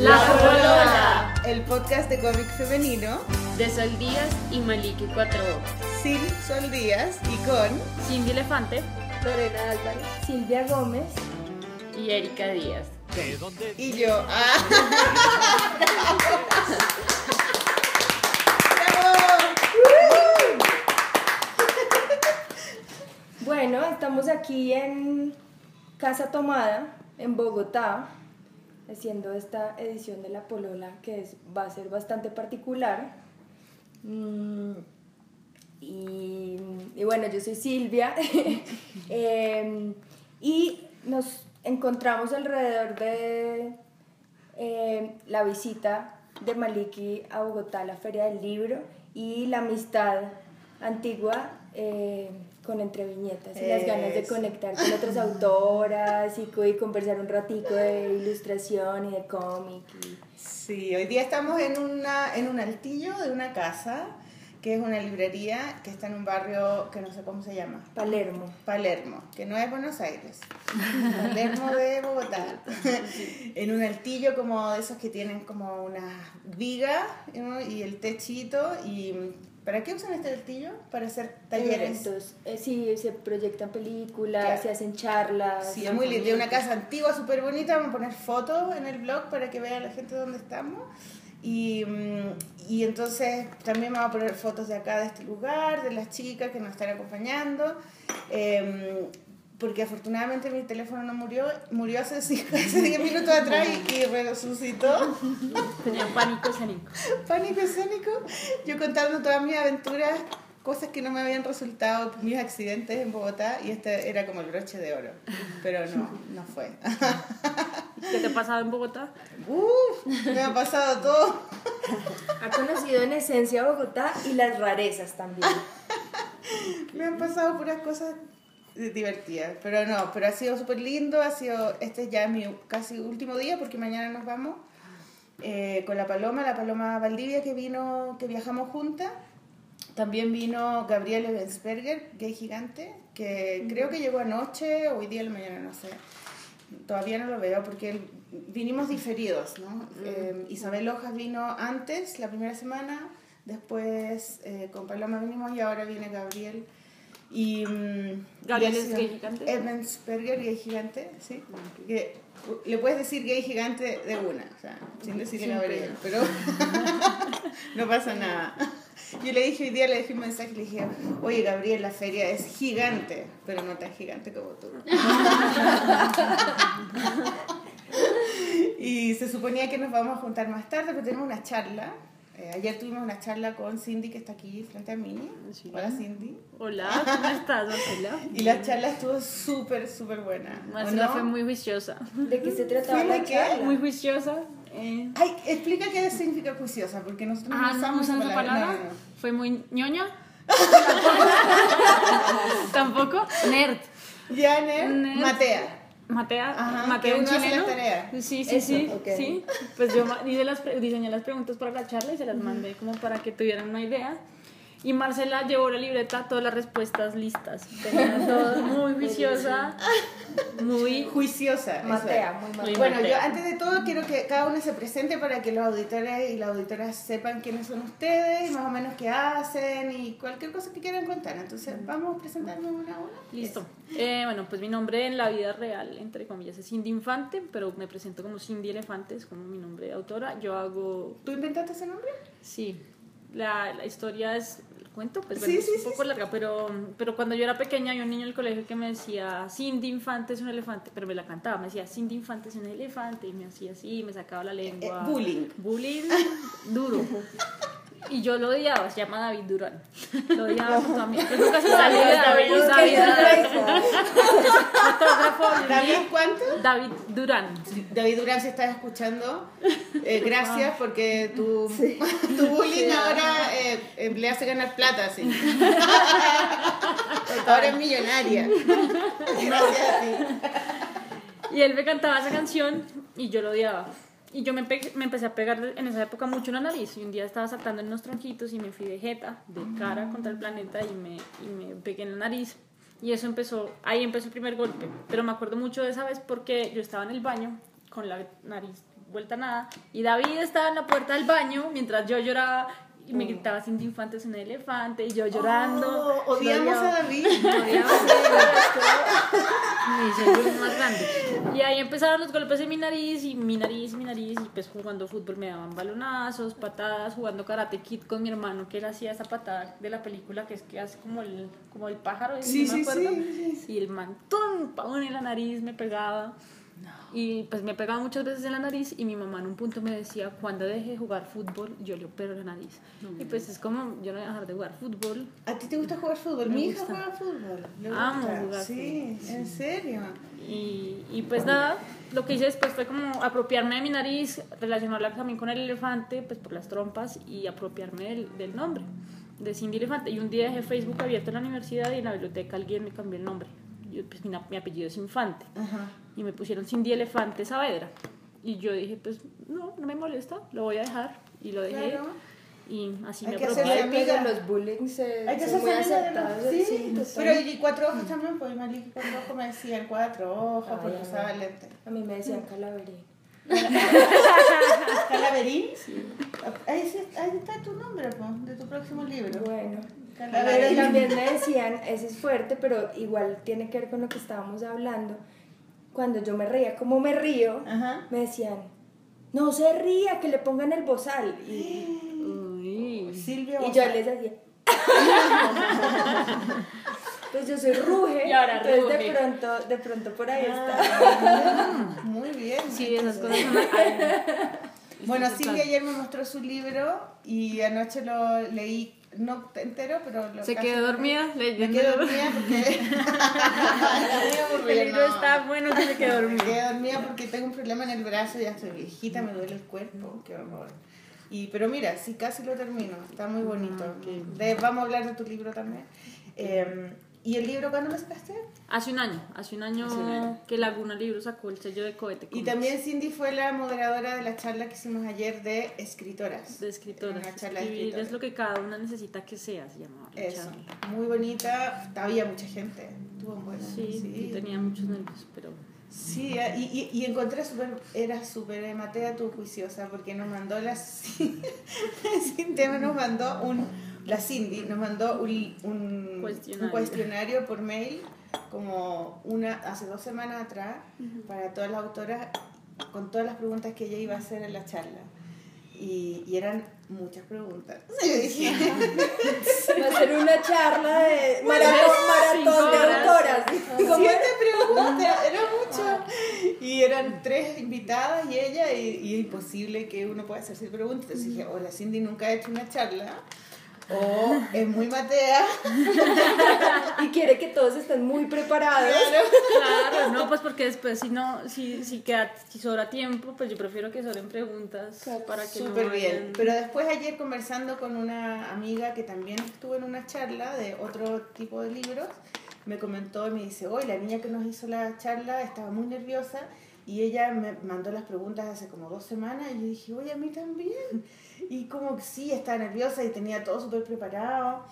La Polola, el podcast de cómic femenino. De Sol Díaz y Maliki Cuatro. Sin Sol Díaz y con Cindy Elefante, Lorena Álvarez, Silvia Gómez. Y Erika Díaz. Y yo. Ah. Bueno, estamos aquí en Casa Tomada, en Bogotá, haciendo esta edición de La Polola que es, va a ser bastante particular. Mm, y, y, bueno, yo soy Silvia eh, y nos encontramos alrededor de eh, la visita de Maliki a Bogotá, la Feria del Libro y la amistad antigua eh, con entre viñetas y las ganas de conectar con otras autoras y, y, conversar un ratico de ilustración y de cómic. Sí, hoy día estamos en, una, en un altillo de una casa que es una librería que está en un barrio que no sé cómo se llama. Palermo. Palermo, que no es Buenos Aires. Palermo de Bogotá. en un altillo como de esos que tienen como una viga y el techito. y ¿Para qué usan este altillo? Para hacer talleres. Eh, sí, se proyectan películas, se hacen charlas. Sí, es muy lindo. una casa antigua, súper bonita. Vamos a poner fotos en el blog para que vea la gente dónde estamos. Y, mm, y, entonces también voy a poner fotos de acá, de este lugar, de las chicas que nos están acompañando. Em, porque afortunadamente mi teléfono no murió, murió hace 10 minutos atrás y, resucitó. Tenía pánico escénico. Pánico escénico. Yo contando todas mis aventuras cosas que no me habían resultado mis accidentes en Bogotá y este era como el broche de oro, pero no, no fue. ¿Qué te ha pasado en Bogotá? Uf, me ha pasado todo. Ha conocido en esencia Bogotá y las rarezas también. me han pasado puras cosas divertidas, pero no, pero ha sido súper lindo, ha sido, este ya es mi casi último día porque mañana nos vamos eh, con la Paloma, la Paloma Valdivia que vino, que viajamos juntas también vino Gabriel Ebensberger, gay gigante, que creo que llegó anoche, hoy día, la mañana, no sé. Todavía no lo veo porque vinimos diferidos, ¿no? Eh, Isabel Hojas vino antes, la primera semana, después eh, con Paloma vinimos y ahora viene Gabriel. Y, mm, ¿Gabriel es gay gigante? Gay gigante, sí. Que, le puedes decir gay gigante de una, o sea, sin decirle Gabriel, pero no pasa nada. Yo le dije hoy día, le dejé un mensaje, le dije, oye Gabriel, la feria es gigante, pero no tan gigante como tú. y se suponía que nos vamos a juntar más tarde, pero tenemos una charla. Eh, ayer tuvimos una charla con Cindy, que está aquí frente a mí. Hola Cindy. Hola, ¿cómo estás, Marcela? y la charla estuvo súper, súper buena. Marcela fue muy juiciosa. ¿De qué se trataba la charla? Muy juiciosa. Eh. Ay, explica qué significa juiciosa, porque nosotros ah, no usamos esa palabra. ¿Fue muy ñoña? ¿Tampoco? Nerd. Ya, nerd. Matea. Matea, Ajá, Matea un chileno. Sí, sí, sí, sí. Pues yo las, diseñé las preguntas para la charla y se las mandé como para que tuvieran una idea. Y Marcela llevó la libreta, todas las respuestas listas. Tenía todo muy juiciosa, muy juiciosa. Matea, muy Bueno, yo antes de todo quiero que cada uno se presente para que los auditores y las auditoras sepan quiénes son ustedes, más o menos qué hacen y cualquier cosa que quieran contar. Entonces, vamos a presentarnos una a una. Listo. Eh, bueno, pues mi nombre en la vida real, entre comillas, es Cindy Infante, pero me presento como Cindy Elefante, es como mi nombre de autora. Yo hago... ¿Tú inventaste ese nombre? Sí. La, la historia es cuento, pues sí, es un poco larga, pero, pero cuando yo era pequeña había un niño en el colegio que me decía, Cindy Infante es un elefante, pero me la cantaba, me decía, Cindy Infante es un elefante, y me hacía así, me sacaba la lengua. Eh, bullying. Bullying duro. Y yo lo odiaba, se llama David Durán. Lo odiaba también. Pero nunca se salió de David. David, ¿David cuánto? David Durán. David Durán, si estás escuchando, eh, gracias porque tu, tu bullying ahora eh, le hace ganar plata, sí. ahora es millonaria. Gracias a ti. Y él me cantaba esa canción y yo lo odiaba. Y yo me, me, empecé a pegar en esa época mucho la nariz. Y un día estaba saltando en unos tronquitos y me fui de jeta, de cara contra el planeta y me, y me pegué en la nariz. Y eso empezó, ahí empezó el primer golpe. Pero me acuerdo mucho de esa vez porque yo estaba en el baño con la nariz vuelta a nada. Y David estaba en la puerta del baño mientras yo lloraba y me gritaba Cindy Infante es un elefante y yo llorando. Oh, odiamos a David. bullying más grande. Y ahí empezaron los golpes en mi nariz y mi nariz y mi nariz y pues jugando fútbol me daban balonazos, patadas, jugando karate kid con mi hermano que él hacía esa patada de la película que es que hace como el, como el pájaro, Sí, no me sí, acuerdo. sí, Y el mantón, pavón en la nariz me pegaba. Y pues me pegaba muchas veces en la nariz y mi mamá en un punto me decía, cuando deje de jugar fútbol, yo le opero la nariz. Y pues es como, yo no voy a dejar de jugar fútbol. ¿A ti te gusta jugar fútbol? Me Mi hija gusta. juega fútbol. Le Amo gusta. jugar Sí, fútbol, en serio. Y, y pues nada, lo que hice después fue como apropiarme de mi nariz, relacionarla también con el elefante, pues por las trompas, y apropiarme del, del nombre, de Cindy Elefante. Y un día dejé Facebook abierto en la universidad y en la biblioteca alguien me cambió el nombre. Yo, pues, mi, mi apellido es Infante. Ajá. Y me pusieron Cindy Elefante Saavedra. Y yo dije, pues no, no me molesta, lo voy a dejar. Y lo dejé. Claro. Y así Hay me apropié. amiga. los bullying se, Hay que son muy de aceptados. los- Sí, total. pero y cuatro ojos también, pues Maliki cuatro ojos me decían cuatro ojos Ay, porque usaba lente. A mí me decían calaverín. ¿Calaverín? Ahí, sí- ahí está tu nombre, pues, de tu próximo libro. Bueno. Pero también me decían, ese es fuerte, pero igual tiene que ver con lo que estábamos hablando. Cuando yo me reía, como me río, Ajá. me decían, no se ría, que le pongan el bozal. Y, Uy. Silvia y yo les hacía. pues yo soy ruge, Y ahora entonces ruge. de pronto, de pronto por ahí está. Ah, Muy bien. Sí, esas cosas Bueno. Silvia ayer me mostró su libro y anoche lo leí, no entero, pero lo Se casi- quedó dormida Me leyendo. quedé dormida porque... El libro no. está bueno que se quedó Me dormida. quedé dormida porque tengo un problema en el brazo, ya estoy viejita, me duele el cuerpo, qué horror. Y, pero mira, sí, casi lo termino, está muy bonito. De- vamos a hablar de tu libro también. Eh, ¿Y el libro cuándo lo sacaste? Hace un año, hace un año, Hace un año. que Laguna Libro sacó el sello de cohete. Y también Cindy fue la moderadora de la charla que hicimos ayer de escritoras. de escritoras. Una charla de Escribir escritoras. es lo que cada una necesita que sea, se llamaba la Eso, charla. muy bonita, había mucha gente, estuvo buena. Sí, y tenía muchos nervios, pero Sí, eh, y, y, y encontré súper, era súper Matea tu juiciosa, porque nos mandó la Cintia nos mandó un, la Cindy nos mandó un, un, Cuestionario. un cuestionario por mail como una, hace dos semanas atrás, para todas las autoras, con todas las preguntas que ella iba a hacer en la charla. Y, y eran muchas preguntas. Yo dije, Va a ser una charla de maratón, maratón de autoras. siete preguntas, era mucho. Y eran tres invitadas y ella, y, y es imposible que uno pueda hacerse preguntas. Entonces dije, o la Cindy nunca ha hecho una charla, o es muy matea. Y quiere que todos estén muy preparados. claro, no, pues porque después si no, si, si queda, si sobra tiempo, pues yo prefiero que sobren preguntas para que Súper no bien. vayan- Pero después ayer conversando con una amiga que también estuvo en una charla de otro tipo de libros, me comentó y me dice, hoy la niña que nos hizo la charla estaba muy nerviosa y ella me mandó las preguntas hace como dos semanas y yo dije, oye, a mí también. Y como que sí, estaba nerviosa y tenía todo súper preparado.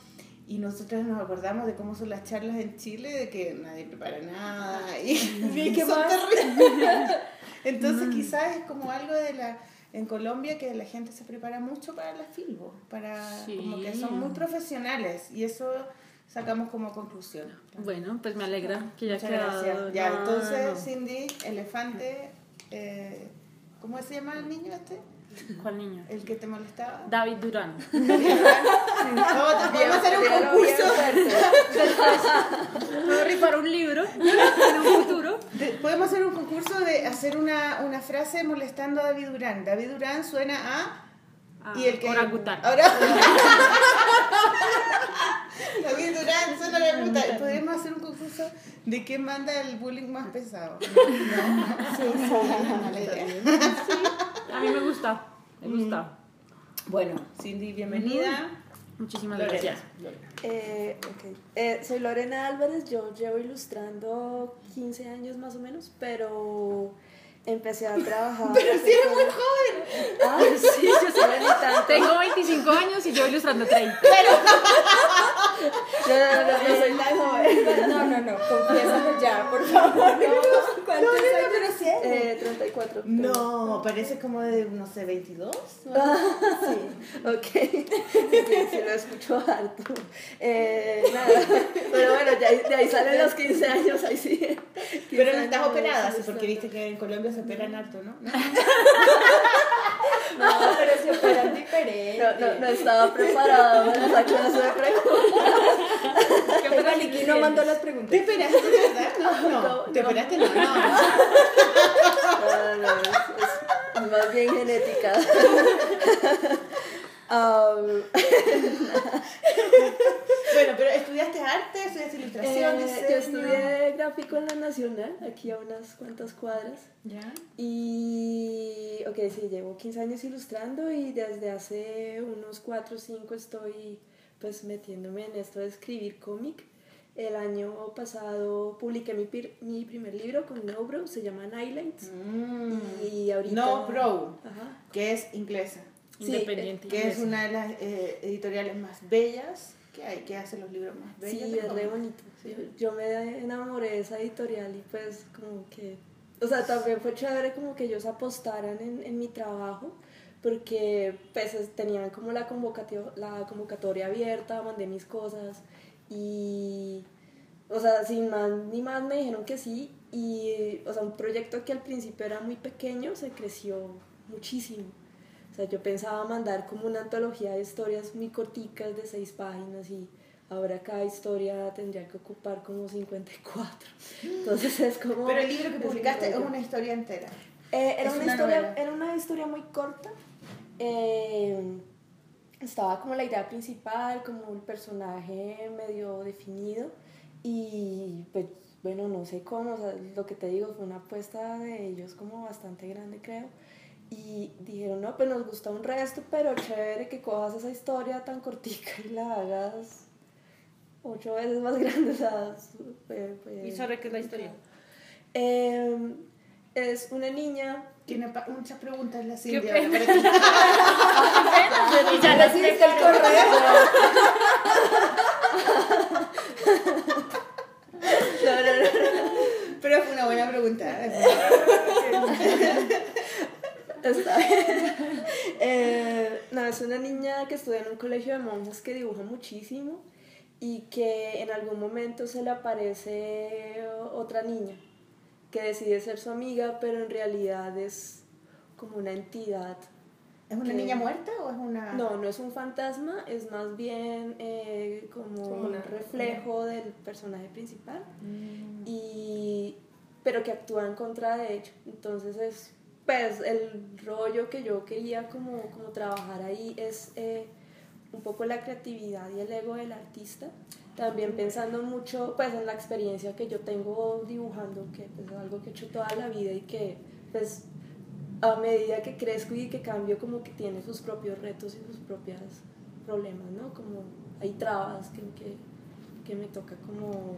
Y nosotros nos acordamos de cómo son las charlas en Chile, de que nadie prepara nada y, ¿Y qué son terribles. Entonces quizás es como algo de la en Colombia que la gente se prepara mucho para las filbo, para Sí. como que son muy profesionales y eso sacamos como conclusión. Bueno, pues me alegra que ya Muchas quedado. gracias. Ya, no, entonces no. Cindy, elefante, eh, ¿cómo se llama el niño este? ¿Cuál niño? El que te molestaba. David Durán. No, podemos hacer un concurso. Puedo rifar un libro en un futuro. De- podemos hacer un concurso de hacer una, una frase molestando a David Durán. David Durán suena a Ah, y el que orangután. Ahora David Durán suena a orangután. Podríamos hacer un concurso de quién manda el bullying más pesado. No, Sí, sí. mala idea. A mí me gusta, me gusta. Bueno, Cindy, bienvenida. Muchísimas Lorena. gracias. Eh. Eh, soy Lorena Álvarez, yo llevo ilustrando 15 años más o menos, pero empecé a trabajar. Pero si eres muy joven. Ay, sí, yo soy bonita. Tengo 25 años y yo ilustrando 30. No, no, no, no soy tan joven. No, no, no, confiésalo ya, por favor. ¿Cuántos años? Eh, 34. No, parece como de, no sé, 22. Sí. Ok, sí, sí, lo escucho harto. Eh, nada, pero bueno, ya, de ahí salen los 15 años, ahí sí. 15 Pero no estás operada, sí, sí, porque viste que en Colombia se operan harto, ¿no? No, pero se operan diferente. No, no, no estaba preparada para esa clase de preguntas. ¿Qué pasa no mandó las preguntas. ¿Te operaste de verdad? No, no. No, ¿Te operaste? No, no. No, no, no, es, es- es más bien genética. Um, Bueno, pero estudiaste arte, estudiaste ilustración, eh, diseño. yo estudié gráfico en la Nacional, aquí a unas cuantas cuadras. ¿Ya? Y, ok, sí, llevo 15 años ilustrando y desde hace unos 4 o 5 estoy pues metiéndome en esto de escribir cómic. El año pasado publiqué mi, pir- mi primer libro con No Bro, se llama Nightlights. Mm. Y ahorita... No Bro, Ajá. que es inglesa, Sí, Independiente. que es una de las eh, editoriales más bellas que hay, que hace los libros más bellos. Sí, es re bonito. Yo, yo me enamoré de esa editorial y pues como que... O sea, también fue chévere como que ellos apostaran en, en mi trabajo porque pues es- tenían como la convocatoria, la convocatoria abierta, mandé mis cosas y... O sea, sin más ni más me dijeron que sí y, o sea, un proyecto que al principio era muy pequeño se creció muchísimo. Sea, yo pensaba mandar como una antología de historias muy corticas de seis páginas y ahora cada historia tendría que ocupar como 54. Entonces es como... Pero el libro que publicaste es una historia entera. Eh, era, una una historia, era una historia muy corta. Eh, estaba como la idea principal, como el personaje medio definido. Y pues, bueno, no sé cómo, o sea, lo que te digo, fue una apuesta de ellos como bastante grande, creo. Y dijeron, no, pues nos gusta un resto, pero chévere que cojas esa historia tan cortica y la hagas ocho veces más grande. O sea, fue- fue- ¿Y sobre qué es la historia? Eh, es una niña Tiene muchas preguntas la Qué Cindy. pena. Y ya las ¿Recibiste el correo? No, no, no. Pero fue una buena pregunta. Está bien. Eh, no, es una niña que estudia en un colegio de monjas que dibuja muchísimo y que en algún momento se le aparece otra niña que decide ser su amiga, pero en realidad es como una entidad. ¿Es una que- niña muerta o es una.? No, no es un fantasma, es más bien eh, como, Como un una- reflejo del personaje principal. Mm. y pero que actúa en contra de ello entonces es pues el rollo que yo quería como, como trabajar ahí es eh, un poco la creatividad y el ego del artista. También pensando mucho pues en la experiencia que yo tengo dibujando que pues, es algo que he hecho toda la vida y que pues a medida que crezco y que cambio como que tiene sus propios retos y sus propios problemas no como hay trabas que, que, que me toca como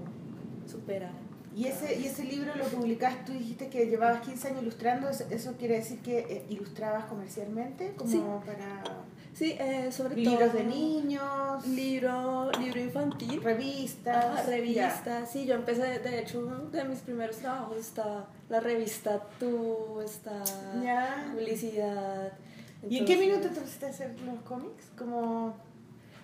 superar ¿Y ese, ¿Y ese libro lo publicaste? Tú dijiste que llevabas 15 años ilustrando. ¿Eso, quiere decir que eh, ilustrabas comercialmente? Como Sí. para Sí, eh, sobre libros todo. de niños, Libro, libro infantil. revistas. Ajá, ya. revista, sí, yo empecé, de hecho, uno de mis primeros trabajos está la revista Tú, está Ya. publicidad. ¿Y en qué Entonces, minuto te pusiste a hacer los cómics? Como...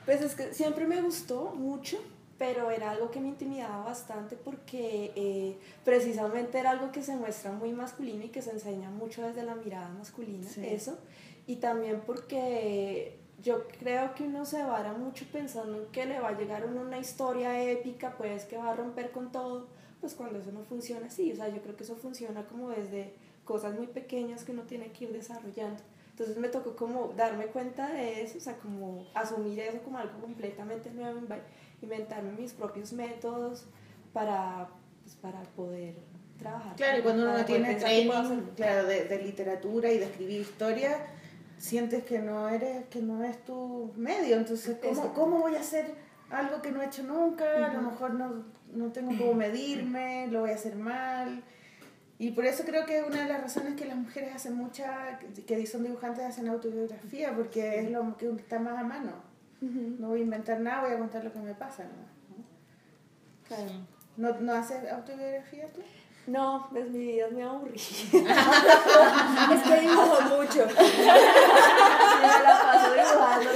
Pues es que siempre me gustó mucho, pero era algo que me intimidaba bastante porque eh, precisamente era algo que se muestra muy masculino y que se enseña mucho desde la mirada masculina, Sí. eso. Y también porque yo creo que uno se vara mucho pensando en que le va a llegar a uno una historia épica, pues que va a romper con todo, pues cuando eso no funciona así. O sea, yo creo que eso funciona como desde cosas muy pequeñas que uno tiene que ir desarrollando. Entonces me tocó como darme cuenta de eso, o sea, como asumir eso como algo completamente nuevo, inventarme mis propios métodos para, pues, para poder trabajar. Claro, y cuando uno no tiene training claro, de, de literatura y de escribir historia, sientes que no eres, que no es tu medio. Entonces, ¿cómo. ¿cómo voy a hacer algo que no he hecho nunca? A lo mejor no, no tengo cómo medirme, lo voy a hacer mal. Y por eso creo que una de las razones que las mujeres hacen mucha, que son dibujantes, hacen autobiografía, porque es lo que está más a mano. No voy a inventar nada, voy a contar lo que me pasa nomás. ¿no? Claro. ¿No, ¿No haces autobiografía tú? No, pues mi vida es muy aburrida. Es que dibujo mucho. Sí, me la paso dibujando.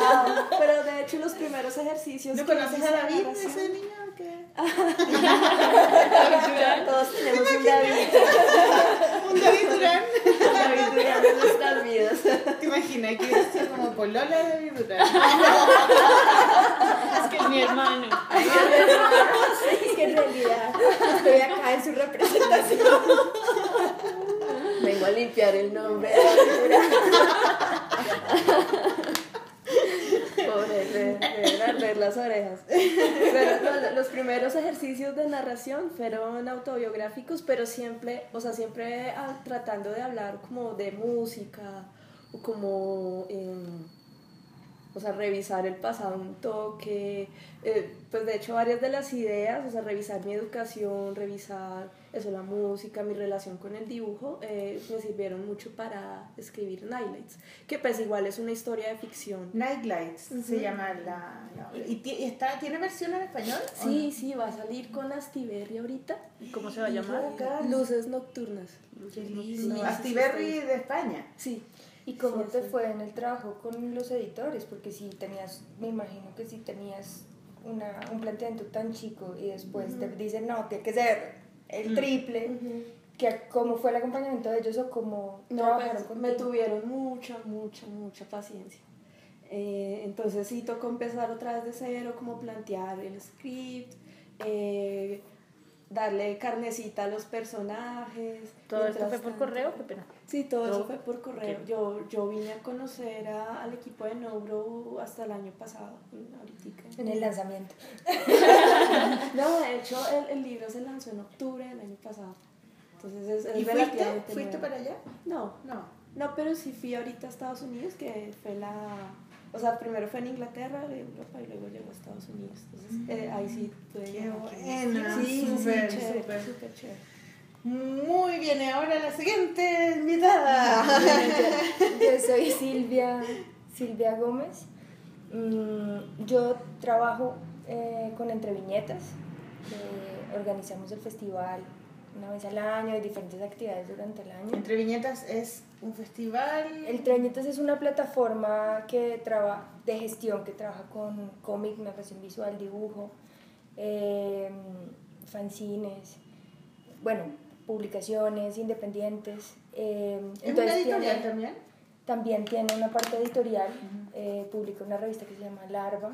ah, pero de hecho los primeros ejercicios... ¿No conoces a David, ese niño? que Todos tenemos un David. Un David Durán. Nuestras vidas. ¿Te imaginas que hubiera sido como Polola de David Durán? Es que es mi hermano. Es que en realidad estoy acá en su representación. Vengo a limpiar el nombre de. Pobre, deben arder las orejas. No, los primeros ejercicios de narración fueron autobiográficos, pero siempre, o sea, siempre ah, tratando de hablar como de música o como, em, o sea, revisar el pasado un toque. eh, pues de hecho varias de las ideas, o sea, revisar mi educación, revisar eso, la música, mi relación con el dibujo, eh, me sirvieron mucho para escribir Nightlights, que pues igual es una historia de ficción. Nightlights se llama la, la. ¿Y, y está, tiene versión en español? Sí, no? sí, va a salir con Astiberri ahorita. ¿Y cómo se va a llamar? Luces nocturnas. Qué lindo. Sí, Astiberri de España. Sí. ¿Y cómo Sí, te sí. fue en el trabajo con los editores? Porque si tenías, me imagino que si tenías una, un planteamiento tan chico y después te dicen, no, tiene que ser el triple, que ¿cómo fue el acompañamiento de ellos o cómo No, trabajaron pues, me tuvieron mucha, mucha, mucha paciencia. Eh, entonces sí tocó empezar otra vez de cero, como plantear el script, eh, darle carnecita a los personajes. ¿Todo esto fue por tanto- correo? Qué pena. Sí, todo eso fue por correo. Yo, yo vine a conocer a- al equipo de Nobro hasta el año pasado, ahorita. En el lanzamiento. No, de hecho el, el libro se lanzó en octubre del año pasado. Entonces es, es ¿Y fuiste? ¿Fuiste para allá? No, No. no, pero sí fui ahorita a Estados Unidos, que fue la... O sea, primero fue en Inglaterra, de Europa, y luego llegó a Estados Unidos. Entonces eh, ahí sí pude Qué buena, Sí, súper, chévere, súper. súper chévere. Muy bien, ahora la siguiente invitada. Yo soy Silvia, Silvia Gómez. Mm, yo trabajo eh, con Entre Viñetas. eh, organizamos el festival una vez al año y diferentes actividades durante el año. Entre Viñetas es un festival. Entre Viñetas es una plataforma que traba, de gestión que trabaja con cómic, narración visual, dibujo, eh, fanzines, bueno, publicaciones independientes. eh, ¿Es una editorial tiene- también? también tiene una parte editorial, eh, publica una revista que se llama Larva.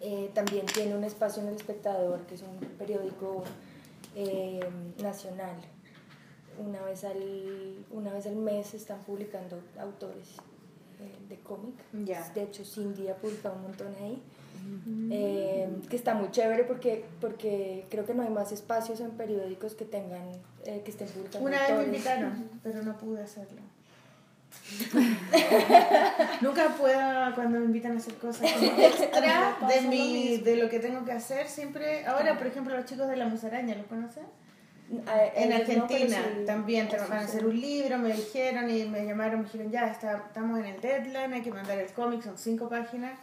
Eh, también tiene un espacio en El Espectador, que es un periódico eh, nacional. Una vez, al, una vez al mes están publicando autores de cómic. Ya. De hecho, Cindy ha publicado un montón ahí. Eh, que está muy chévere porque, porque creo que no hay más espacios en periódicos que tengan eh, que estén publicando Una vez me invitaron, pero no pude hacerlo. Nunca puedo cuando me invitan a hacer cosas extra de, mi, de lo que tengo que hacer. Siempre, ahora por ejemplo los chicos de la musaraña, ¿los conocen? En ellos no, Argentina sí, también te van a hacer un libro, me dijeron y me llamaron, me dijeron ya, está, estamos en el deadline, hay que mandar el cómic, son cinco páginas.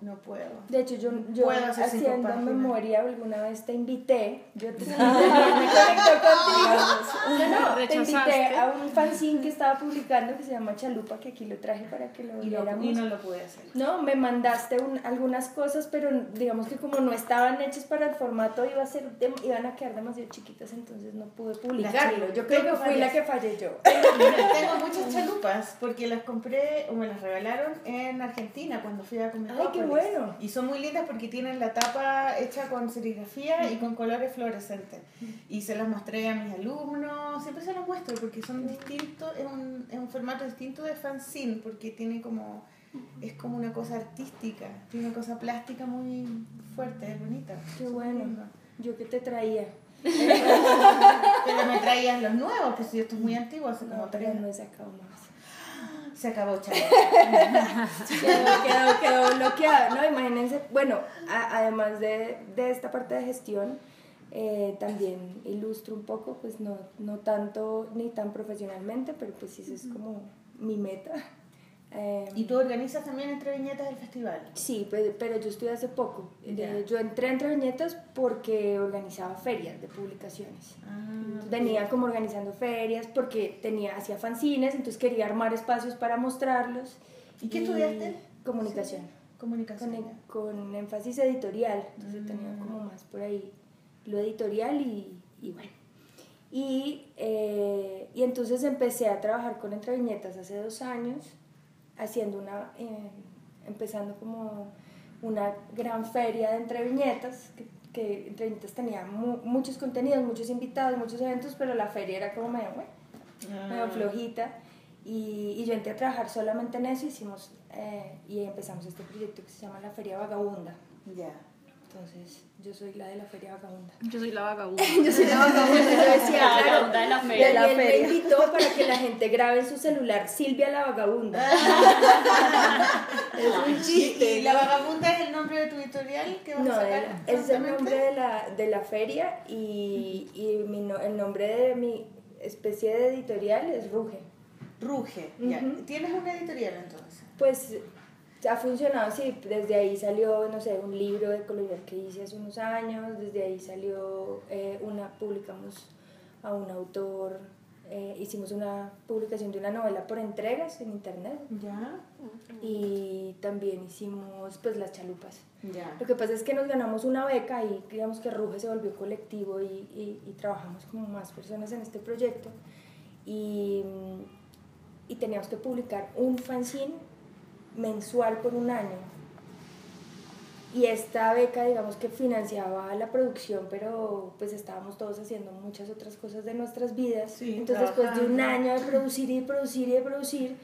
No puedo. De hecho, yo, yo haciendo memoria alguna vez te invité, yo te, me conecto contigo. No, no, te invité a un fanzine que estaba publicando que se llama Chalupa, que aquí lo traje para que lo viéramos. y no lo pude hacer. No, me mandaste un- algunas cosas, pero digamos que como no estaban hechas para el formato, iba a ser iban a quedar demasiado chiquitas, entonces no pude publicarlo. Yo creo que fui la que fallé yo. Tengo muchas chalupas porque las compré o me las regalaron en Argentina cuando fui a comer. Ay, qué bueno. Y son muy lindas porque tienen la tapa hecha con serigrafía y con colores fluorescentes. Y se las mostré a mis alumnos, siempre se las muestro porque son distintos, es un, es un formato distinto de fanzine porque tiene como, es como una cosa artística, tiene una cosa plástica muy fuerte, es bonita. Qué bueno. lindo. Yo que te traía. Pero me traías los nuevos, pues si esto es muy antiguo, hace como No, pero tres. no he sacado más. Se acabó, chaval. quedó, quedó, quedó bloqueado, ¿no? Imagínense, bueno, a- además de, de esta parte de gestión, eh, también ilustro un poco, pues no, no tanto ni tan profesionalmente, pero pues sí, esa es como mi meta, Eh, ¿Y tú organizas también entre viñetas el festival? Sí, pe- pero yo estuve hace poco. Ya. yo entré entre viñetas porque organizaba ferias de publicaciones. Entonces, venía como organizando ferias porque tenía, hacía fanzines, entonces quería armar espacios para mostrarlos. ¿Y qué estudiaste? Comunicación. Comunicación. Con, con énfasis editorial, entonces tenía como más por ahí lo editorial y, y bueno. Y, eh, y entonces empecé a trabajar con Entre Viñetas hace dos años, haciendo una, eh, empezando como una gran feria de Entre Viñetas, que, que Entre Viñetas tenía mu- muchos contenidos, muchos invitados, muchos eventos, pero la feria era como medio, bueno, medio flojita. Y, y yo entré a trabajar solamente en eso, hicimos eh, y empezamos este proyecto que se llama la Feria Vagabunda. Ya. Entonces, yo soy la de la Feria Vagabunda. Yo soy la vagabunda. Yo soy la vagabunda, yo decía, La claro. vagabunda de la feria. y La él me feria. invitó para que la gente grabe en su celular Silvia la vagabunda. es un ¿Y, chiste. y la vagabunda es el nombre de tu editorial que vas No, a sacar? es el nombre de la, de la feria y, y mi no- el nombre de mi especie de editorial es Ruge. Ruge. ya. ¿Tienes una editorial entonces? Pues ha funcionado así, desde ahí salió, no sé, un libro de colonial que hice hace unos años, desde ahí salió eh, una, publicamos a un autor, eh, hicimos una publicación de una novela por entregas en internet Ya. y también hicimos pues las chalupas. Ya. Lo que pasa es que nos ganamos una beca y digamos que Ruge se volvió colectivo y, y- y trabajamos como más personas en este proyecto y, y teníamos que publicar un fanzine mensual por un año. Y esta beca, digamos que financiaba la producción, pero pues estábamos todos haciendo muchas otras cosas de nuestras vidas. Sí, Entonces después de un año de producir y producir y de producir,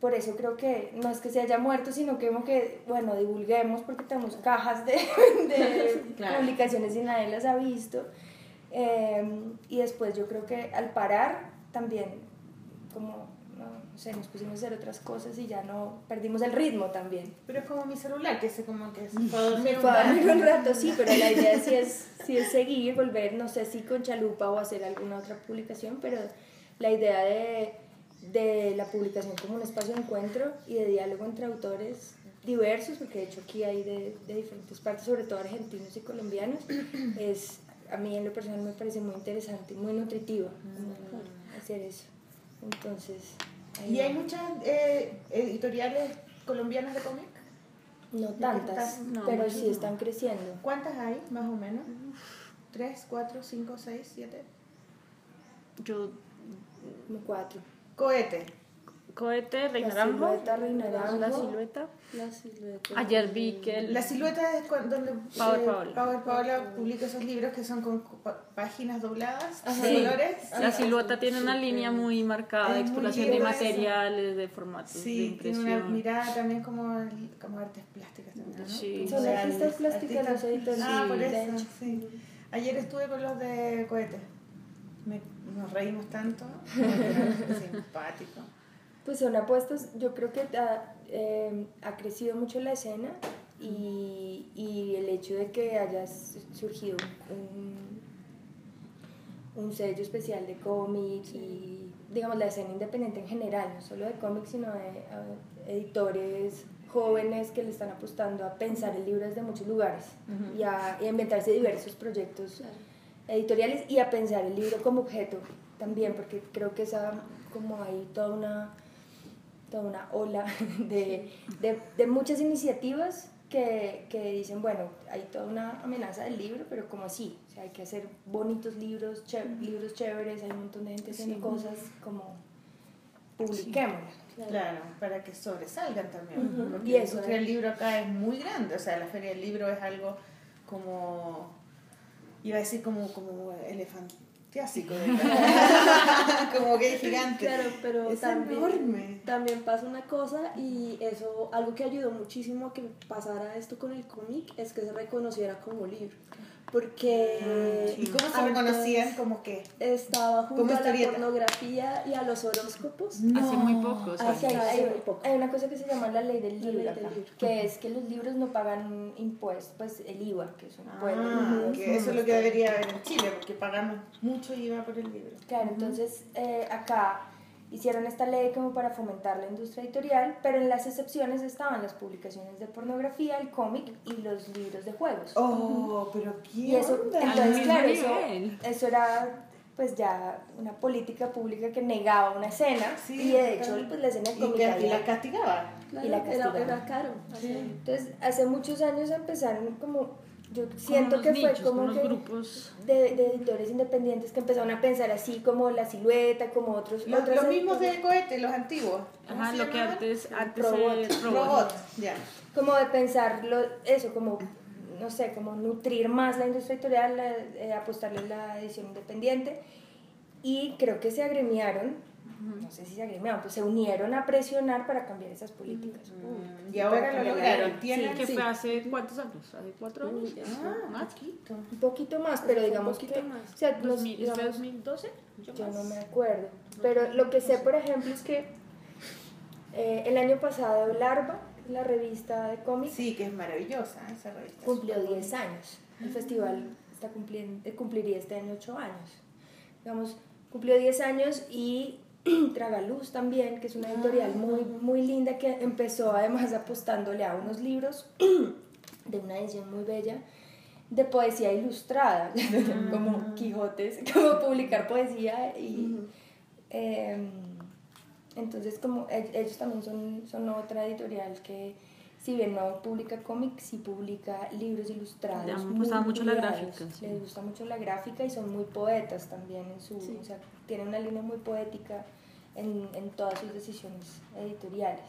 por eso creo que no es que se haya muerto, sino que que, bueno, divulguemos porque tenemos cajas de, de Claro. publicaciones y nadie las ha visto. Eh, y después yo creo que al parar también, como, no, sé, nos pusimos a hacer otras cosas y ya no, perdimos el ritmo también. Pero es como mi celular, que se como que se fue a dormir un dormir un rato. rato, sí, pero la idea sí es, sí es seguir, volver, no sé si con Chalupa o hacer alguna otra publicación, pero la idea de, de la publicación como un espacio de encuentro y de diálogo entre autores diversos, porque de hecho aquí hay de, de diferentes partes, sobre todo argentinos y colombianos, es a mí en lo personal me parece muy interesante, muy nutritiva como hacer eso. Entonces, ¿Y hay muchas eh, editoriales colombianas de cómic? no tantas, No, pero sí están creciendo. ¿Cuántas hay, más o menos? ¿Tres, cuatro, cinco, seis, siete? Yo, cuatro. Cohete. Cohete, Rey La silueta. La silueta. La silueta. Ayer vi que el- La silueta es cuando donde Power eh, Paola. Power Paola publica esos libros que son con páginas dobladas, Ajá. de Sí. colores. La silueta tiene una línea muy marcada de Es exploración de eso. materiales, de formatos, de Sí, tiene una mirada también como, como artes plásticas también, ¿no? Sí. Son artistas plásticas los editores. Ah, Sí, por eso, sí. Ayer estuve con los de cohete. Me- nos reímos tanto. Simpático. Pues son apuestas, yo creo que ha, eh, ha crecido mucho la escena y, y el hecho de que haya surgido un, un sello especial de cómic y digamos la escena independiente en general, no solo de cómics, sino de editores jóvenes que le están apostando a pensar el libro desde muchos lugares y, a, y a inventarse diversos proyectos editoriales y a pensar el libro como objeto también, porque creo que esa, como hay toda una, toda una ola de, de, de muchas iniciativas que, que dicen, bueno, hay toda una amenaza del libro, pero como así, o sea, hay que hacer bonitos libros, ché- libros chéveres, hay un montón de gente haciendo Sí. cosas como publiquémosla. Claro, para que sobresalgan también. Porque Y eso, ¿eh? del libro acá es muy grande. O sea, la feria del libro es algo como. Iba a decir como, como elefantiásico. como que es gigante. Claro, pero es también, enorme. también pasa una cosa y eso, algo que ayudó muchísimo a que pasara esto con el cómic es que se reconociera como libro. Porque ¿Y cómo se antes reconocían? Como que. Estaba junto a la pornografía y a los horóscopos. Hace muy poco, Ah, sí. hay, Hace hay- muy poco. hay una cosa que se llama la ley del libro, ley del libro. que es que los libros no pagan impuestos, pues el IVA, que es un Ah, impuesto. que eso es lo que debería haber en Chile, porque pagamos mucho IVA por el libro. Claro, entonces eh, acá hicieron esta ley como para fomentar la industria editorial, pero en las excepciones estaban las publicaciones de pornografía, el cómic y los libros de juegos. Oh, pero qué y eso, onda? entonces, claro, eso, eso era pues ya una política pública que negaba una escena Sí, y de hecho claro. pues la escena y, cómica que, y la castigaba. Claro, Y la era, castigaban. era caro. Sí. Entonces, hace muchos años empezaron como, yo siento que unos fue nichos, como unos que grupos. de, de editores independientes que empezaron a pensar así como la silueta, como otros... Los, otras los mismos de cohete, los antiguos. ¿Cómo Ajá, lo que antes, antes Robot. Robot, ya. Como de pensarlo, eso, como, no sé, como nutrir más la industria editorial, la- eh, apostarle a la edición independiente. Y creo que se agremiaron, no sé si se agremiaron, pues se unieron a presionar para cambiar esas políticas. Mm, Y ahora Para lo lograron. Tienen Que Sí. fue hace cuántos años? ¿Hace cuatro años? Uy, Ah, ¿Más? poquito. Un poquito más, pero digamos que... más. O sea, los- 2000, ¿Fue digamos, 2012? Yo Yo no me acuerdo. Pero lo que sé, por ejemplo, es que eh, el año pasado Larva, la revista de cómics, Sí, que es maravillosa esa revista. cumplió 10 años. El festival está cumpliendo, cumpliría este año 8 años. Digamos, cumplió 10 años y Tragaluz también, que es una editorial muy, muy linda que empezó además apostándole a unos libros de una edición muy bella de poesía ilustrada, como Quijotes, como publicar poesía y... em, entonces, como e- ellos también son, son otra editorial que, si bien no publica cómics, sí publica libros ilustrados. Le han gustado mucho la gráfica, sí. Les gusta mucho la gráfica y son muy poetas también en su... Sí. O sea, tienen una línea muy poética en, en todas sus decisiones editoriales.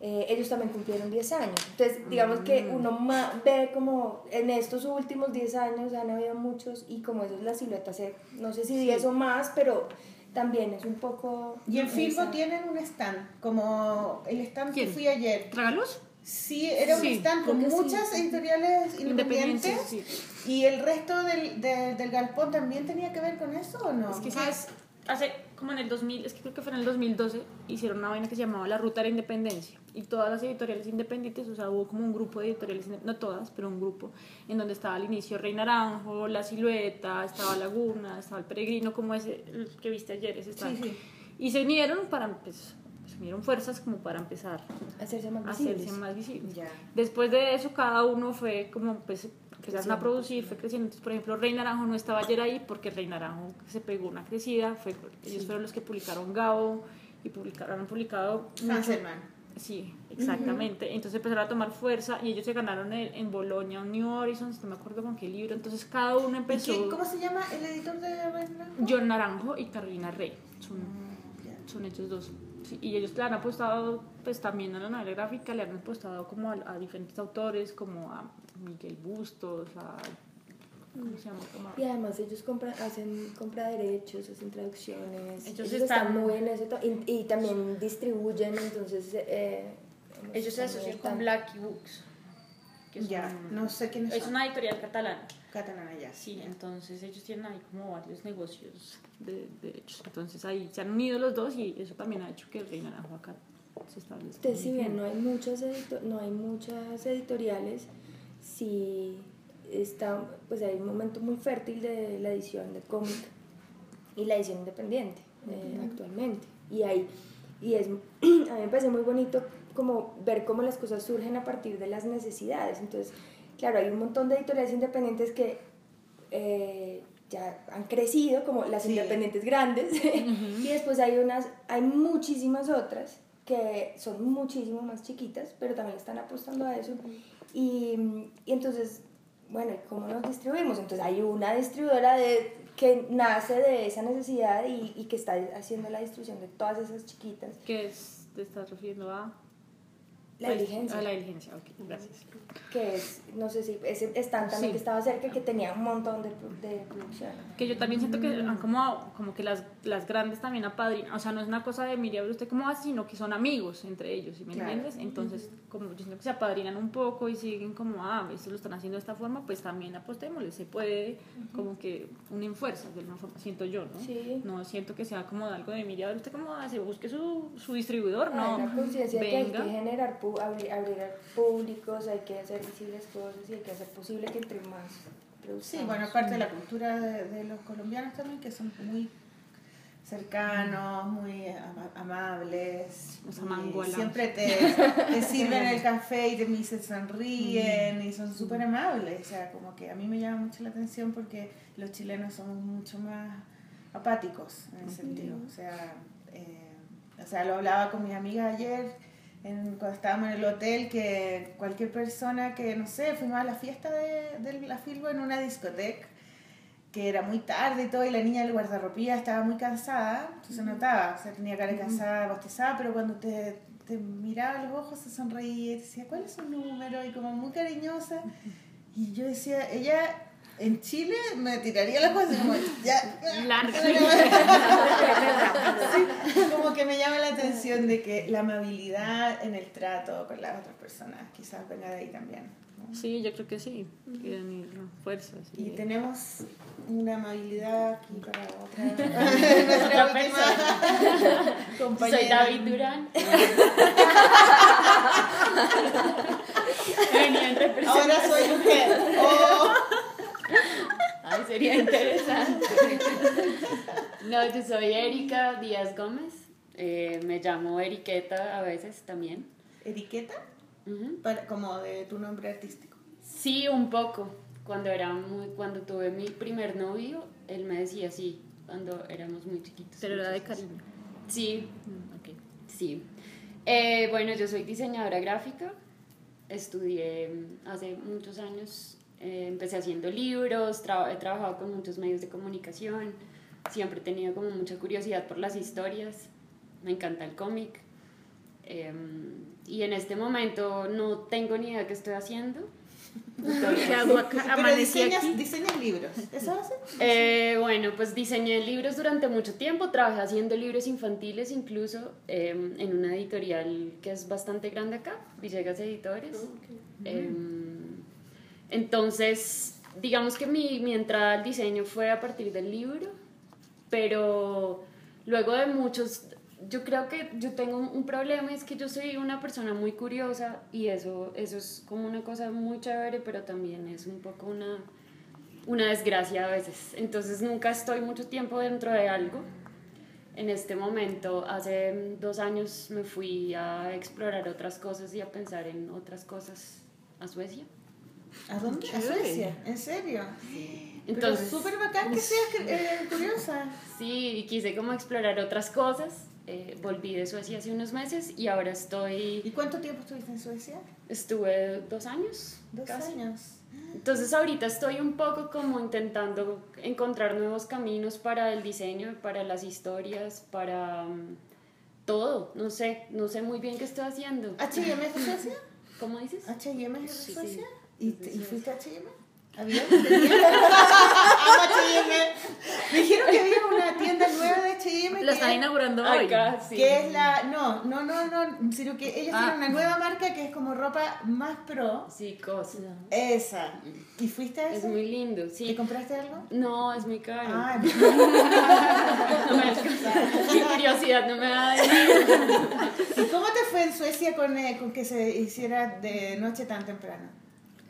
Eh, ellos también cumplieron 10 años. Entonces, digamos que Mm. uno ma- ve como en estos últimos 10 años han habido muchos y como eso es la silueta, hace, no sé si 10 o más, pero también es un poco... Y en Filbo tienen un stand, como el stand que ¿Quién? fui ayer. ¿Tragaluz? Sí, era un Sí, stand con sí. muchas editoriales Independientes. Sí. ¿Y el resto del, de- del galpón también tenía que ver con eso o no? Es que, ¿sabes? Hace como en el 2000, es que creo que fue en el 2012, hicieron una vaina que se llamaba la Ruta de la Independencia. Y todas las editoriales independientes, o sea, hubo como un grupo de editoriales, no todas, pero un grupo, en donde estaba al inicio Rey Naranjo, La Silueta, estaba Laguna, estaba El Peregrino, como ese el que viste ayer, ese sí. Y se unieron para, pues, se unieron fuerzas como para empezar hacerse más a hacerse más visibles. Ya. Después de eso, cada uno fue como, pues, empezaron a producir, fue creciendo. Entonces, por ejemplo, Rey Naranjo no estaba ayer ahí porque Rey Naranjo se pegó una crecida. Fue, ellos fueron los que publicaron Gabo y publicaron, han publicado mucho. Hanselman. Sí, exactamente. Entonces empezaron a tomar fuerza y ellos se ganaron el- en Bolonia un New Horizons, no me acuerdo con qué libro. Entonces cada uno ¿Y empezó. qué- ¿Cómo se llama el editor de Reina? John Naranjo y Carolina Rey. Son Ya. son ellos dos. Sí, y ellos le han apostado, pues también a la novela gráfica, le han apostado como a, a diferentes autores, como a Miguel Bustos, a. ¿Cómo se llama? Como a- Y además ellos compran, hacen compra de derechos, hacen traducciones. Ellos están, están- muy en eso. Y, y también distribuyen, entonces... Eh, Ellos se asocian con. Blacky Books. que Ya, un- no sé quiénes Es son. una editorial catalana. Catalana ya. Sí, entonces ellos tienen ahí como varios negocios de derechos. Entonces ahí se han unido los dos y eso también ha hecho que el Rey Naranjo acá se establezca. Entonces, si bien no hay muchas, edito- no hay muchas editoriales, sí está, pues hay un momento muy fértil de la edición de cómic y la edición independiente eh, actualmente. Y hay, y es, a mí me parece muy bonito como ver cómo las cosas surgen a partir de las necesidades. Entonces, claro, hay un montón de editoriales independientes que eh, ya han crecido, como las Sí. independientes grandes, y después hay unas, hay muchísimas otras que son muchísimo más chiquitas, pero también están apostando a eso. Y, y entonces, bueno, ¿y ¿cómo nos distribuimos? Entonces hay una distribuidora de, que nace de esa necesidad y, y que está haciendo la distribución de todas esas chiquitas. ¿Qué es? ¿Te estás refiriendo a? La Pues, diligencia. A la diligencia, ok, gracias. que es, no sé si ese stand también Sí. que estaba cerca, que tenía un montón de, de producción. Que yo también siento que han como, como que las, las grandes también apadrinan, o sea, no es una cosa de Miriam, usted cómo hace, sino que son amigos entre ellos, ¿sí me Claro. entiendes? Entonces, como yo siento que se apadrinan un poco y siguen como, ah, esto lo están haciendo de esta forma, pues también apostémosle, se puede como que unen fuerzas de alguna forma, siento yo, ¿no? Sí. No siento que sea como algo de Miriam, usted cómo hace, busque su, su distribuidor, no, Hay una conciencia de que hay que generar, pu- abrir, abrir a públicos, hay que hacer visibles cosas y hay que hacer posible que entre más Sí, bueno, aparte de la cultura de, de los colombianos también, que son muy cercanos, muy ama- amables. Amangualados. siempre te, te sirven el café y te y se sonríen y son súper amables. O sea, como que a mí me llama mucho la atención porque los chilenos somos mucho más apáticos en ese sentido. O sea, eh, o sea, lo hablaba con mis amigas ayer en- cuando estábamos en el hotel que cualquier persona que, no sé, fuimos a la fiesta de, de la Filbo en una discoteca que era muy tarde y todo, y la niña del guardarropía estaba muy cansada, se notaba, o sea, tenía cara cansada, bostezada, pero cuando te, te miraba a los ojos se sonreía y te decía, ¿cuál es su número? Y como muy cariñosa. Y yo decía, ella en Chile me tiraría las cosas como, ya, Larga. Sí, como que me llama la atención de que la amabilidad en el trato con las otras personas quizás venga de ahí también. ¿no? Sí, yo creo que sí. Quieren ir fuerzas. Y tenemos una amabilidad aquí para otra, nuestra compañera. Soy David Durán. Ahora soy mujer. Oh. Sería interesante. No, yo soy Erika Díaz Gómez. Eh, me llamo Eriqueta a veces también. Para- como de tu nombre artístico. Sí, un poco. Cuando, era muy, cuando tuve mi primer novio, él me decía así, cuando éramos muy chiquitos. Pero era de cariño. Sí, Mm. Sí. Eh, bueno, yo soy diseñadora gráfica. Estudié mm, hace muchos años. Eh, empecé haciendo libros, tra- he trabajado con muchos medios de comunicación. Siempre he tenido como mucha curiosidad por las historias. Me encanta el cómic. Em, y en este momento no tengo ni idea qué estoy haciendo. Diseñas, aquí. diseñas libros. ¿Eso haces? Eh, bueno, pues diseñé libros durante mucho tiempo, trabajé haciendo libros infantiles incluso eh, en una editorial que es bastante grande acá, Villegas Editores. Eh, entonces, digamos que mi, mi entrada al diseño fue a partir del libro, pero luego de muchos, yo creo que yo tengo un, problema, es que yo soy una persona muy curiosa y eso, eso es como una cosa muy chévere, pero también es un poco una una desgracia a veces. Entonces nunca estoy mucho tiempo dentro de algo. En este momento, hace dos años me fui a explorar otras cosas y a pensar en otras cosas a Suecia. ¿A dónde? A. Suecia. ¿En serio? Entonces, Entonces, súper bacán que seas eh, curiosa. sí, y quise como explorar otras cosas. Eh, volví de Suecia hace unos meses y ahora ¿Y estoy, cuánto tiempo estuviste en Suecia? estuve dos años. Dos casi. años. Entonces ahorita estoy un poco como intentando encontrar nuevos caminos para el diseño, para las historias, para mm, todo. No sé, no sé muy bien qué estoy haciendo. ¿H&M es de Suecia? ¿Cómo dices? ¿H&M es de Sí, Suecia? sí. ¿Y, te- ¿Y fuiste a H&M? ¿Había? Me dijeron que había una tienda nueva de H&M La están es- inaugurando hoy. Acá, sí. Que es la. No, no, no, no. Sino que ellos Ah. tienen una nueva marca que es como ropa más pro. Sí, cosa. Esa. ¿Y fuiste a Es muy lindo, ¿Te sí. compraste algo? No, es muy caro. Ah, No me alcanza. Mi curiosidad no me da ¿Y cómo te fue en Suecia con, eh, con que se hiciera de noche tan temprano?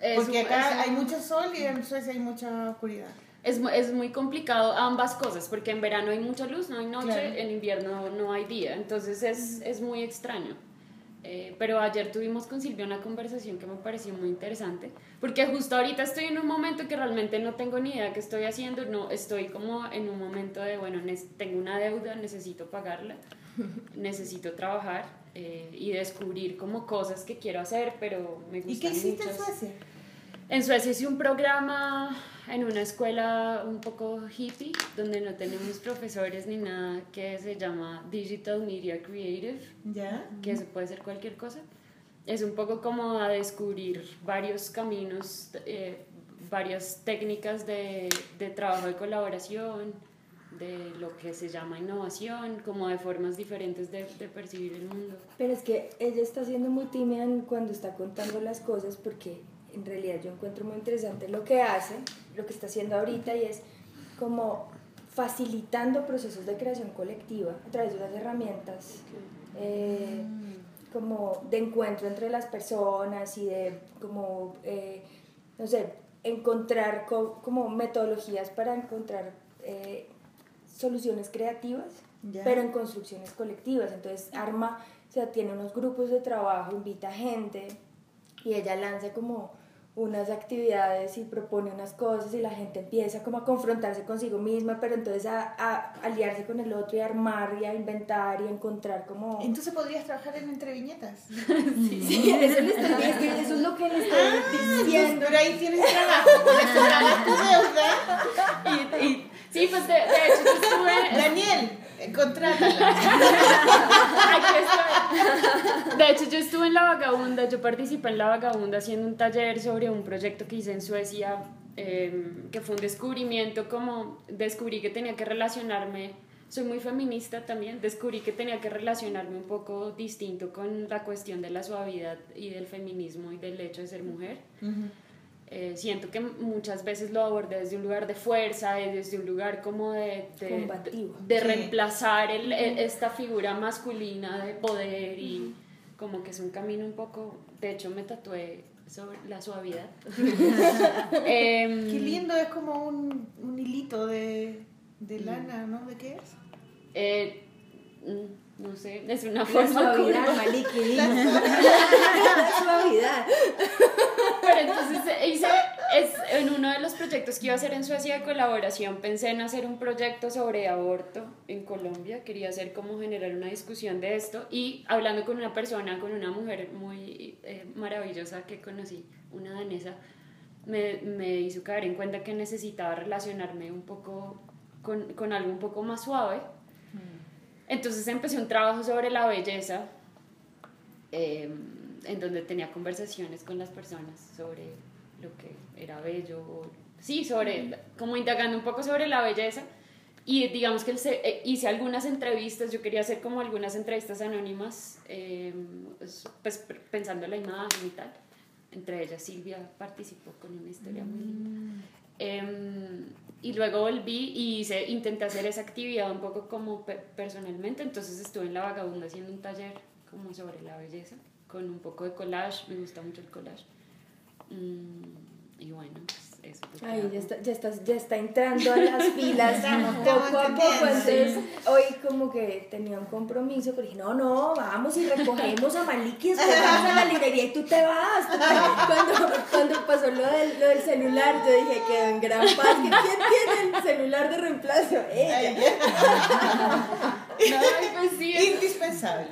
Es Porque un- acá un- hay mucho sol y en Suecia hay mucha oscuridad. Es, es muy complicado ambas cosas, porque en verano hay mucha luz, no hay noche, Claro. en invierno no hay día, entonces es, es muy extraño. Eh, pero ayer tuvimos con Silvia una conversación que me pareció muy interesante, porque justo ahorita estoy en un momento que realmente no tengo ni idea qué estoy haciendo, no estoy como en un momento de, bueno, tengo una deuda, necesito pagarla, necesito trabajar eh, y descubrir como cosas que quiero hacer, pero me gustan ¿Y qué hiciste en muchas- Suecia? En Suecia hice un programa en una escuela un poco hippie, donde no tenemos profesores ni nada, que se llama Digital Media Creative, ¿Ya? que se puede ser cualquier cosa. Es un poco como a descubrir varios caminos, eh, varias técnicas de, de trabajo de colaboración, de lo que se llama innovación, como de formas diferentes de, de percibir el mundo. Pero es que ella está siendo muy tímida cuando está contando las cosas porque en realidad yo encuentro muy interesante lo que hace, lo que está haciendo ahorita y es como facilitando procesos de creación colectiva a través de unas herramientas eh, como de encuentro entre las personas y de como, eh, no sé, encontrar co- como metodologías para encontrar eh, soluciones creativas, Ya. pero en construcciones colectivas. Entonces arma, o sea, tiene unos grupos de trabajo, invita gente y ella lanza como unas actividades y propone unas cosas y la gente empieza como a confrontarse consigo misma, pero entonces a, a aliarse con el otro y a armar y a inventar y a encontrar como... Entonces podrías trabajar en entreviñetas. Sí, eso, le estoy- es que eso es lo que le estoy diciendo. Pero ahí tienes trabajo, con eso pagas tu deuda. Y, y- sí, pues de, de hecho yo estuve... Daniel, contrátala. Aquí estoy. De hecho, yo estuve en La Vagabunda, yo participé en La Vagabunda haciendo un taller sobre un proyecto que hice en Suecia, eh, que fue un descubrimiento, como descubrí que tenía que relacionarme, soy muy feminista también, descubrí que tenía que relacionarme un poco distinto con la cuestión de la suavidad y del feminismo y del hecho de ser mujer. Eh, siento que muchas veces lo abordé desde un lugar de fuerza, y desde un lugar como de, de, Combativo. de Sí. reemplazar el- el- esta figura masculina de poder y como que es un camino un poco, de hecho me tatué sobre la suavidad. Em, Qué lindo, es como un, un hilito de, de lana, ¿no? ¿De qué es? eh, mm, no sé, es una La forma suavidad. Maliki. La suavidad. Pero entonces eh, hice, es, en uno de los proyectos que iba a hacer en Suecia de colaboración, pensé en hacer un proyecto sobre aborto en Colombia. Quería hacer como generar una discusión de esto y hablando con una persona, con una mujer muy eh, maravillosa que conocí, una danesa, me, me hizo caer en cuenta que necesitaba relacionarme un poco con, con algo un poco más suave. Entonces empecé un trabajo sobre la belleza, eh, en donde tenía conversaciones con las personas sobre lo que era bello, o- sí, sobre, como indagando un poco sobre la belleza. Y digamos que el eh, hice algunas entrevistas, yo quería hacer como algunas entrevistas anónimas, eh, pues pensando en la imagen y tal. Entre ellas Silvia participó con una historia muy linda. Y luego volví y hice, intenté hacer esa actividad un poco como pe- personalmente, entonces estuve en La Vagabunda haciendo un taller como sobre la belleza, con un poco de collage, me gusta mucho el collage. Mm, y bueno, eso. que Ay, ya está, ya, está, ya está entrando a las filas poco a poco. Entonces, hoy como que tenía un compromiso, pero dije, no, no, vamos y recogemos a Maliki, después vamos a la librería y tú te vas. Cuando, cuando pasó lo del, lo del celular, yo dije, quedó en gran paz. que ¿Quién tiene el celular de reemplazo? Ella. No, pues sí, Indispensable.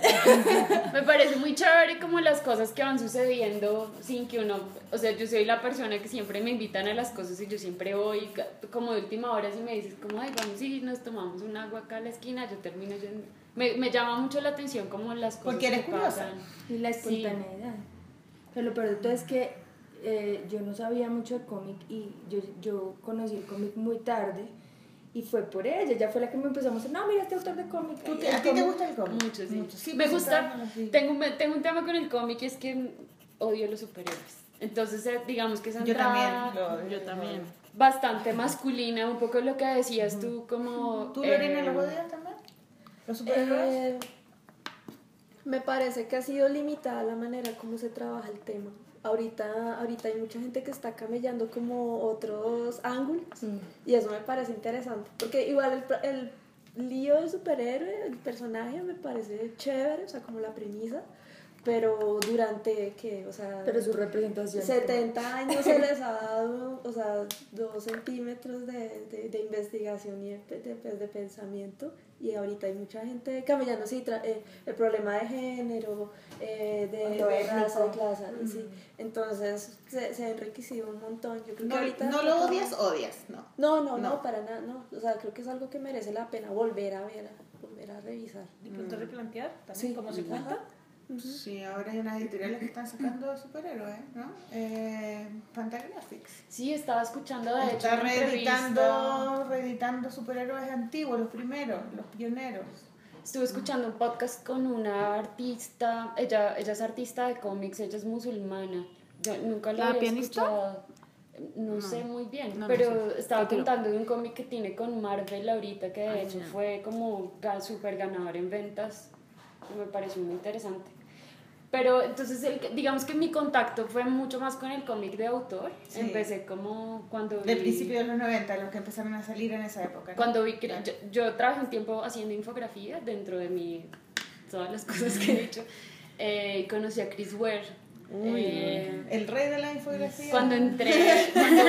Me parece muy chévere como las cosas que van sucediendo sin que uno, o sea, yo soy la persona que siempre me invitan a las cosas y yo siempre voy como de última hora si me dices como, ay, vamos y nos tomamos un agua acá a la esquina, yo termino yendo. Me, me llama mucho la atención como las cosas Porque eres que curiosa. pasan. Y la Sí. espontaneidad. Pero lo peor de todo es que eh, yo no sabía mucho de cómic y yo, yo conocí el cómic muy tarde y fue por ella. Ella fue la que me empezó a mostrar, no, mira este autor de cómic. ¿Tú Ay, te- ¿A ti te cómic". gusta el cómic? Mucho, sí. Sí, me pues, gusta, tengo, un- tengo un tema con el cómic y es que odio los superhéroes. Entonces, eh, digamos que esa Yo también. lo- Yo también. bastante masculina, un poco lo que decías tú, como... ¿Tú, Lorena, eh, los odias también? ¿Los superhéroes? Eh, me parece que ha sido limitada la manera como se trabaja el tema. Ahorita, ahorita hay mucha gente que está camellando como otros ángulos Mm. y eso me parece interesante. Porque igual el, el lío del superhéroe, el personaje me parece chévere, o sea, como la premisa, pero durante, ¿qué? O sea, Pero su representación. 70 años se les ha dado, o sea, dos centímetros de, de, de investigación y de, de, pues, de pensamiento. Y ahorita hay mucha gente camellando, sí, tra- eh, el problema de género, eh, de, raza, de étnico. clase, sí. Entonces se, se ha enriquecido un montón. Yo creo No, que ahorita no lo odias, odias, no. No, no, no, No. para nada, no. O sea, creo que es algo que merece la pena volver a ver, volver a revisar. De pronto replantear también Sí. cómo se cuenta. Sí, ahora hay unas editoriales que están sacando superhéroes, ¿no? Eh, Fantagraphics. Sí, estaba escuchando de hecho Está entrevista. reeditando, reeditando superhéroes antiguos, los primeros, los pioneros. Estuve escuchando un podcast con una artista, ella, ella es artista de cómics, ella es musulmana. Yo nunca la, ¿La había pianista? escuchado. No, sé muy bien, No, no pero sé. estaba contando de un cómic que tiene con Marvel ahorita, que de hecho fue como súper ganador en ventas. Me pareció muy interesante. Pero entonces, el, digamos que mi contacto fue mucho más con el cómic de autor. Sí. Empecé como cuando... De vi- principios de los 90, los que empezaron a salir en esa época. ¿no? Cuando vi que yo, yo trabajé un tiempo haciendo infografía dentro de mi todas las cosas que he dicho eh, conocí a Chris Ware Eh, El rey de la infografía. cuando entré cuando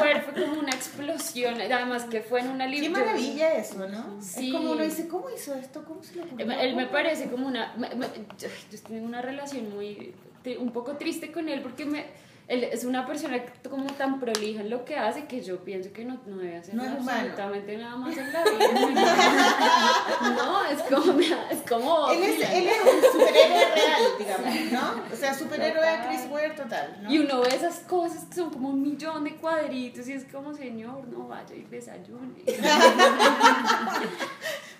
Ware fue como una explosión además que fue en una Qué librería maravilla eso, ¿no? Sí. Es como uno dice, ¿cómo hizo esto? ¿Cómo se lo ocurrió? Él me parece como una. me- me- yo yo tengo una relación muy. un poco triste con él porque me. Él es una persona como tan prolija en lo que hace que yo pienso que no, no debe hacer No absolutamente nada más en la vida. No, es como. Es como Él es, él es un superhéroe real, digamos, ¿no? O sea, superhéroe a Chris Ware total, ¿no? Y uno ve esas cosas que son como un millón de cuadritos y es como, señor, no vaya y desayune.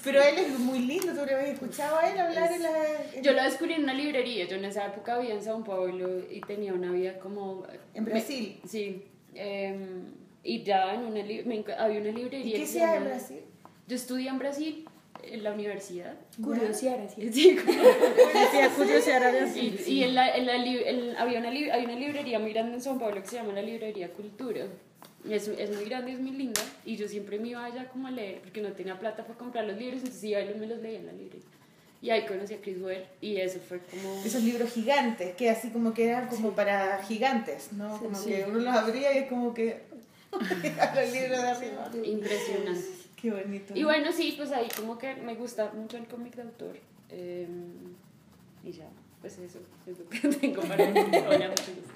Pero él es muy lindo, tú le habías escuchado a él hablar en la... en- Yo lo descubrí en una librería. Yo en esa época vivía en Sao Paulo y tenía una vida como. En Brasil. Me- sí. eh, y ya en una me había una ¿Y librería. qué que se hacía en Brasil? Yo estudié en Brasil, en la universidad. Curiosear así. Sí, de así. y, y en la, en la en- había una, hay una librería muy grande en Sao Paulo que se llama la Librería Cultura. Es, es muy grande, es muy linda. Y yo siempre me iba allá como a leer, porque no tenía plata para comprar los libros, entonces iba y me los leía en la librería. Y ahí conocí a Chris Ware y eso fue como... Esos libros gigantes, que así como que eran como para gigantes, ¿no? Como que uno los abría y es como que... los libros de arriba. Impresionante. Qué bonito. Y bueno, sí, pues ahí como que me gusta mucho el cómic de autor. eh, y ya, pues eso es lo que tengo para decir. Hola, mucho gusto.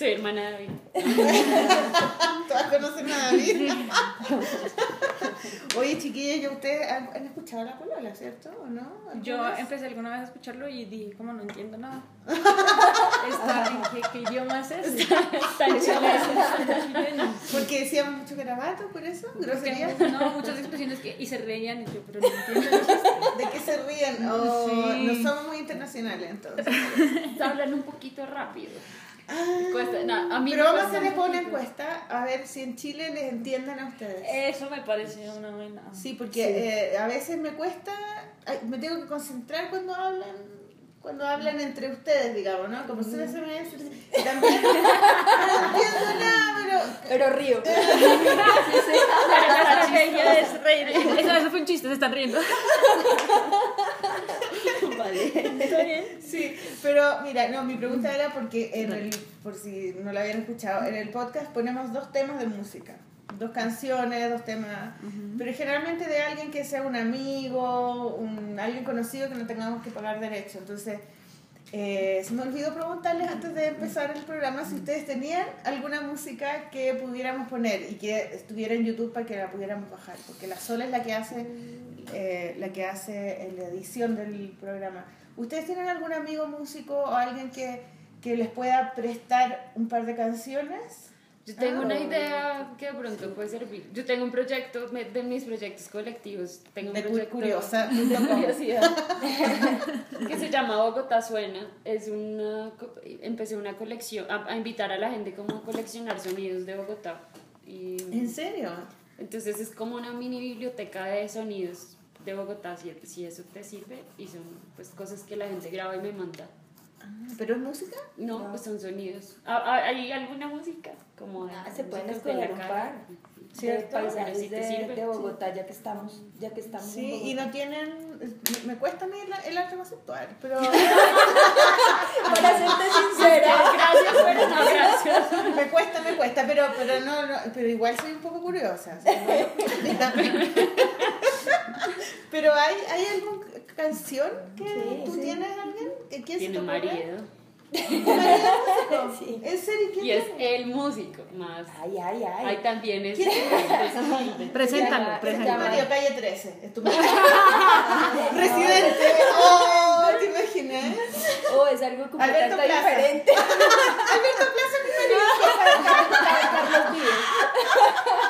Soy hermana de David. Todas conocen a David. Oye, chiquillos, ¿ya ustedes han, han escuchado la polola, cierto? ¿O no? Yo empecé alguna vez a escucharlo y dije, como no entiendo nada. Está, ¿en qué, qué idioma es este? Está en chileno. chileno. Porque decíamos mucho garabato, por eso, groserías. No, muchas expresiones que y se reían y yo, pero no entiendo. ¿De qué se ríen? Oh, Sí. No somos muy internacionales entonces. Hablan un poquito rápido. Ah, Cuesta- no, a mí pero me vamos a cuesta hacer después un una encuesta a ver si en Chile les entienden a ustedes. Eso me parece una buena. Sí, porque eh, a veces me cuesta, me tengo que concentrar cuando hablan, cuando hablan entre ustedes, digamos, ¿no? Como ustedes se me dicen, y también no entiendo nada, pero Pero río. La estrategia es reír. Eso, eso fue un chiste, se están riendo. Vale. ¿Está bien? Sí, pero mira, no, mi pregunta era porque en el, por si no lo habían escuchado, en el podcast ponemos dos temas de música, dos canciones, dos temas, pero generalmente de alguien que sea un amigo, un, alguien conocido que no tengamos que pagar derecho. Entonces, eh, se me olvidó preguntarles antes de empezar el programa si ustedes tenían alguna música que pudiéramos poner y que estuviera en YouTube para que la pudiéramos bajar, porque la Sola es la que hace, eh, la que hace la edición del programa. ¿Ustedes tienen algún amigo músico o alguien que, que les pueda prestar un par de canciones? Yo tengo una Ah. idea que de pronto puede servir. Yo tengo un proyecto, de mis proyectos colectivos, tengo un De proyecto curiosa. de curiosidad que se llama Bogotá Suena. Es una, empecé una colección, a, a invitar a la gente como a coleccionar sonidos de Bogotá. Y, ¿En serio? entonces es como una mini biblioteca de sonidos de Bogotá, si, si eso te sirve, y son pues cosas que la gente graba y me manda. Ah, ¿Pero es música? No, pues son sonidos. Ah, ah, ¿Hay alguna música? Como de- Ah, se pueden escoger un par. ¿Cierto? De paisajes si de, sirve, de Bogotá, ya que estamos, ya que estamos Sí, y no tienen... Me, cuesta a mí el, el arte conceptual, pero... Para serte sincera, Gracias, pero no, gracias. me cuesta, me cuesta, pero, pero, no, no, pero igual soy un poco curiosa. ¿no? pero hay, ¿hay alguna canción que Sí, tú sí. tienes alguien? ¿Que- ¿Quién Tiene se marido. ¿Marido músico? Sí. ¿En serio? ¿Quién Y es el músico más. Ay, ay, ay. Ahí también es. ¿Quién Preséntalo, Es preséntalo. marido, calle 13. Es tu marido. Residente. Oh, ¿te imaginas? Oh, es algo Alberto completamente Plaza. diferente. Alberto Plaza, mi marido. Carlos Vives.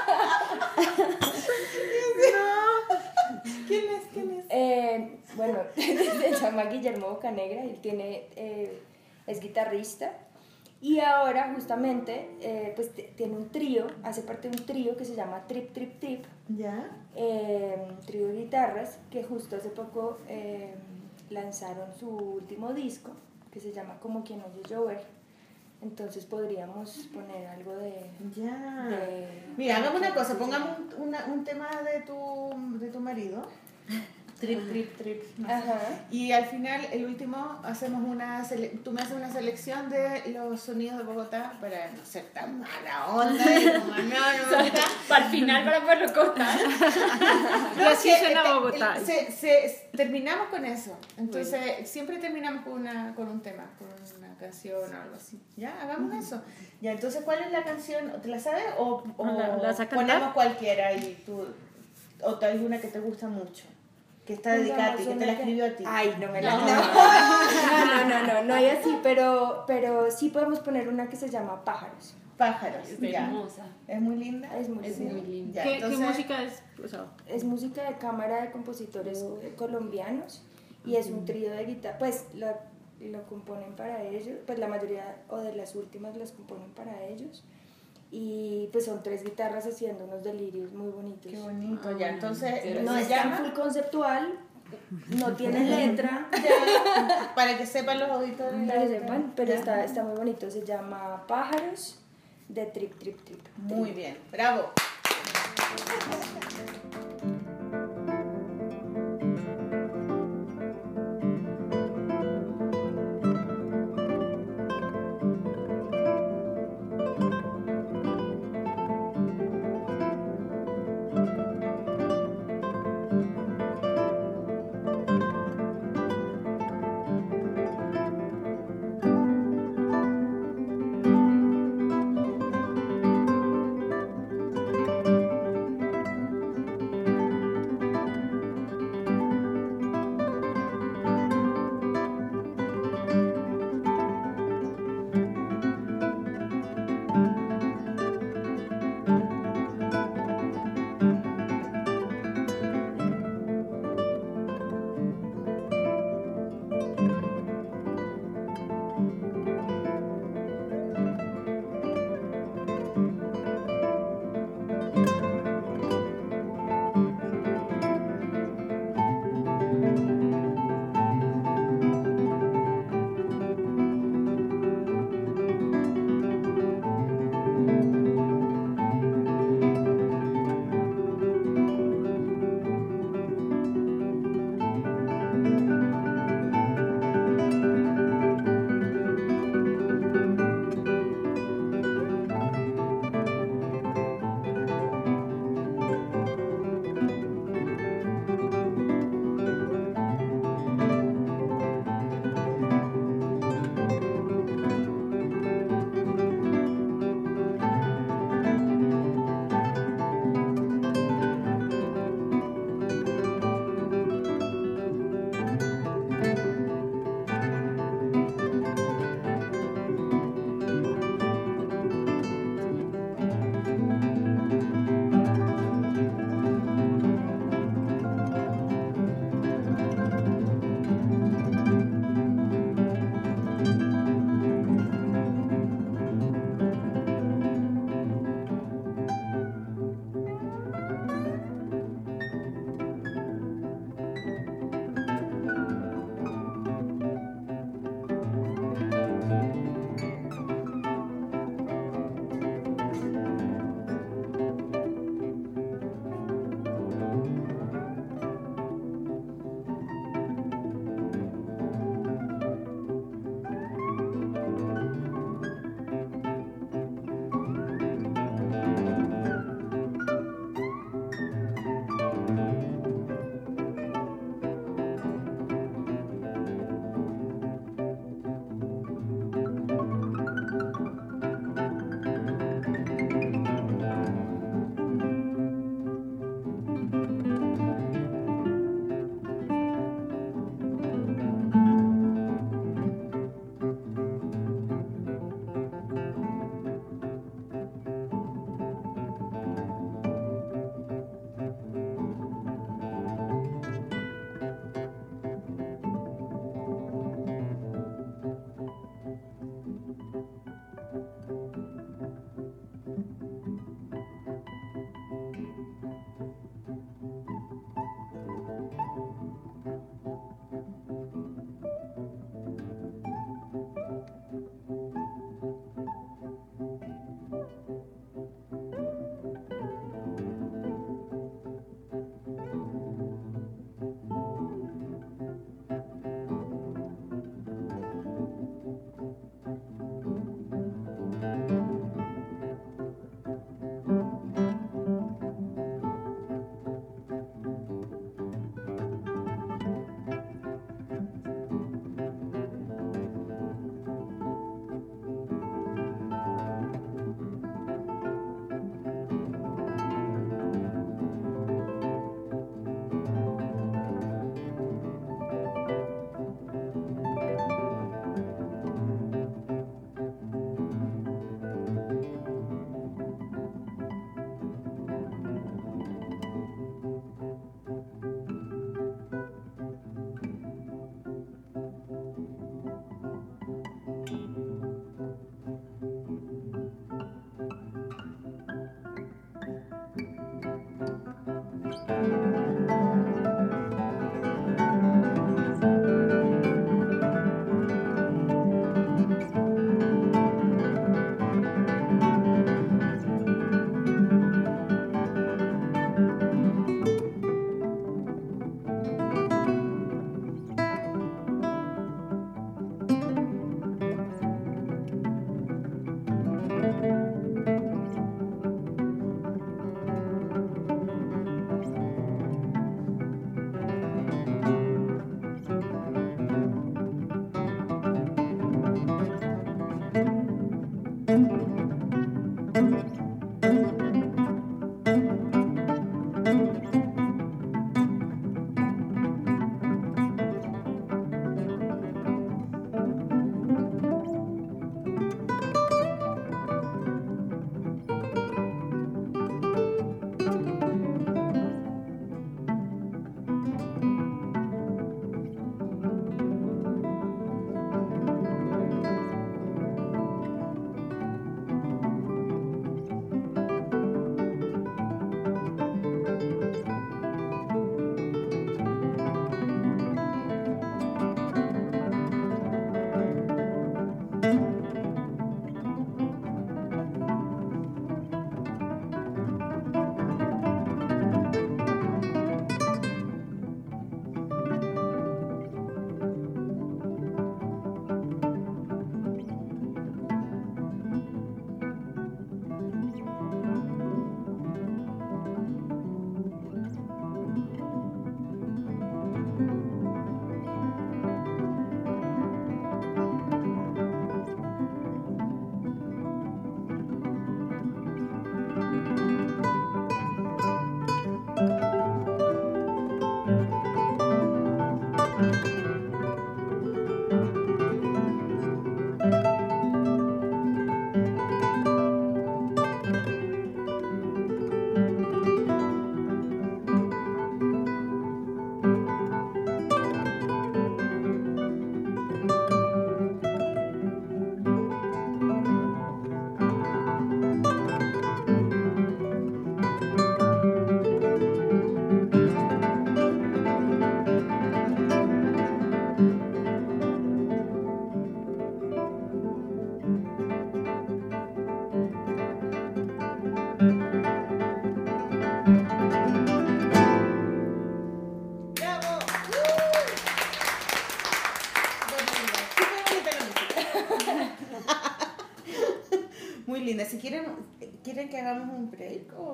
¿Quién es? ¿Quién es? Eh, bueno, se llama Guillermo Bocanegra, él tiene, eh, es guitarrista y ahora justamente eh, pues tiene un trío, hace parte de un trío que se llama Trip Trip Trip, ¿Ya? eh, trío de guitarras que justo hace poco eh, lanzaron su último disco que se llama Como quien oye llover. Entonces podríamos poner algo de... Ya. de- Mira, hagamos una cosa, pongamos un, una- un tema de tu, de tu marido. Trip, trip, trip. no sé. Y al final, el último, hacemos una sele- tú me haces una selección de los sonidos de Bogotá para no ser tan mala onda. y como, no, no gusta. Para el final, para poderlo cortar. Y así que, suena Bogotá. se- se- terminamos con eso. Entonces, siempre terminamos con, una, con un tema, con una canción o algo así. Ya, hagamos eso. Ya, entonces, ¿cuál es la canción? ¿Te la sabes? ¿O, o ponemos cualquiera y tú, o hay una que te gusta mucho? Que está dedicada a ti, que te la escribió a ti. Ay, no me la No. no. no, no, no, no hay así, pero, pero sí podemos poner una que se llama Pájaros. Pájaros. Es hermosa. Es muy linda. Es muy Es linda. muy linda. Ya, ¿Qué, entonces- ¿Qué música es? O sea, Es música de cámara de compositores colombianos y es un trío de guitarra, pues lo componen para ellos, pues la mayoría o de las últimas las componen para ellos y pues son tres guitarras haciendo unos delirios muy bonitos. Qué bonito, ya. Entonces, No se es tan full conceptual, no tiene letra, ya, para que sepan los auditores. para que sepan, pero está, está muy bonito, se llama Pájaros de Trip Trip Trip. Muy bien, bravo. ¡Bravo!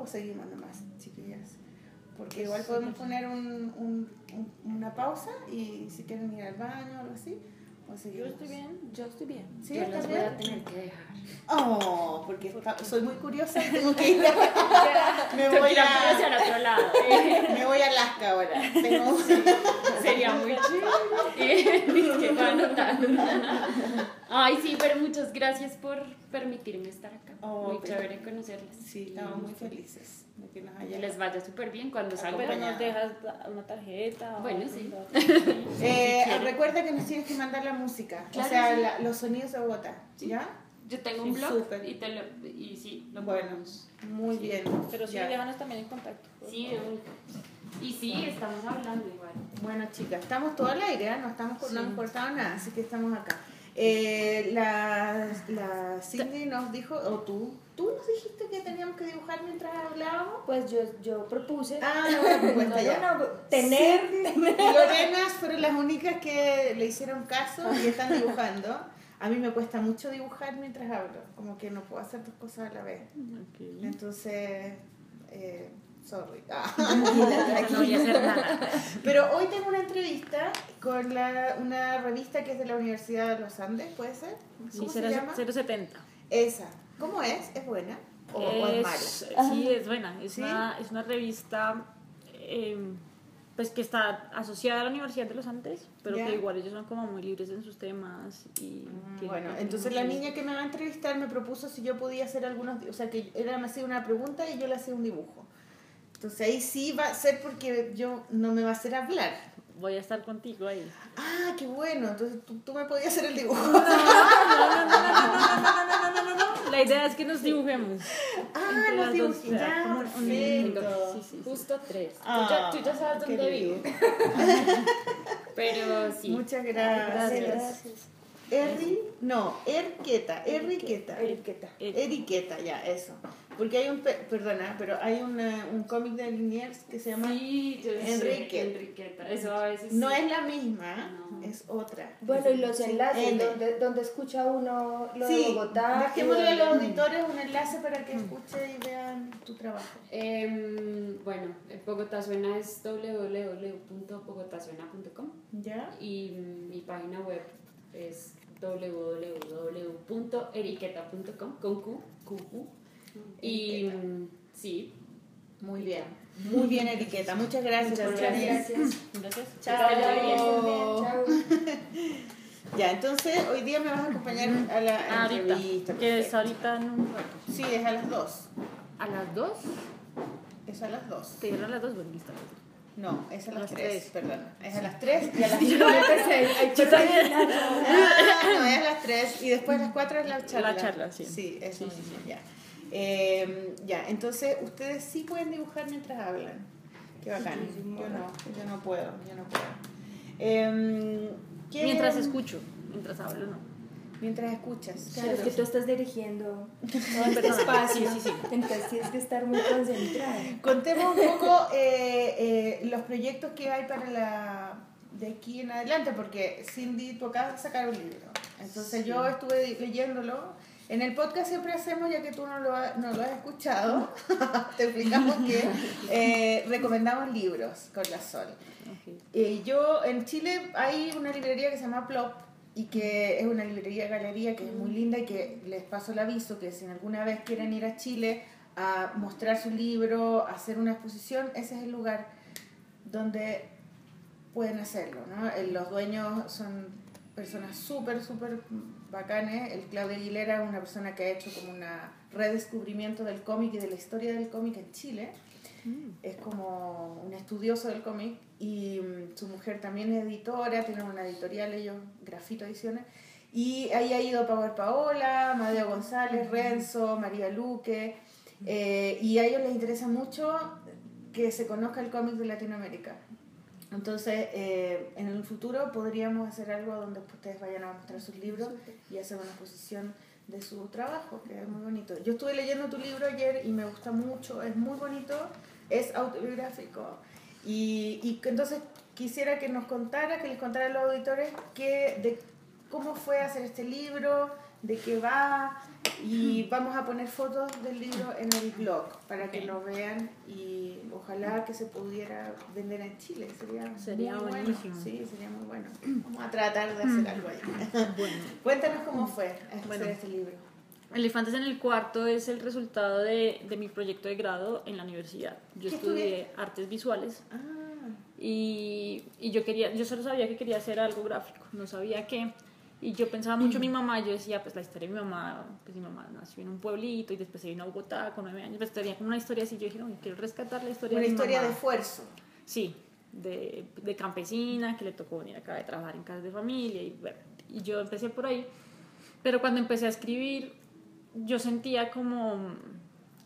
O seguimos nomás, chiquillas? Porque igual podemos poner un, un- un- una pausa y si quieren ir al baño o algo así, o Yo estoy bien, yo estoy bien. ¿Sí? Yo ¿Estás las voy a tener que dejar. Oh, porque está- soy muy curiosa y tengo que ir. me voy a a, hacia el otro lado. me voy a Alaska ahora. Tengo- Sería muy chévere. que va a notar. Ay, sí, pero muchas gracias por permitirme estar acá. Oh, muy pero- chévere conocerles. Sí, estamos muy felices de que nos les vaya súper bien cuando salgan. Pero nos dejas una tarjeta. o Bueno, sí. Eh, Si recuerda que nos tienes que mandar la música, Claro o sea, sí. la- los sonidos de Bogotá, Sí. ¿ya? Yo tengo un Sí, blog y, te lo, y sí, lo Bueno, muy bien. Pero sí, déjanos también en contacto. Sí, y sí, estamos hablando igual. Bueno, chicas, estamos todo al aire, ¿eh? no, estamos, no hemos cortado nada, así que estamos acá. Eh, la, la Cindy nos dijo, o tú, tú nos dijiste que teníamos que dibujar mientras hablábamos. Pues yo, yo propuse. Ah, una propuesta No, ya. no, no, tener. Cindy y Lorena fueron las únicas que le hicieron caso y están dibujando. A mí me cuesta mucho dibujar mientras hablo, como que no puedo hacer dos cosas a la vez. Ok. Entonces, eh, sorry. Ah. No voy a hacer nada. Pero hoy tengo una entrevista con la, una revista que es de la Universidad de los Andes, ¿puede ser? Sí, ¿Cómo se cero- llama? 070. Esa. ¿Cómo es? ¿Es buena? ¿O, o es mala? Sí, es buena. Es, ¿Sí? una, es una revista eh, pues que está asociada a la Universidad de los Andes, pero Ya. que igual ellos son como muy libres en sus temas. y que- Bueno, entonces la niña que me va a entrevistar me propuso si yo podía hacer algunos, o sea, que ella me hacía una pregunta y yo le hacía un dibujo. Entonces ahí sí va a ser porque yo no me va a hacer hablar. Voy a estar contigo ahí. Ah, qué bueno, entonces tú, tú me podías hacer el dibujo. La idea es que nos dibujemos. Ah, o sea, ya, perfecto. Sí, sí, sí. Justo tres. Ah, tú, ya, tú ya sabes dónde vivo. Pero sí. Muchas gracias. Gracias. Erri, no, Erqueta, Erriqueta. Eriqueta. Eriqueta, ya, eso. Porque hay un, pe- perdona, pero hay una- un cómic de Liniers que se llama... Sí, yo sé, Enrique. Enriqueta. Eso a veces. No sí. es la misma, No. es otra. Bueno, y los enlaces, N. donde, donde escucha uno lo de Sí, Bogotá. dejémosle a los donde- auditores un enlace para que escuchen y vean tu trabajo. Em, bueno, Bogotá Suena es www.bogotasuena.com ¿Ya? y mi página web es www.eriqueta.com con Q. Y mm, sí, Muy bien. Muy bien, Eriqueta. Muchas gracias por Muchas gracias. Gracias. Chao. Chao. Ya, entonces hoy día me vas a acompañar a la Ah, Ahorita, entrevista. que es ahorita en un rato. Sí, es a las 2. ¿A las 2? Es a las 2. ¿Te dieron a las 2? Bueno, listo. No, es a las Las 3, tres. perdón. Es a las 3 y a las Yo empecé, hay que rellenar. Ah, no, es a las 3 y después a las 4 es la charla. La charla, sí. Sí, eso Sí, ya. Eh, ya, entonces ustedes sí pueden dibujar mientras hablan. Qué bacán. Yo no, yo no puedo, yo no puedo. Eh, ¿qué- Mientras escucho, mientras hablo, no. Mientras escuchas. Claro, es que tú estás dirigiendo este perdón. espacio, Sí, sí, sí. entonces tienes que estar muy concentrada. Contemos un poco eh, eh, los proyectos que hay para la de aquí en adelante, porque Cindy, tú acabas de sacar un libro. Entonces yo estuve leyéndolo. En el podcast siempre hacemos, ya que tú no lo, ha- no lo has escuchado, te explicamos que eh, recomendamos libros con la Sol. Ok. Eh, yo en Chile hay una librería que se llama Plop y que es una librería galería que es muy linda y que les paso el aviso que si alguna vez quieren ir a Chile a mostrar su libro, a hacer una exposición, ese es el lugar donde pueden hacerlo. ¿no? Eh, Los dueños son personas súper, súper bacanes. El Claudio Aguilera es una persona que ha hecho como una redescubrimiento del cómic y de la historia del cómic en Chile es como un estudioso del cómic y mm, su mujer también es editora, tienen una editorial ellos, Grafito Ediciones, y ahí ha ido Power Paola, Madeo González, Renzo, María Luque, eh, y a ellos les interesa mucho que se conozca el cómic de Latinoamérica. Entonces, eh, en el futuro podríamos hacer algo donde ustedes vayan a mostrar sus libros y hacer una exposición de su trabajo, que es muy bonito. Yo estuve leyendo tu libro ayer y me gusta mucho, es muy bonito, es autobiográfico. Y, y que entonces quisiera que nos contara, que les contara a los auditores que, de cómo fue hacer este libro, de qué va, y vamos a poner fotos del libro en el blog para que Ok. lo vean y ojalá que se pudiera vender en Chile, sería, Sería muy buenísimo. bueno. Sí, sería muy bueno. Vamos a tratar de hacer algo ahí. Bueno. Cuéntanos cómo fue hacer Bueno. este libro. Elefantes en el cuarto es el resultado de, de mi proyecto de grado en la universidad. Yo ¿Qué estudié artes visuales Ah, y, y yo quería, yo solo sabía que quería hacer algo gráfico, no sabía qué. Y yo pensaba mucho en mi mamá, yo decía, pues la historia de mi mamá, pues mi mamá nació en un pueblito y después se vino a Bogotá con nueve años, pues tenía como una historia así, yo dije, no, quiero rescatar la historia una de mi historia de mamá. esfuerzo. Sí, de, de campesina, que le tocó venir acá de trabajar en casa de familia y bueno, y yo empecé por ahí. Pero cuando empecé a escribir, yo sentía como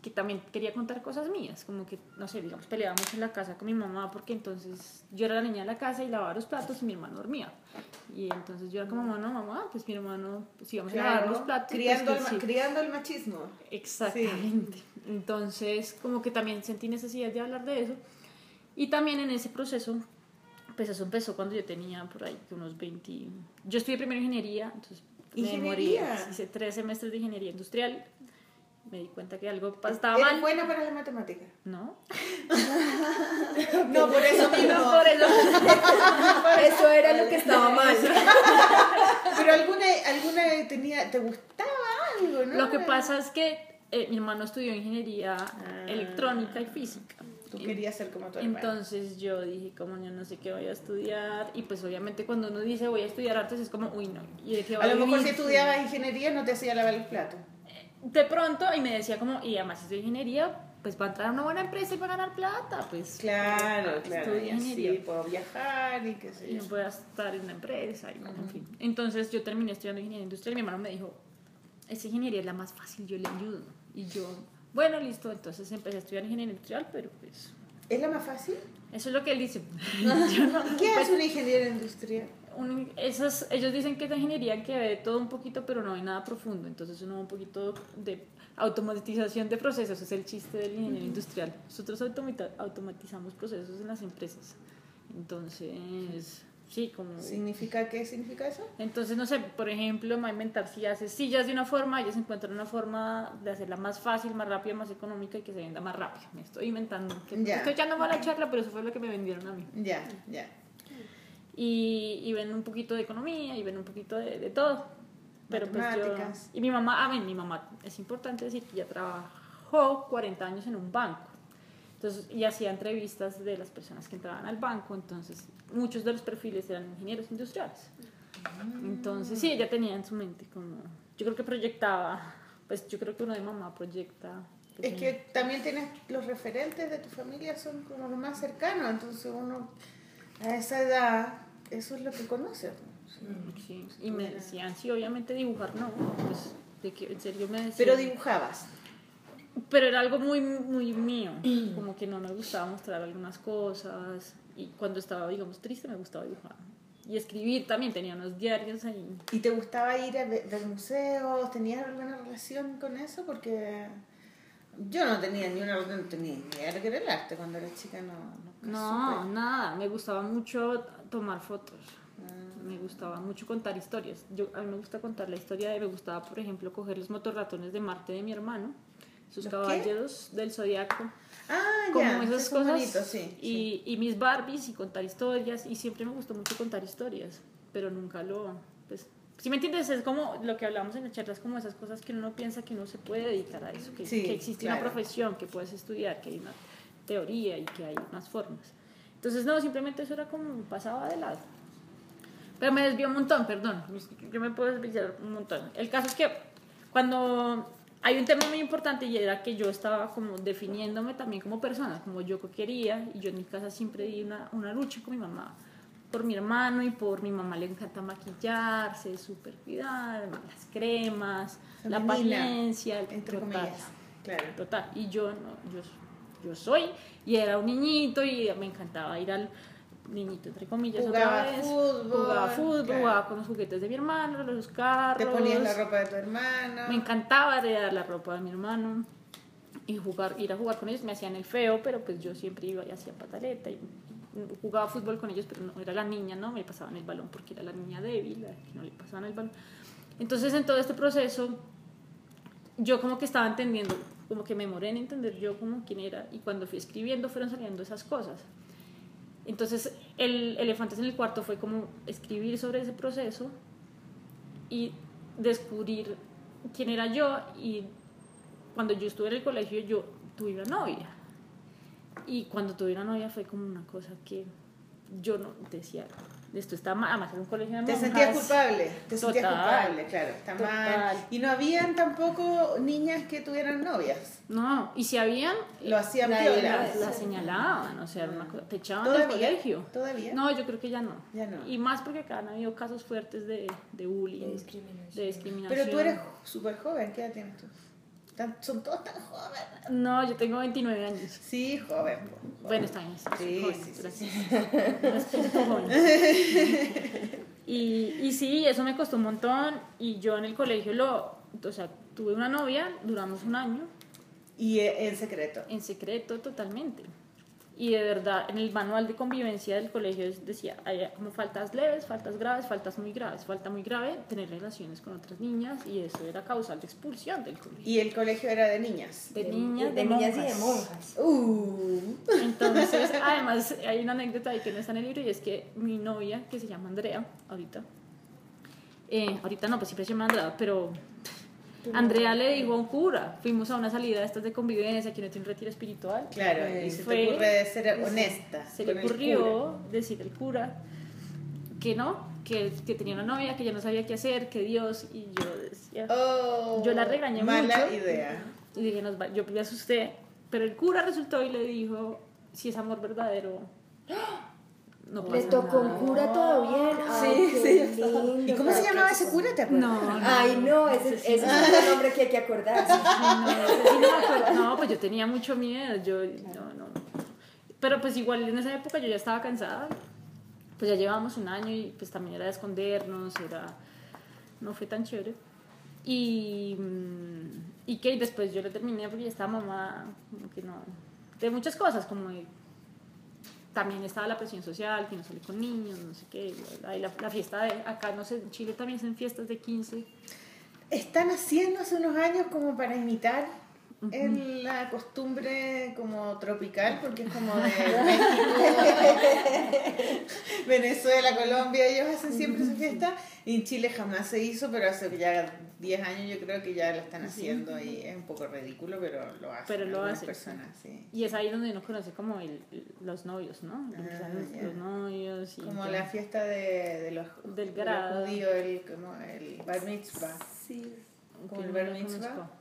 que también quería contar cosas mías, como que, no sé, digamos, peleaba mucho en la casa con mi mamá porque entonces yo era la niña de la casa y lavaba los platos y mi hermano dormía. Y entonces yo era como, no, mamá, pues mi hermano, pues íbamos a lavar los platos. pues criando, que el, ma- sí". criando el machismo. Exactamente. Entonces, como que también sentí necesidad de hablar de eso. Y también en ese proceso, pues eso empezó cuando yo tenía por ahí unos 20... Yo estudié primero ingeniería, entonces me ¿Ingeniería? moría. Hice tres semestres de ingeniería industrial. Me di cuenta que algo estaba ¿Eres mal. buena para la matemática? ¿No? No, por eso mismo. por eso. Eso era lo que estaba mal. Pero alguna, alguna tenía, te gustaba algo, ¿no? Lo que pasa es que eh, mi hermano estudió ingeniería Ah. electrónica y física. Tú querías ser como tu hermano. Entonces yo dije, como yo no sé qué voy a estudiar, y pues obviamente cuando uno dice voy a estudiar artes es como, uy no, ¿y de qué va a lo mejor si estudiabas ingeniería no te hacía lavar los platos. De pronto, y me decía como, y además si estoy ingeniería, pues va a entrar a una buena empresa y va a ganar plata, pues Claro, claro. estudio así ingeniería. puedo viajar y qué sé Y yo. no voy a estar en una empresa, y bueno, en fin. Entonces yo terminé estudiando ingeniería industrial y mi hermano me dijo, esa ingeniería es la más fácil, yo le ayudo. Y yo, bueno, listo, entonces empecé a estudiar ingeniería industrial, pero pues ¿Es la más fácil? eso es lo que él dice. No- ¿Qué hace una ingeniera industrial? un- esas, ellos dicen que es la ingeniería que ve todo un poquito, pero no hay nada profundo. Entonces uno va un poquito de automatización de procesos, es el chiste del ingeniero industrial. Nosotros automata- automatizamos procesos en las empresas. Entonces, sí, como... ¿Significa qué significa eso? Entonces, no sé, por ejemplo, me va a inventar si haces sillas de una forma, ellos encuentran una forma de hacerla más fácil, más rápida, más económica y que se venda más rápido. Me estoy inventando. Que Ya. Estoy echando mala charla, pero eso fue lo que me vendieron a mí Ya, ya. y, y ven un poquito de economía y ven un poquito de, de todo. Pero pues yo, y mi mamá, a ver, mi mamá, es importante decir que ya trabajó 40 años en un banco. Entonces, y hacía entrevistas de las personas que entraban al banco, entonces muchos de los perfiles eran ingenieros industriales. Entonces, sí, ella tenía en su mente como, yo creo que proyectaba, pues yo creo que uno de mamá proyecta Es que también tienes los referentes de tu familia son como los más cercanos, entonces uno a esa edad eso es lo que conoce. Sí, y me decían, sí, obviamente dibujar no, pues de que en serio me decían. Pero dibujabas. Pero era algo muy, muy mío, como que no me gustaba mostrar algunas cosas y cuando estaba, digamos, triste me gustaba dibujar. Y escribir también, tenía unos diarios ahí. ¿Y te gustaba ir a ve- ver museos? ¿Tenías alguna relación con eso? Porque yo no tenía ni una no tenía ni idea de que era el arte cuando era chica, no. No, supe. nada, me gustaba mucho tomar fotos. Me gustaba mucho contar historias. Yo, a mí me gusta contar la historia de, me gustaba, por ejemplo, coger los motorratones de Marte de mi hermano, sus ¿Los qué? caballeros del zodiaco, Ah, como ya, esas cosas. bonitos, sí, y, y mis Barbies y contar historias. Y siempre me gustó mucho contar historias, pero nunca lo. Pues, si me entiendes, es como lo que hablamos en la charla, es como esas cosas que uno no piensa que uno se puede dedicar a eso, que, Sí, que existe claro. una profesión, que puedes estudiar, que hay una teoría y que hay unas formas. Entonces, no, simplemente eso era como pasaba de lado. Pero me desvió un montón, perdón. Yo me puedo desviar un montón. El caso es que cuando hay un tema muy importante y era que yo estaba como definiéndome también como persona, como yo quería, y yo en mi casa siempre di una, una lucha con mi mamá por mi hermano y por mi mamá le encanta maquillarse, súper cuidar, las cremas, la paciencia, el Entre total. comillas. Claro. Total. Y yo no, yo, yo soy, y era un niñito y me encantaba ir al niñito, entre comillas, Jugaba otra vez. fútbol, Jugaba fútbol, claro. jugaba con los juguetes de mi hermano, los carros. Te ponías la ropa de tu hermano. Me encantaba heredar la ropa de mi hermano y jugar, ir a jugar con ellos. Me hacían el feo, pero pues yo siempre iba y hacía pataleta y jugaba fútbol con ellos, pero no era la niña, ¿no? Me pasaban el balón porque era la niña débil, la que no le pasaban el balón. Entonces, en todo este proceso, yo como que estaba entendiendo, como que me moré en entender yo como quién era y cuando fui escribiendo fueron saliendo esas cosas. Entonces, el Elefantes en el Cuarto fue como escribir sobre ese proceso y descubrir quién era yo y cuando yo estuve en el colegio yo tuve una novia. Y cuando tuve una novia fue como una cosa que yo no decía esto está mal además era un colegio de Te monjas. sentías culpable, te sentías Total. culpable, claro, está Total. mal. Y no habían tampoco niñas que tuvieran novias. no y si habían Lo hacían piola. la, la señalaban o sea era una cosa, te echaban del colegio ¿Todavía? no yo creo que ya no Ya no. y más porque acá han habido casos fuertes de, de bullying De discriminación. de discriminación Pero tú eres súper joven, ¿qué edad tienes tú? Tan- son todos tan jóvenes. no yo tengo 29 años Sí, joven. joven. Bueno, está bien. Sí, joven. Y, y sí, eso me costó un montón. Y yo en el colegio lo. O sea, tuve una novia, duramos un año, Y eh, en secreto. en secreto totalmente. Y de verdad, en el manual de convivencia del colegio decía, hay como faltas leves, faltas graves, faltas muy graves. Falta muy grave tener relaciones con otras niñas y eso era causal de expulsión del colegio. Y el colegio era de niñas. De niñas, de, de, niñas y de monjas. monjas. Uh. Entonces, además, hay una anécdota ahí que no está en el libro y es que mi novia, que se llama Andrea, ahorita, eh, ahorita no, pues siempre se llama Andrea, pero Andrea le dijo a un cura, fuimos a una salida de estas de convivencia, que no tiene un retiro espiritual, Claro, y se fue- te ocurre ser honesta. se le ocurrió decir al cura que no, que, que tenía una novia, que ya no sabía qué hacer, que Dios, y yo decía, Oh, Yo la regañé mala mucho. idea. y dije, nos va- yo me asusté, pero el cura resultó y le dijo, si es amor verdadero, no pasa Le tocó un nada". cura todo bien. Ay, Sí, qué sí, lindo. ¿Y cómo se llamaba ese cura? ¿Te acuerdas? No, no. Ay, no, ese, ese es un nombre que hay que acordarse. No, no pues yo tenía mucho miedo, yo, no, no. Pero pues igual en esa época yo ya estaba cansada, pues ya llevábamos un año y pues también era de escondernos, era, no fue tan chévere. Y, mm, y que después yo le terminé porque ya estaba mamá, como que no, de muchas cosas, como de- también estaba la presión social, que no sale con niños, no sé qué, la, la, la fiesta de, acá no sé, en Chile también hacen fiestas de 15. Están haciendo hace unos años como para imitar el- la costumbre como tropical, porque es como de México, Venezuela, Colombia, ellos hacen siempre su fiesta. Y en Chile jamás se hizo, pero hace ya 10 años yo creo que ya lo están haciendo y es un poco ridículo, pero lo hacen. Pero lo algunas hacen, personas, sí. Y es ahí donde uno conoce como el, los novios, ¿no? Empiezan los, novios. Y Como todo. la fiesta de, de los, Del de los grado. judíos, el, como el bar mitzvah. Sí. Como el bar mitzvah.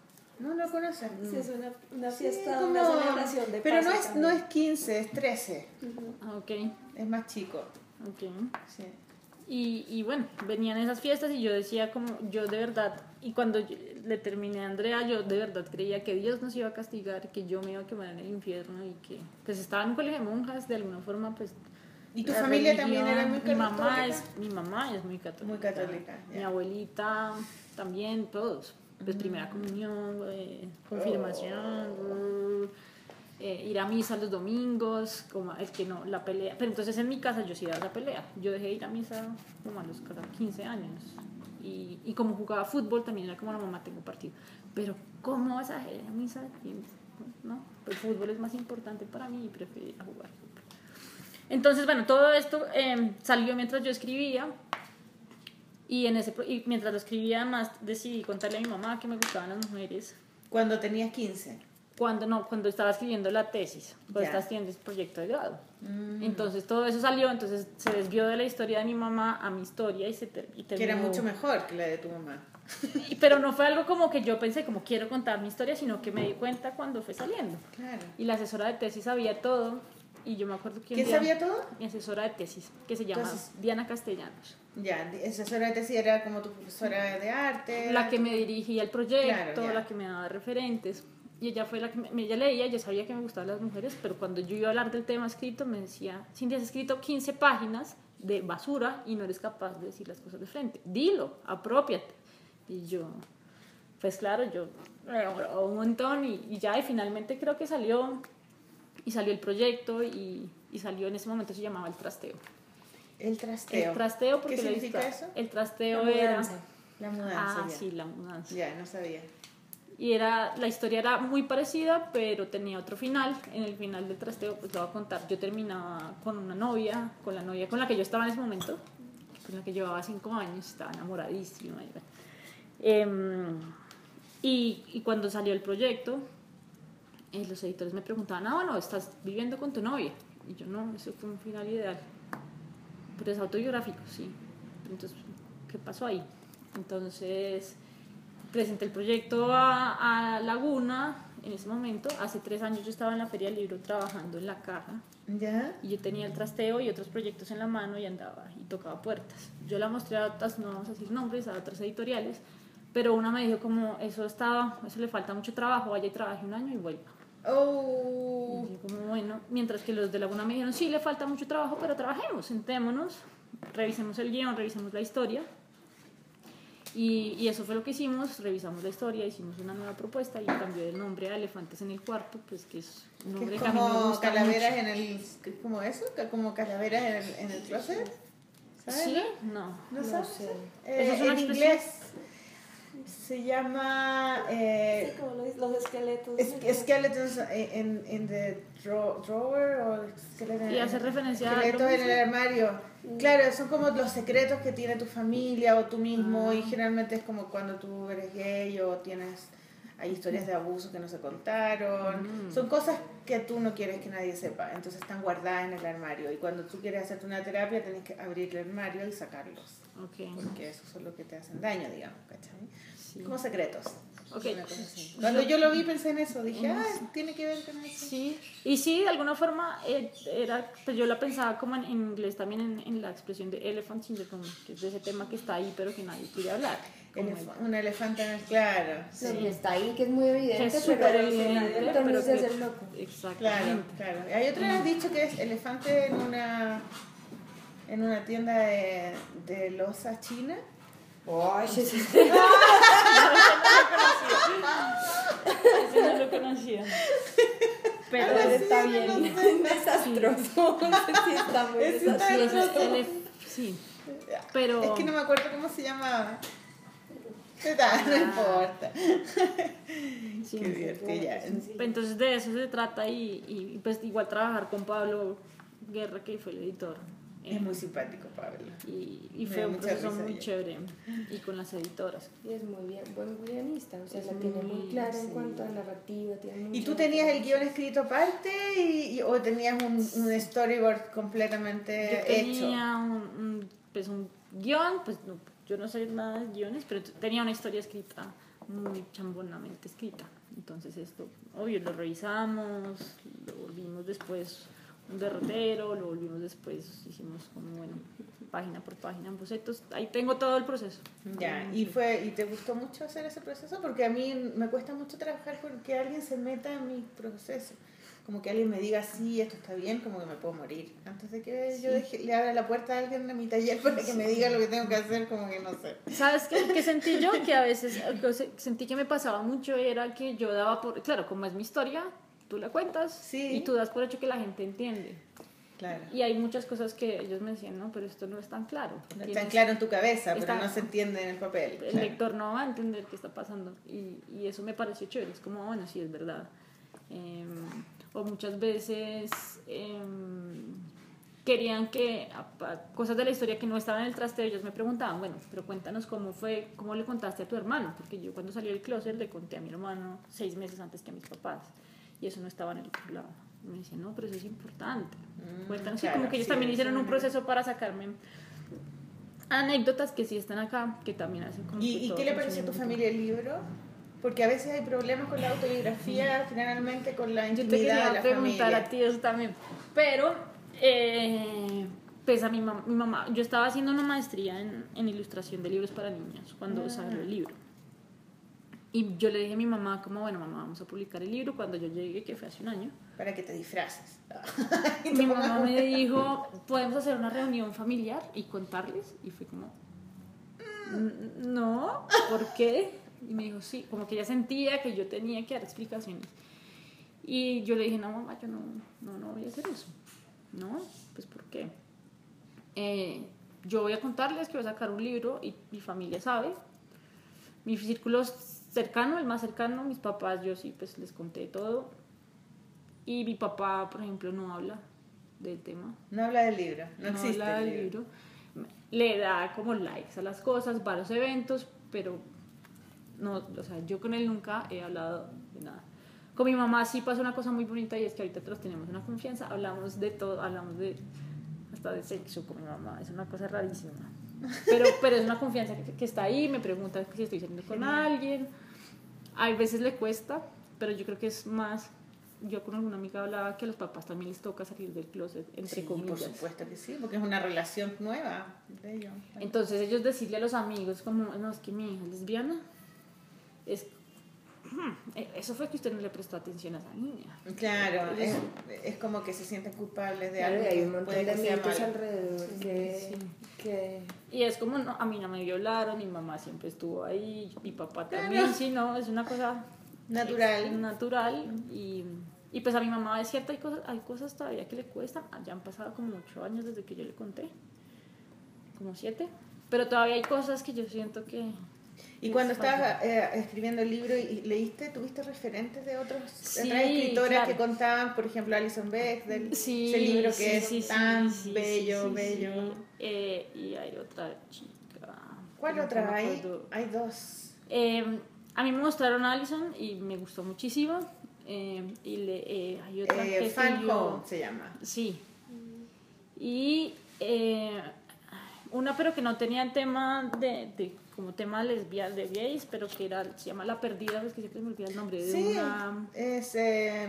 No lo conoces. Sí, es una, una Sí, fiesta, como- una celebración de Pero no es, también. no es 15, es 13. Ah, ok, Es más chico. ok. Sí. Y, y bueno, venían esas fiestas y yo decía como, yo de verdad, y cuando yo- le terminé a Andrea, yo de verdad creía que Dios nos iba a castigar, que yo me iba a quemar en el infierno y que pues estaba en un colegio de monjas, de alguna forma pues... ¿Y tu familia también religión, era muy mi mamá católica? es Mi mamá es muy católica. Muy católica, Mi ya. abuelita también, todos. Pues primera comunión, eh, confirmación, eh, ir a misa los domingos, como el que no, la pelea. Pero entonces en mi casa yo sí iba a la pelea. Yo dejé de ir a misa como a los 15 años. Y, y como jugaba fútbol también era como la mamá tengo partido. Pero ¿cómo vas a ir a misa? No, el fútbol es más importante para mí y prefería jugar fútbol. Entonces, bueno, todo esto eh, salió mientras yo escribía. Y, en ese, y mientras lo escribía, además decidí contarle a mi mamá que me gustaban las mujeres. Cuando tenías 15. Cuando no, cuando estaba escribiendo la tesis, cuando estaba escribiendo el proyecto de grado. Mm. Entonces todo eso salió, entonces se desvió de la historia de mi mamá a mi historia y se ter- y Que era terminó- mucho mejor que la de tu mamá. Y- Pero no fue algo como que yo pensé, como quiero contar mi historia, sino que me di cuenta cuando fue saliendo. Claro. Y la asesora de tesis sabía todo. Y yo me acuerdo que ¿Quién día- sabía todo? Mi asesora de tesis, que se llama Entonces- Diana Castellanos. Ya, esa asesora de era como tu profesora de arte. La que me dirigía el proyecto, Claro, la que me daba referentes. Y ella fue la que me, ella leía, ella sabía que me gustaban las mujeres, pero cuando yo iba a hablar del tema escrito, me decía, Cindy, has escrito 15 páginas de basura y no eres capaz de decir las cosas de frente. Dilo, apropiate. Y yo, pues claro, yo un montón y, y ya, y finalmente creo que salió, y salió el proyecto y, y salió en ese momento se llamaba El Trasteo. El trasteo. El trasteo, porque ¿Qué significa eso? El trasteo La era... La mudanza. Ah, ya. sí, la mudanza. Ya, no sabía. Y era, la historia era muy parecida, pero tenía otro final. En el final del trasteo, pues lo voy a contar. Yo terminaba con una novia, con la novia con la que yo estaba en ese momento, con la que llevaba cinco años, estaba enamoradísima. Em, y, y cuando salió el proyecto, eh, los editores me preguntaban, ah, bueno, estás viviendo con tu novia. Y yo, no, eso fue un final ideal. Pero es autobiográfico, sí. Entonces, ¿qué pasó ahí? Entonces, presenté el proyecto a, a Laguna en ese momento. Hace tres años yo estaba en la Feria del Libro trabajando en la caja ¿Ya? y yo tenía el trasteo y otros proyectos en la mano y andaba y tocaba puertas. Yo la mostré a otras, no vamos a decir nombres, a otras editoriales, pero una me dijo como, eso estaba, eso le falta mucho trabajo, vaya y trabaje un año y vuelva. Oh. Y como, bueno, mientras que los de Laguna me dijeron, sí, le falta mucho trabajo, pero trabajemos, sentémonos, revisemos el guion, revisemos la historia. Y, y eso fue lo que hicimos, revisamos la historia, hicimos una nueva propuesta y cambió el nombre a Elefantes en el Cuarto, pues que es un Que nombre que a mí me como gusta calaveras mucho. en el. ¿qué es como eso? ¿Que ¿Como calaveras en el, en el closet? ¿Sabes? ¿Sí? no? No. ¿No No sabes? sé. Eh, ¿Eso es una en inglés se llama. Eh, Sí, como los, los esqueletos. es- skeletons in, in the draw- drawer o Y hace referencia a lo esqueletos en el armario. Claro, son como los secretos que tiene tu familia o tú mismo Ah. y generalmente es como cuando tú eres gay o tienes hay historias de abuso que no se contaron. Mm. Son cosas que tú no quieres que nadie sepa, entonces están guardadas en el armario y cuando tú quieres hacerte una terapia tienes que abrir el armario y sacarlos, Ok. porque esos son los que te hacen daño, digamos, ¿cachai? Sí. Como secretos. Ok. Una cosa así. Cuando yo lo vi pensé en eso, dije, ah, tiene que ver con eso. Sí, y sí, de alguna forma, eh, era, pues yo la pensaba como en, en inglés también en, en la expresión de elephant syndrome, que es de ese tema que está ahí pero que nadie quiere hablar. como Elef- un elefante en el claro. Lo que está ahí, que es muy evidente, es pero evidente, el pero mundo se que- hace el loco. Claro, Exactamente. claro. Hay otro que has dicho que es elefante en una en una tienda de, de losa china. Ay, sí, sí. Ese no lo conocía. Pero Algo así, está no bien sé. desastroso. No sé si está muy Es- desastroso. sí, está ese es elef- sí. Pero Es que no me acuerdo cómo se llamaba. Total, no importa. sí, Qué divertido ya. entonces de eso se trata y, y pues igual trabajar con Pablo Guerra que fue el editor. Eh, Es muy simpático, Pablo. y, y fue un proceso muy ella. chévere y con las editoras. Y es muy bien, buen guionista, o sea, Es la tiene muy muy- clara en sí. cuanto a narrativa. Tiene ¿Y tú tenías el guion escrito aparte y, y- o tenías un, un storyboard completamente Yo hecho? tenía un, un, pues un guion, pues no, yo no sé nada de guiones, pero tenía una historia escrita muy chambonamente escrita. Entonces esto, obvio, lo revisamos, lo volvimos después un derrotero, lo volvimos después, hicimos como, bueno, página por página en bocetos. Ahí tengo todo el proceso. Ya, ¿y, fue, ¿y te gustó mucho hacer ese proceso? Porque a mí me cuesta mucho trabajar porque alguien se meta en mi proceso. Como que alguien me diga, sí, esto está bien, como que me puedo morir. Antes de que yo deje- le abra la puerta a alguien de mi taller para que me diga lo que tengo que hacer, como que no sé. ¿Sabes qué, qué sentí yo? Que a veces se- sentí que me pasaba mucho era que yo daba por... Claro, como es mi historia, tú la cuentas Sí. y tú das por hecho que la gente entiende. Claro. Y hay muchas cosas que ellos me decían, no, pero esto no es tan claro. No Tienes- está claro en tu cabeza, pero Está- no se entiende en el papel. el claro. lector no va a entender qué está pasando y, y eso me pareció chévere es como bueno sí es verdad Em, o muchas veces em, querían que cosas de la historia que no estaban en el trasteo ellos me preguntaban bueno pero cuéntanos cómo fue cómo le contaste a tu hermano porque yo cuando salió del closet le conté a mi hermano seis meses antes que a mis papás y eso no estaba en el otro lado me decían no pero eso es importante Mm, cuéntanos sí, claro, como que ellos sí, también hicieron un proceso para sacarme anécdotas que sí están acá, que también hacen como ¿Y, y qué le pareció a tu familia el libro? Porque a veces hay problemas con la autobiografía, generalmente con la intimidad Yo te quería de la preguntar familia. a ti eso también, pero eh, pues a mi, mam- mi mamá, yo estaba haciendo una maestría en, en ilustración de libros para niños cuando Ah. salió el libro. Y yo le dije a mi mamá, como bueno, mamá, vamos a publicar el libro cuando yo llegué, que fue hace un año. Para que te disfraces. Mi mamá me dijo, podemos hacer una reunión familiar y contarles. Y fue como, "Mm, no, ¿por qué? Y me dijo, sí, como que ella sentía que yo tenía que dar explicaciones. Y yo le dije, no, mamá, yo no, no, no voy a hacer eso. No, pues ¿por qué? Eh, yo voy a contarles que voy a sacar un libro y mi familia sabe. Mi círculo cercano, el más cercano, mis papás, yo sí, pues les conté todo. Y mi papá, por ejemplo, no habla del tema. No habla del libro, no, existe habla el del libro. libro. Le da como likes a las cosas, va a los eventos, pero no, o sea, yo con él nunca he hablado de nada. Con mi mamá sí pasa una cosa muy bonita y es que ahorita todos tenemos una confianza, hablamos de todo, hablamos de hasta de sexo con mi mamá, es una cosa rarísima. Pero, pero es una confianza que, que está ahí, me pregunta si estoy saliendo con alguien. Hay veces le cuesta, pero yo creo que es más. Yo con alguna amiga hablaba que a los papás también les toca salir del closet, entre Sí, por comillas. supuesto que sí, porque es una relación nueva de ellos. Entonces ellos decirle a los amigos como, no, es que mi hija es lesbiana, es... "Hmm, eh, Eso fue que usted no le prestó atención a esa niña. Claro, es, es como que se sienten culpables de Claro, algo y hay un montón de mitos alrededor que, que Y es como, no, a mí no me violaron, mi mamá siempre estuvo ahí, mi papá también, Claro. sí, no, es una cosa Natural. natural y, y pues a mi mamá es cierto, hay cosas, hay cosas todavía que le cuestan, ya han pasado como ocho años desde que yo le conté, como siete, pero todavía hay cosas que yo siento que... Y cuando estabas eh, escribiendo el libro y leíste, ¿tuviste referentes de otros, Sí, otras escritoras claro. que contaban, por ejemplo, Alison Beck, del Sí, ese libro que sí, es sí, sí, tan bello, bello? Eh, y hay otra chica. ¿Cuál que no otra hay? Hay dos. Eh, a mí me mostraron a Alison y me gustó muchísimo. Eh, y le, eh, hay otra Eh, que Fan Home se llama. Sí. Y una pero que no tenía el tema de, de como tema lesbiana de gays, pero que era, se llama La Perdida, es que siempre me olvida el nombre de Sí, una... es eh,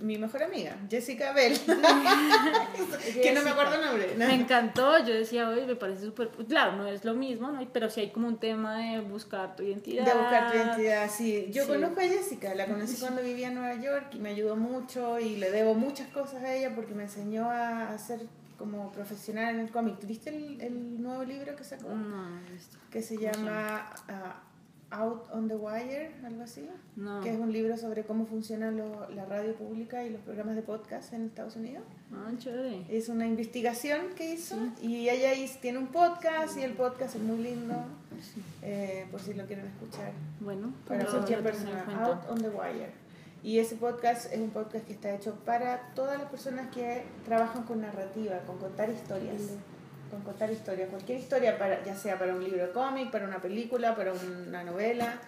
mi mejor amiga, Jessica Bell. que no me acuerdo el nombre. Me encantó, yo decía, oye, me parece súper... Claro, no es lo mismo, ¿no? Pero sí hay como un tema de buscar tu identidad. De buscar tu identidad, sí. Yo Sí. conozco a Jessica, la conocí cuando vivía en Nueva York y me ayudó mucho y le debo muchas cosas a ella porque me enseñó a ser como profesional en el cómic. ¿Viste el, el nuevo libro que sacó? No, no he visto. Que se ¿Cómo se llama ah, Out on the Wire, algo así. No. Que es un libro sobre cómo funciona lo- la radio pública y los programas de podcast en Estados Unidos. Ah, chévere. Es una investigación que hizo y ella tiene un podcast y el podcast es muy lindo, eh, por si lo quieren escuchar. Bueno, Para cualquier persona. Out on the Wire. Y ese podcast es un podcast que está hecho para todas las personas que trabajan con narrativa, con contar historias. Con contar historias, cualquier historia, para, ya sea para un libro de cómic, para una película, para una novela.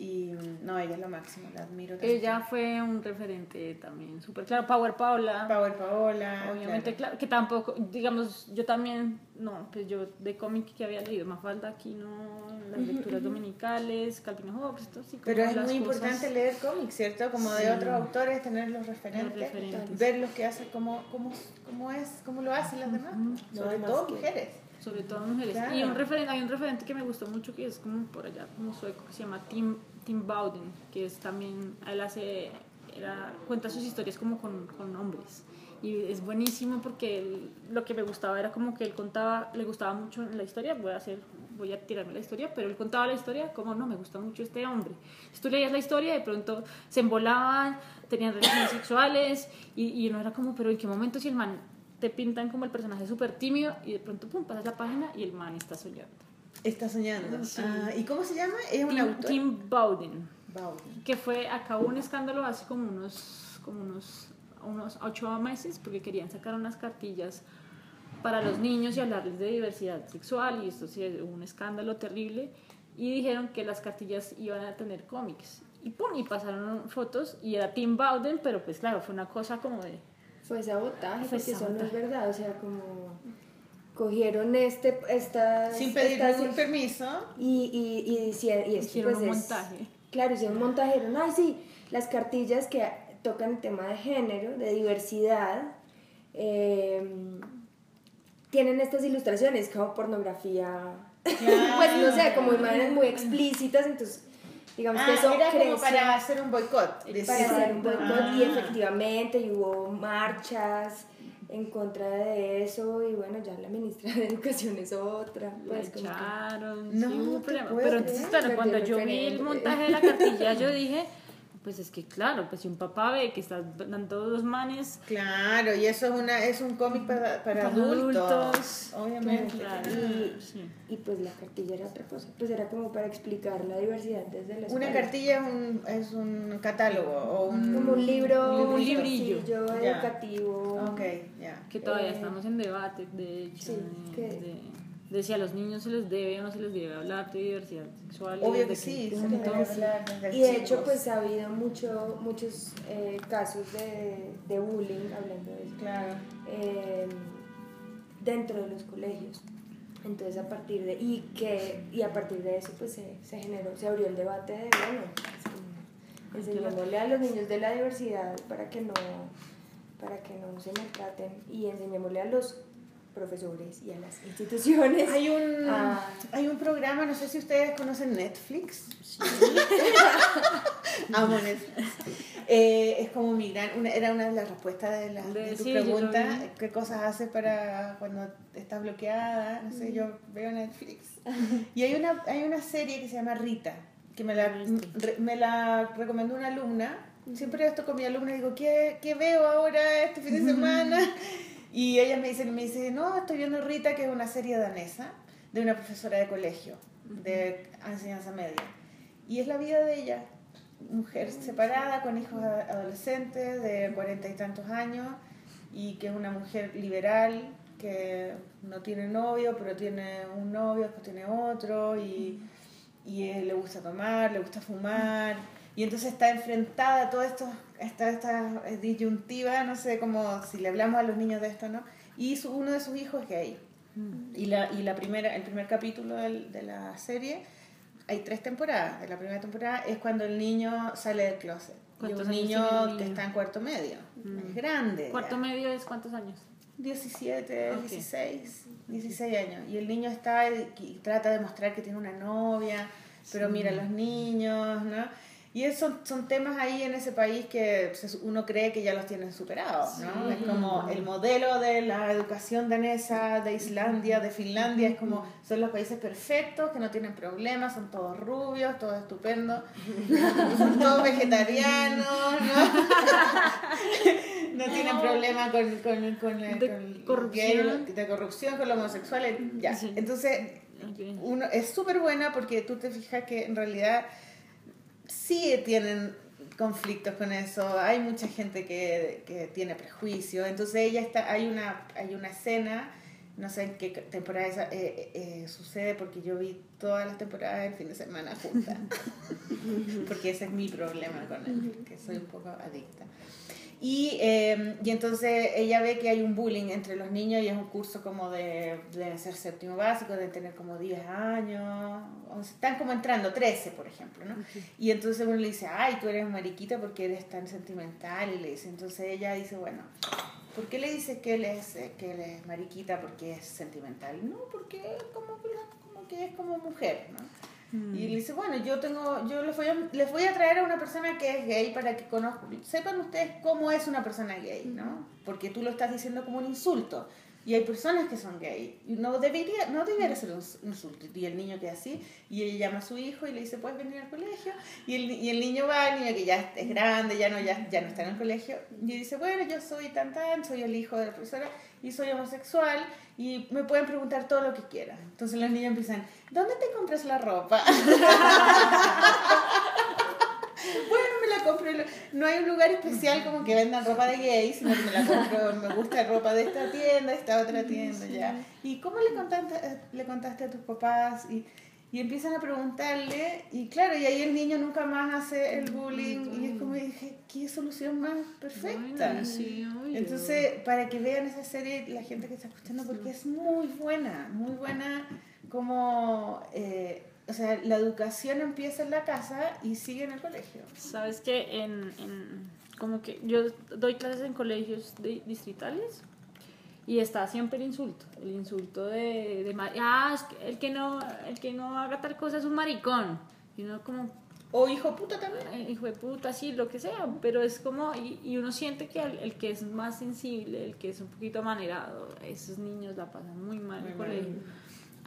Y no, ella es lo máximo, la admiro. Ella fue un referente también, súper claro. Power Paola. Power Paola. Obviamente, claro. claro. que tampoco, digamos, yo también, no, pues yo de cómic que había leído, Mafalda aquí no, las lecturas dominicales, Calvin Hobbes, esto sí. Pero es las muy cosas- importante leer cómics, ¿cierto? Como de Sí. otros autores, tener los referentes, Los referentes. ver los que hacen, cómo, cómo, cómo es, cómo lo hacen las demás. Sobre todo que- mujeres. Sobre todo mujeres. Claro. Y un referente, hay un referente que me gustó mucho que es como por allá, como sueco, que se llama Tim, Tim Bowden, que es también, él hace, era, cuenta sus historias como con, con hombres. Y es buenísimo porque él- lo que me gustaba era como que él contaba, le gustaba mucho la historia, voy a hacer, voy a tirarme la historia, pero él contaba la historia como no, me gusta mucho este hombre. Si tú leías la historia, de pronto se embolaban, tenían relaciones sexuales y, y uno era como, pero ¿en qué momento si el man te pintan como el personaje súper tímido y de pronto, pum, pasas la página y el man está soñando? Está soñando. Sí. Ah, ¿Y cómo se llama? ¿Es un Tim, autor? Tim Bowden, Bowden. que fue, acabó un escándalo hace como unos, como unos, unos ocho meses porque querían sacar unas cartillas para los niños y hablarles de diversidad sexual y esto sí es un escándalo terrible y dijeron que las cartillas iban a tener cómics y pum, y pasaron fotos y era Tim Bowden, pero pues claro, fue una cosa como de... Fue sabotaje, Fue porque eso no es sabotaje. verdad, o sea, como cogieron este, estas... Sin pedir ningún permiso. Y, y, y, decía- y esto, Hicieron pues, un es- montaje. Claro, hicieron un montaje, dijeron, ay sí, las cartillas que tocan el tema de género, de diversidad, eh, tienen estas ilustraciones como pornografía, pues no sé, como imágenes muy explícitas, entonces digamos que Ah, eso era creció como para hacer un boicot. para hacer un boicot y Ah. efectivamente y hubo marchas en contra de eso y bueno, ya la ministra de Educación es otra. La Pues, como que- echaron, No sí, problema. Pero entonces, claro, cuando yo vi el montaje de la cartilla, yo dije, pues es que claro, pues si un papá ve que están dando dos manes, Claro, y eso es, una, es un cómic para, para, Para adultos, adultos. obviamente. claro, Y- sí. Y pues la cartilla era otra cosa, pues era como para explicar la diversidad desde la Una escuela. cartilla es un, es un catálogo o un... Como un libro, Un librillo. educativo. Ok, ya. que todavía Eh, estamos en debate, de hecho, sí, de, que- de- de si a los niños se les debe o no se les debe hablar de diversidad sexual. y Obvio que sí, se punto. debe hablar desde Y de hecho, pues ha habido mucho, muchos eh, casos de, de bullying, hablando de eso, Claro. eh, dentro de los colegios. Entonces, a partir de, y, que, y a partir de eso, pues se, se generó, se abrió el debate de, bueno, enseñémosle a los niños de la diversidad para que no, para que no se maltraten y enseñémosle a los profesores y a las instituciones. Hay un, Ah. hay un programa, no sé si ustedes conocen Netflix. Amo Netflix. Eh, es como mi gran, una, era una de las respuestas de, la, de, tu sí, pregunta, qué cosas haces para cuando estás bloqueada, no sé, yo veo Netflix. Y hay una, hay una serie que se llama Rita, que me la, re- me la recomendó una alumna. Siempre esto con mi alumna digo, ¿qué, qué veo ahora este fin de semana? Y ella me dice, me dice, no, estoy viendo Rita, que es una serie danesa de una profesora de colegio, de enseñanza media. Y es la vida de ella, mujer separada, con hijos adolescentes de cuarenta y tantos años, y que es una mujer liberal, que no tiene novio, pero tiene un novio, después tiene otro, y, y eh, le gusta tomar, le gusta fumar, y entonces está enfrentada a todo esto, esta, esta eh, disyuntiva, no sé cómo, si le hablamos a los niños de esto, ¿no? Y su- uno de sus hijos es gay. Y, la, y la primera, el primer capítulo del- de la serie, hay tres temporadas. De la primera temporada es cuando el niño sale del closet. Y es ¿Cuántos un niño, que está en cuarto medio. Mm. Es grande. ¿Cuarto ya. medio es cuántos años? 17, Ok. 16, 16 años. Y el niño está y, y trata de mostrar que tiene una novia, pero mira a los niños, ¿no? Y esos son, temas ahí en ese país que se- uno cree que ya los tienen superados, ¿no? Es como el modelo de la educación danesa, de Islandia, de Finlandia, es como son los países perfectos, que no tienen problemas, son todos rubios, todos estupendos, son todos vegetarianos, ¿no? no tienen problema con, con, con, De con el corrupción. gay, de corrupción, con los homosexuales, ya. Sí. Entonces, uno es súper buena porque tú te fijas que en realidad sí tienen conflictos con eso, hay mucha gente que, que tiene prejuicio, entonces ella está, hay una, hay una escena no sé en qué temporada esa, eh, eh, sucede porque yo vi todas las temporadas el fin de semana juntas. porque ese es mi problema con él, que soy un poco adicta. Y, eh, y entonces ella ve que hay un bullying entre los niños y es un curso como de, de ser séptimo básico, de tener como 10 años, o sea, están como entrando 13, por ejemplo, ¿no? Y entonces uno le dice, ay, tú eres mariquita porque eres tan sentimental, y le dice, entonces ella dice, bueno, ¿por qué le dice que él es, eh, que él es mariquita porque es sentimental? No, porque como, como que es como mujer, ¿no? Y le dice, bueno, yo tengo, yo les voy, a, les voy a traer a una persona que es gay para que conozcan, sepan ustedes cómo es una persona gay, ¿no? Porque tú lo estás diciendo como un insulto. Y hay personas que son gay. No debería, no debería ser un insulto. Y el niño queda así. Y ella llama a su hijo y le dice, ¿puedes venir al colegio? Y el, y el niño va, el niño que ya es grande, ya no, ya, ya no está en el colegio. Y dice, bueno, yo soy tan tan, soy el hijo de la profesora y soy homosexual. Y me pueden preguntar todo lo que quieran. Entonces los niños empiezan, ¿dónde te compras la ropa? bueno, la compro. No hay un lugar especial como que vendan ropa de gay, sino que me la compro, me gusta ropa de esta tienda, esta otra tienda, ya. ¿Y cómo le contaste, le contaste a tus papás? Y, y empiezan a preguntarle, y claro, y ahí el niño nunca más hace el bullying, y es como dije, ¿qué solución más perfecta? Bueno, sí. Entonces, para que vean esa serie, la gente que está escuchando, porque es muy buena, muy buena, como, eh, o sea, la educación empieza en la casa y sigue en el colegio. Sabes que en, en como que yo doy clases en colegios de- distritales y está siempre el insulto, el insulto de, de ah, es que el que no el que no haga tal cosa es un maricón. Y uno como O hijo puta también. "Ay, hijo de puta, sí, lo que sea, pero es como, y, y uno siente que el, el que es más sensible, el que es un poquito amanerado, esos niños la pasan muy mal en el Muy mal.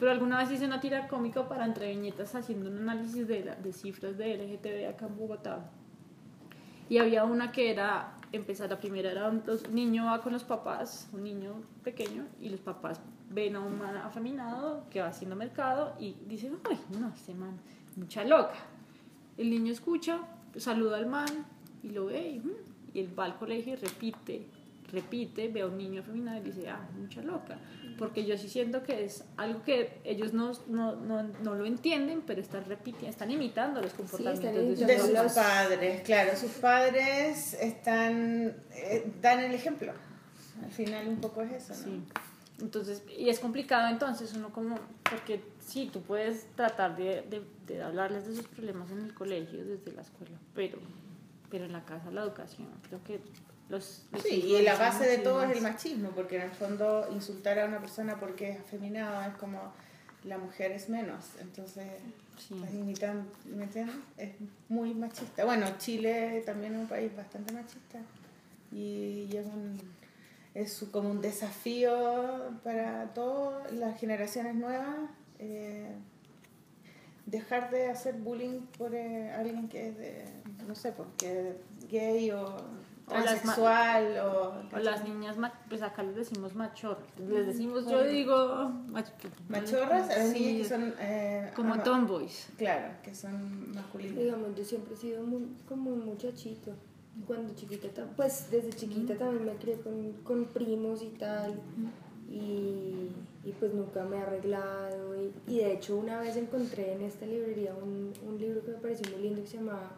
Pero alguna vez hice una tira cómica para entre viñetas haciendo un análisis de, la- de cifras de LGTB acá en Bogotá. Y había una que era, empezar, la primera era un niño va con los papás, un niño pequeño, y los papás ven a un man afeminado que va haciendo mercado y dicen, ay, no, este man, mucha loca. El niño escucha, saluda al man y lo ve y, mm, y él va al colegio y repite, repite, ve a un niño afeminado y dice, ah, mucha loca. Porque yo sí siento que es algo que ellos no, no, no, no lo entienden, pero están repitiendo, están imitando los comportamientos de sus De sus padres, claro, sus padres están, eh, dan el ejemplo. Al final un poco es eso, ¿no? Sí. Entonces, y es complicado entonces uno como, porque sí, tú puedes tratar de, de, de hablarles de sus problemas en el colegio, desde la escuela, pero, pero en la casa la educación, creo que los... los Sí, y la base de todo es el machismo, porque en el fondo insultar a una persona porque es afeminada es como la mujer es menos, entonces Sí. imitan, ¿me entiendes? Es muy machista. Bueno, Chile también es un país bastante machista y, y es, un, es como un desafío para todas las generaciones nuevas eh, dejar de hacer bullying por eh, alguien que es de, no sé, porque es gay o transexual o, O las niñas, ma- pues acá les decimos machorras, les decimos, yo digo... mach- machorras, a las Sí, niñas que son... eh, Como ama- tomboys. Claro, que son masculinas. Digamos, yo siempre he sido muy, como un muchachito. Cuando chiquita, ta- pues desde chiquita también me crié con, con primos y tal. Y, y pues nunca me he arreglado. Y, y de hecho, una vez encontré en esta librería un, un libro que me pareció muy lindo que se llamaba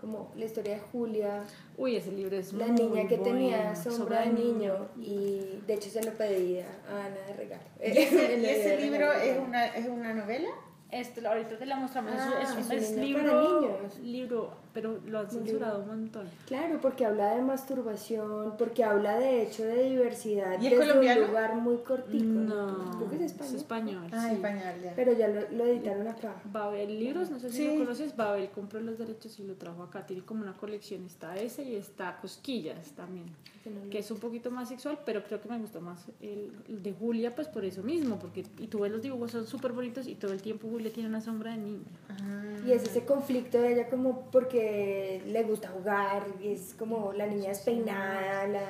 como La historia de Julia, Uy, ese libro es la muy niña que tenía bueno. sombra de niño. Y de hecho, se lo pedí a Ana de regalo. ¿Y ese, y ese libro es una, es una novela? Este, ahorita te la mostramos, es- Ah, es, un- es un es libro libro, para niños. libro, pero lo han censurado un montón. Claro, porque habla de masturbación, porque habla de hecho de diversidad ¿Y es desde colombiano? un lugar muy cortico. No, Creo que es español. español. Ah, sí. español, ya. Pero ya lo, lo editaron acá. Babel Libros, no sé si Sí. lo conoces, Babel compró los derechos y lo trajo acá, tiene como una colección, está ese y está Cosquillas también, que es un poquito más sexual, pero creo que me gustó más el, el de Julia, pues por eso mismo, porque y tú ves los dibujos, son súper bonitos y todo el tiempo Julia tiene una sombra de niña. Ah. Y es ese conflicto de ella como porque le gusta jugar, es como la niña despeinada, la...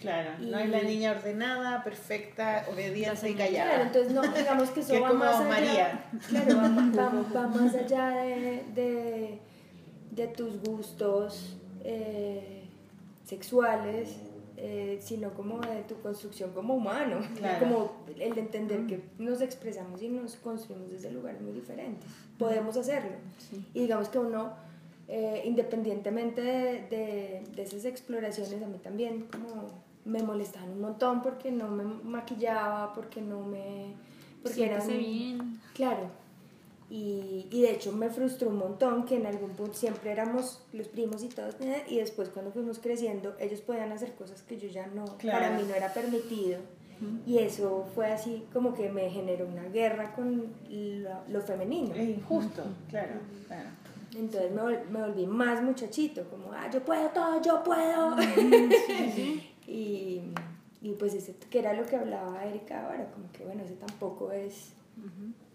Claro, no Y- es la niña ordenada, perfecta, obediente y señora. Claro, callada. entonces no, digamos que eso Que va como más allá. María. Claro, va, va- va más allá de, de, de tus gustos eh, sexuales eh, sino como de tu construcción como humano, Claro. como el de entender que nos expresamos y nos construimos desde lugares muy diferentes. Podemos hacerlo. Y digamos que uno, eh, independientemente de, de- de esas exploraciones, a mí también como me molestaban un montón porque no me maquillaba, porque no me... Porque era Siéntese un- bien. Claro. Y, y de hecho me frustró un montón que en algún punto siempre éramos los primos y todos, eh, y después cuando fuimos creciendo, ellos podían hacer cosas que yo ya no, Claro. para mí no era permitido. Y eso fue así como que me generó una guerra con lo, lo femenino. Es injusto, claro. claro. Entonces me, vol- me volví más muchachito, como, ah, yo puedo todo, yo puedo. y, y pues ese, que era lo que hablaba Erika ahora, como que bueno, ese tampoco es,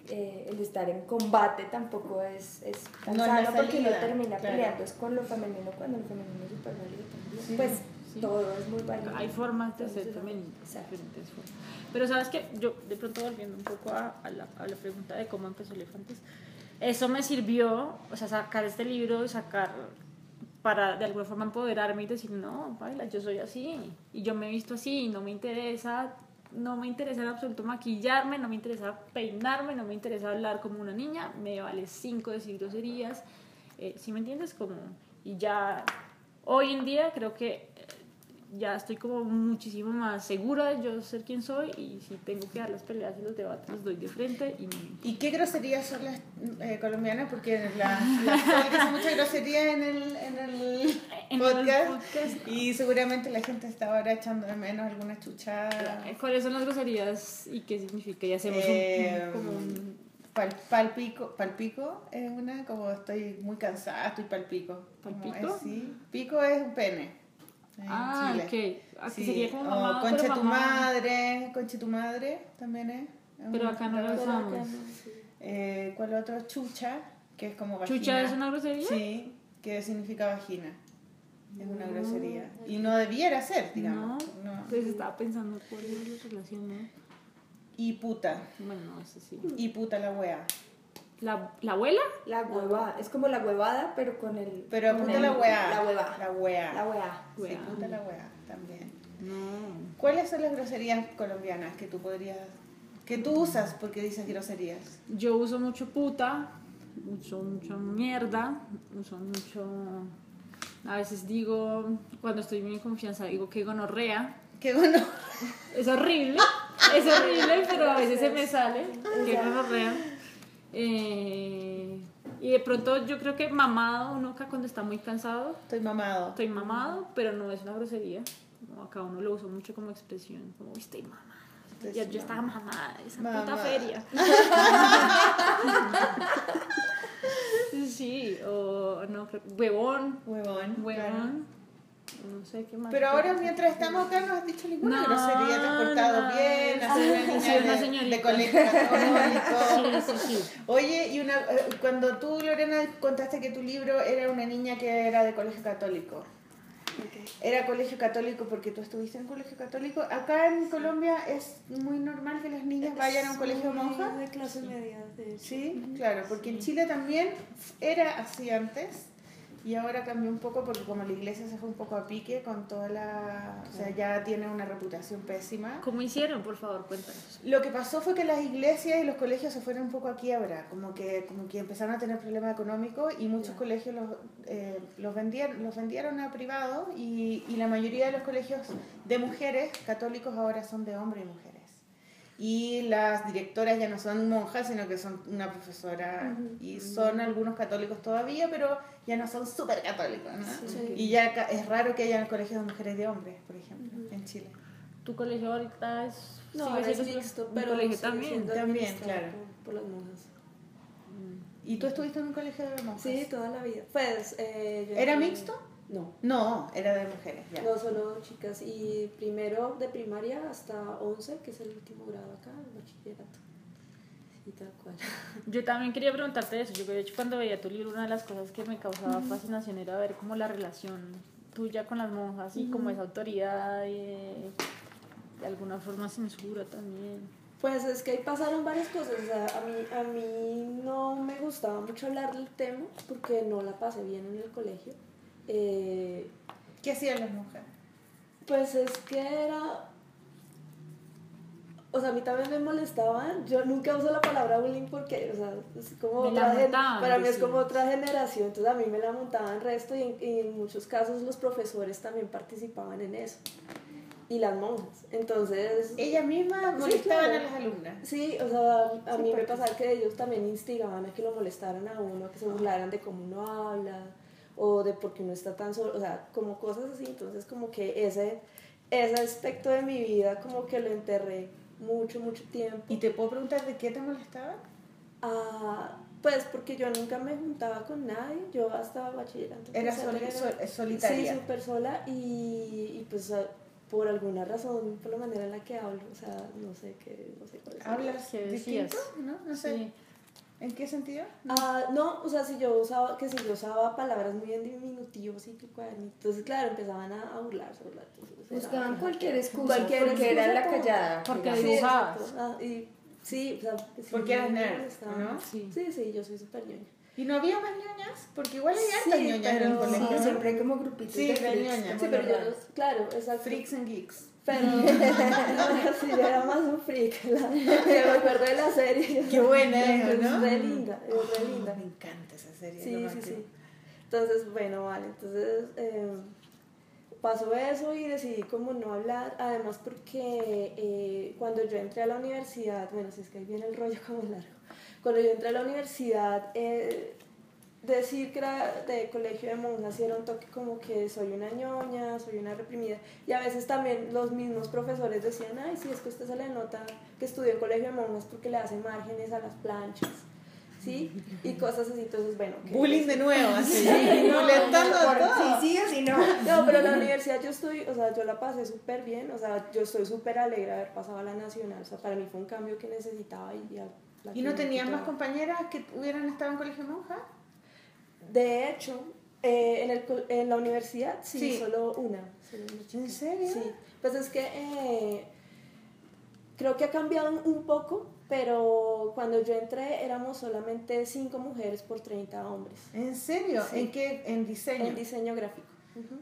eh, el estar en combate tampoco es, es tan No sano porque salida, termina claro. peleando es con lo femenino cuando el femenino es súper válido también. Sí, pues sí. todo es muy válido. Hay formas de ser femeninas, diferentes formas. Pero sabes que yo, de pronto volviendo un poco a, a la, a la pregunta de cómo empezó Elefantes, eso me sirvió, o sea, sacar este libro, sacar para de alguna forma empoderarme y decir, no, baila, yo soy así y yo me he visto así y no me interesa, no me interesa en absoluto maquillarme, no me interesa peinarme, no me interesa hablar como una niña, me vale cinco decir groserías, eh, ¿sí me entiendes? Como, y ya hoy en día creo que ya estoy como muchísimo más segura de yo ser quien soy y si tengo que dar las peleas y los debates los doy de frente y ¿Y qué groserías son las eh, colombianas? Porque la, la mucha grosería en el, en el En podcast, podcast. y seguramente la gente está ahora echando de menos alguna chuchada. ¿Cuáles son las groserías y qué significa? Y hacemos un- Eh, un, como un... Pal, palpico, palpico es una como estoy muy cansada, estoy palpico. ¿Palpico? es, sí. Pico es un pene. En Ah, Chile. ok. Aquí Sí, sería como o mamá, conche tu mamá. madre, conche tu madre también es. es Pero acá no lo usamos. Acá sí. Eh, ¿Cuál otro? Chucha, que es como vagina. ¿Chucha es una grosería? Sí, que significa vagina. Es una No. grosería. Y no debiera ser, digamos. No, No. pues estaba pensando cuál es la relación, ¿no? Y puta. Bueno, no sé si... Y puta la wea. ¿La, ¿La abuela? La huevada, es como la huevada, pero con el... Pero con puta el- la wea. La hueva. La wea. La hueá. Sí, puta la wea también. No. ¿Cuáles son las groserías colombianas que tú podrías. que tú usas porque dices groserías? Yo uso mucho puta, uso mucho mierda, uso mucho... A veces digo, cuando estoy bien en confianza, digo que gonorrea. Que bueno. Es horrible, es horrible, pero a veces se me sale. Que gonorrea. Eh, y de pronto yo creo que mamado, uno acá cuando está muy cansado, Estoy mamado. estoy mamado, pero no es una grosería. Acá uno lo uso mucho como expresión, como "Uy, estoy mamada. Estoy Ya, yo estaba mamada, esa puta feria. sí, o no, huevón, Huevón. claro. Huevón. No sé qué más. Pero ahora mientras estamos acá no has dicho ninguna No, grosería, te has portado no. bien, has sido una niña de, colegio católico. Sí, sí, sí. Oye, y una, eh, cuando tú, Lorena, contaste que tu libro era una niña que era de colegio católico. Era colegio católico porque tú estuviste en colegio católico. Acá en Colombia es muy normal que las niñas vayan a un colegio de Soy monjas. De clase media, de hecho. Sí, claro, porque en Chile también era así antes y ahora cambió un poco porque como la iglesia se fue un poco a pique con toda la... O sea, ya tiene una reputación pésima. ¿Cómo hicieron? Por favor, cuéntanos. Lo que pasó fue que las iglesias y los colegios se fueron un poco a quiebra, como que, como que empezaron a tener problemas económicos y muchos colegios los, eh, los, vendieron, los vendieron a privado y, y la mayoría de los colegios de mujeres católicos ahora son de hombres y mujeres. Y las directoras ya no son monjas, sino que son una profesora y son algunos católicos todavía, pero ya no son súper católicos, ¿no? Sí. Y ya es raro que haya colegios de mujeres y de hombres, por ejemplo, en Chile. ¿Tu colegio ahorita es.? No, sigue ahora es mixto, pero colegio también. También, claro. Por, por las monjas. ¿Y tú estuviste en un colegio de monjas? Sí, toda la vida. Pues, eh, yo ¿Era mixto? No. No, era de mujeres, ya. No, solo chicas. Y primero de primaria hasta 11, que es el último grado acá, el bachillerato. Sí, tal cual. Yo también quería preguntarte eso. Yo, de hecho, cuando veía tu libro, una de las cosas que me causaba fascinación era ver como la relación tuya con las monjas y como esa autoridad y de alguna forma censura también. Pues es que ahí pasaron varias cosas. O sea, a mí, a mí no me gustaba mucho hablar del tema porque no la pasé bien en el colegio. Eh, ¿Qué hacían las mujeres? Pues es que era. O sea, a mí también me molestaban. Yo nunca uso la palabra bullying porque, o sea, es como otra gen- montaban, para mí es sí. como otra generación. Entonces a mí me la montaban resto y en, y en muchos casos los profesores también participaban en eso. Y las monjas. Entonces. Ella misma Sí, molestaban claro. a las alumnas. Sí, o sea, a Sí, mí me pasaba que ellos también instigaban a que lo molestaran a uno, a que se burlaran de cómo uno habla, o de por qué uno está tan solo, o sea, como cosas así. Entonces, como que ese, ese aspecto de mi vida, como que lo enterré mucho, mucho tiempo. ¿Y te puedo preguntar de qué te molestaba? Ah, pues porque yo nunca me juntaba con nadie, yo hasta bachillerato. Era sol- solitaria. Sí, súper sola y, y pues ah, por alguna razón, por la manera en la que hablo, o sea, no sé qué, no sé cuál es. ¿Hablas ¿Qué distinto? ¿No? No sé. Sí. ¿En qué sentido? Ah, no, o sea, si yo usaba, que si yo usaba palabras muy en diminutivos y que cuadernito, entonces claro, empezaban a, a burlarse, era- Buscaban cualquier excusa, Cualquier porque era la como- callada. porque. Sí, dibujabas. exacto. Ah, y, sí, o sea, sí, Porque eras nerd. ¿no? Sí. Sí, sí, yo soy súper ñoña. ¿Y no había más ñoñas? Porque igual hay Sí, ñoñas en el colegio. Sí, ¿no? siempre hay como grupitos Sí, de de freaks, ñoña. como Sí, pero yo, no- claro, exacto. Freaks and geeks. Pero, no, sí, yo era más un freak. La, me acuerdo de la serie. Qué buena es, Es ¿no? re linda, es re linda. Me encanta esa serie. Sí, sí, sí. Entonces, bueno, vale. Entonces, eh, pasó eso y decidí como no hablar. Además, porque eh, cuando yo entré a la universidad, bueno, si es que ahí viene el rollo como largo. Cuando yo entré a la universidad, eh, decir que era de colegio de monjas sí era un toque como que soy una ñoña, soy una reprimida. Y a veces también los mismos profesores decían, ay, sí, es que usted se le nota que estudió en colegio de monjas porque le hace márgenes a las planchas. ¿Sí? Y cosas así, entonces, bueno. Bullying de nuevo, así. Sí, no, todos. Sí, sí o sí no. No, pero en la universidad yo estoy, o sea, yo la pasé súper bien, o sea, yo estoy súper alegre de haber pasado a la nacional, o sea, para mí fue un cambio que necesitaba y ya. ¿Y no que tenían más compañeras que hubieran estado en colegio monja? De hecho, eh, en, el, en la universidad sí, Sí. solo una. solo una chica. ¿En serio? Sí, pues es que eh, creo que ha cambiado un- poco, pero cuando yo entré éramos solamente 5 mujeres por 30 hombres ¿En serio? Sí. ¿En qué? En diseño. en diseño gráfico.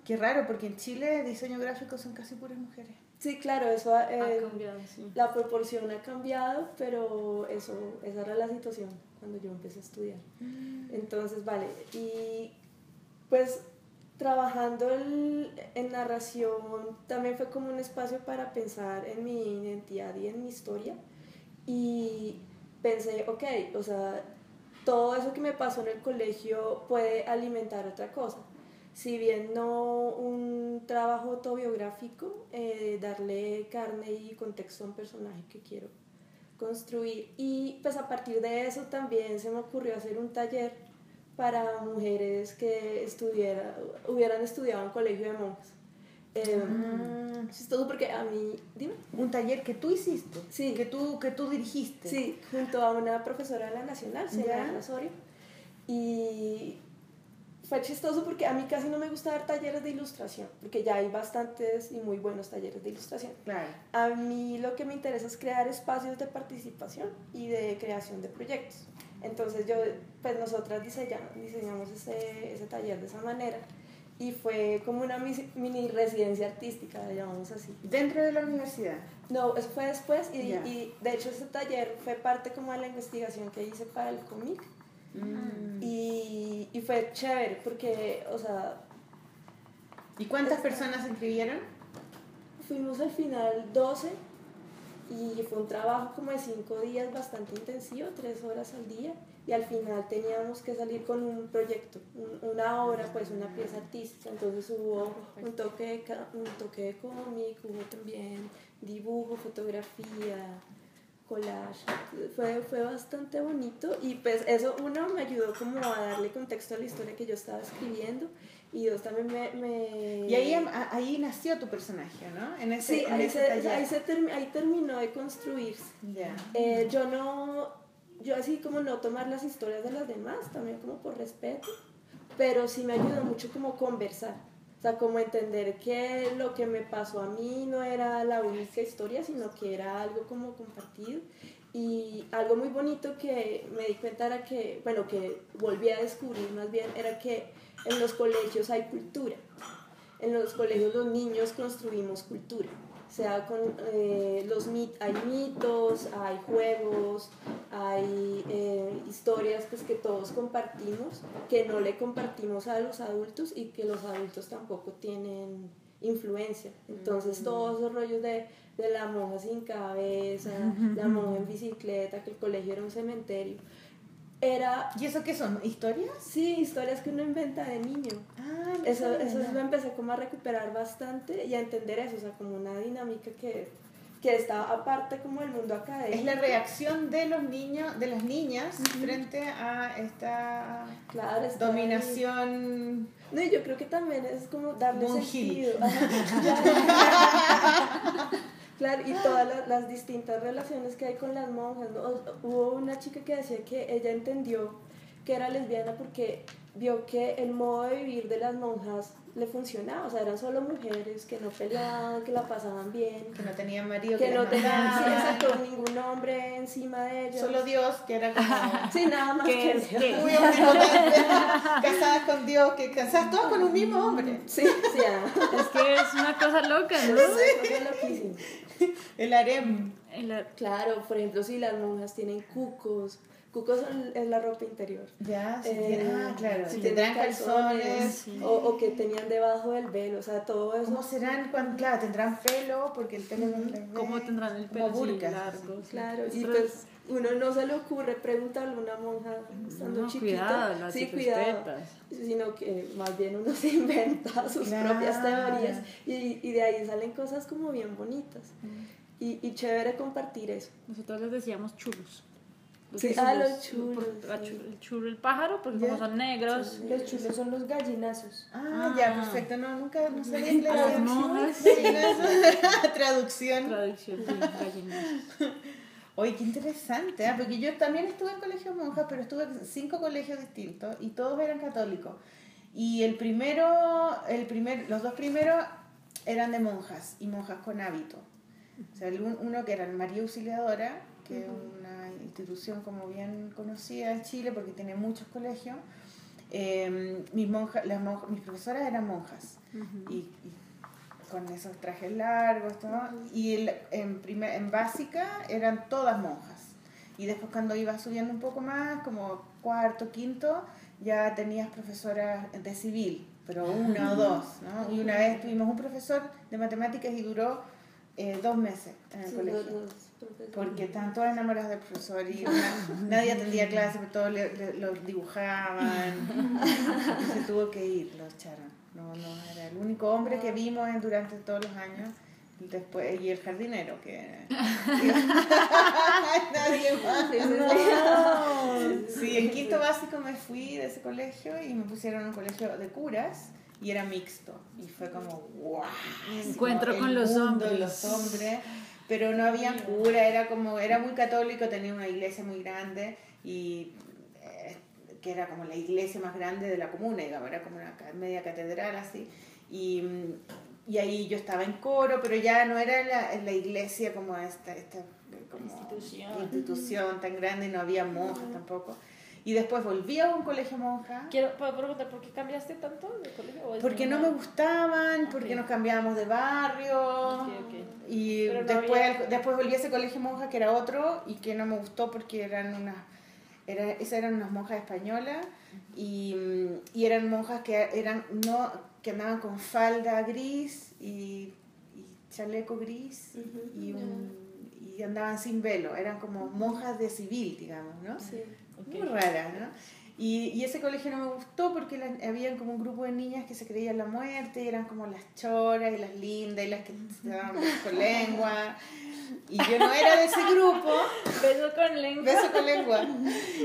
Qué raro, porque en Chile diseño gráfico son casi puras mujeres. Sí, claro, eso ha- Ha eh, cambiado, sí. La proporción ha cambiado, pero eso, esa era la situación cuando yo empecé a estudiar. Entonces, vale, y pues trabajando el- en narración también fue como un espacio para pensar en mi identidad y en mi historia. Y pensé, ok, o sea, todo eso que me pasó en el colegio puede alimentar otra cosa. Si bien no un trabajo autobiográfico, eh, darle carne y contexto a un personaje que quiero construir. Y pues a partir de eso también se me ocurrió hacer un taller para mujeres que estudiara, hubieran estudiado en colegio de monjas. Eh, Ah. chistoso porque a mí, dime. Un taller que tú hiciste. Sí. Que tú, que tú dirigiste. Sí, junto a una profesora de la Nacional, Ya. Celia Osorio. Y fue chistoso porque a mí casi no me gusta dar talleres de ilustración, porque ya hay bastantes y muy buenos talleres de ilustración. Claro. A mí lo que me interesa es crear espacios de participación y de creación de proyectos. Entonces yo, pues nosotras diseñamos, diseñamos ese, ese taller de esa manera y fue como una mini residencia artística, la llamamos así. Dentro de la universidad. No, eso fue después y, y de hecho ese taller fue parte como de la investigación que hice para el cómic Mm. y, y fue chévere porque, o sea, ¿Y cuántas personas se inscribieron? fuimos al final 12 y fue un trabajo como de 5 días bastante intensivo, 3 horas al día y al final teníamos que salir con un proyecto, un- una obra, pues una pieza artística, entonces hubo un toque de, un toque de cómic, hubo también dibujo, fotografía, collage, fue, fue bastante bonito y pues eso uno me ayudó como a darle contexto a la historia que yo estaba escribiendo y dos también me... me- Y ahí, a- ahí nació tu personaje, ¿no? En ese, Sí, en ahí, ese se, ahí, se ahí terminó de construirse. Ya. Eh, yo no, yo así como no tomar las historias de las demás, también como por respeto, pero sí me ayudó mucho como conversar. O sea, como entender que lo que me pasó a mí no era la única historia, sino que era algo como compartido. Y algo muy bonito que me di cuenta era que, bueno, que volví a descubrir más bien, era que en los colegios hay cultura. en los colegios los niños construimos cultura. Sea, con eh, los mit hay mitos, hay juegos, hay eh, historias pues, que todos compartimos, que no le compartimos a los adultos y que los adultos tampoco tienen influencia. Entonces, todos esos rollos de, de la monja sin cabeza, la monja en bicicleta, que el colegio era un cementerio, era... ¿Y eso qué son? ¿Historias? Sí, historias que uno inventa de niño. Ah, no Eso, eso lo empecé como a recuperar bastante y a entender eso, o sea, como una dinámica que, que está aparte como del mundo académico. Es la reacción de los niños, de las niñas frente a esta Claro, está ahí. dominación. No, y yo creo que también es como darle Monjil. sentido. Claro. Y todas las, las distintas relaciones que hay con las monjas. ¿no? O- Hubo una chica que decía que ella entendió que era lesbiana porque vio que el modo de vivir de las monjas le funcionaba. O sea, eran solo mujeres que no peleaban, que la pasaban bien, Que no tenían marido, que no las tenían sí, exacto, ningún hombre encima de ellas. Solo Dios, que era como. Sí, nada más Que que Dios. casadas con Dios, que casadas todas con un mismo hombre. Sí, sí, ah. Es que es una cosa loca, ¿no? Es una cosa loquísima. El harem. Claro, por ejemplo, si las monjas tienen cucos, cucos es la ropa interior. Ya, sí, Eh, ah, claro. si tendrán calzones. o, o que tenían debajo del velo, o sea, todo eso. ¿Cómo serán? cuando, claro, tendrán pelo, porque el pelo no. ¿Cómo tendrán el Como pelo así burkas. largo? sí. Claro, y pues uno no se le ocurre preguntarle a una monja estando No, chiquito. cuidado, las sí, cuidado. respetas. Sino que más bien uno se inventa sus Claro. propias teorías y, y de ahí salen cosas como bien bonitas. Y, y chévere compartir eso. Nosotros les decíamos chulos. Los Sí, chulos, ah, los chulos, por- sí. El chulo, el pájaro, porque Ya. como son negros. Los chulos son los gallinazos. Ah, ya, perfecto. No, nunca, no sabía inglés. Las monjas. Eso- Traducción. Traducción, sí, gallinas. Oye, qué interesante, ¿ah? porque yo también estuve en colegio monjas, pero estuve en cinco colegios distintos y todos eran católicos. Y el primero, el primer, los dos primeros eran de monjas y monjas con hábito. O sea, uno que era María Auxiliadora, que es una institución como bien conocida en Chile porque tiene muchos colegios. Eh, mis, monjas, las monjas, mis profesoras eran monjas y, y con esos trajes largos, todo. Y el- en, primer, en básica eran todas monjas. Y después cuando iba subiendo un poco más, como cuarto, quinto, ya tenías profesoras de civil, pero una o dos, ¿no? Y una vez tuvimos un profesor de matemáticas y duró eh, dos meses en el Sí, colegio. Porque estaban todas enamoradas del profesor y una- nadie atendía clase, pero todos le, le- lo dibujaban. Y se tuvo que ir, lo echaron. No, no, era el único hombre que vimos en- durante todos los años. Y Después, y el jardinero, que. Nadie más. Sí, en quinto básico me fui de ese colegio y me pusieron en un colegio de curas y era mixto. Y fue como, wow. Encuentro con los hombres. los hombres. Pero no había cura, era como, era muy católico, tenía una iglesia muy grande y que era como la iglesia más grande de la comuna, digamos, era como una media catedral así. Y, y ahí yo estaba en coro, pero ya no era la, la iglesia como esta, esta como Institución. institución tan grande y no había monjas tampoco. Y después volví a un colegio monja. Quiero, ¿puedo preguntar por qué cambiaste tanto de colegio? ¿O Porque no me gustaban, porque Ok. nos cambiábamos de barrio. Ok, ok. Y no después, había- después volví a ese colegio monja que era otro y que no me gustó porque eran unas, era, esas eran unas monjas españolas y, y eran monjas que eran no que andaban con falda gris y, y chaleco gris y, un- y andaban sin velo, eran como monjas de civil, digamos, ¿no? Sí. Muy rara, ¿no? Y, y ese colegio no me gustó porque las, habían como un grupo de niñas que se creían la muerte y eran como las choras y las lindas y las que se daban besos con lengua. Y yo no era de ese grupo, Beso con lengua. beso con lengua.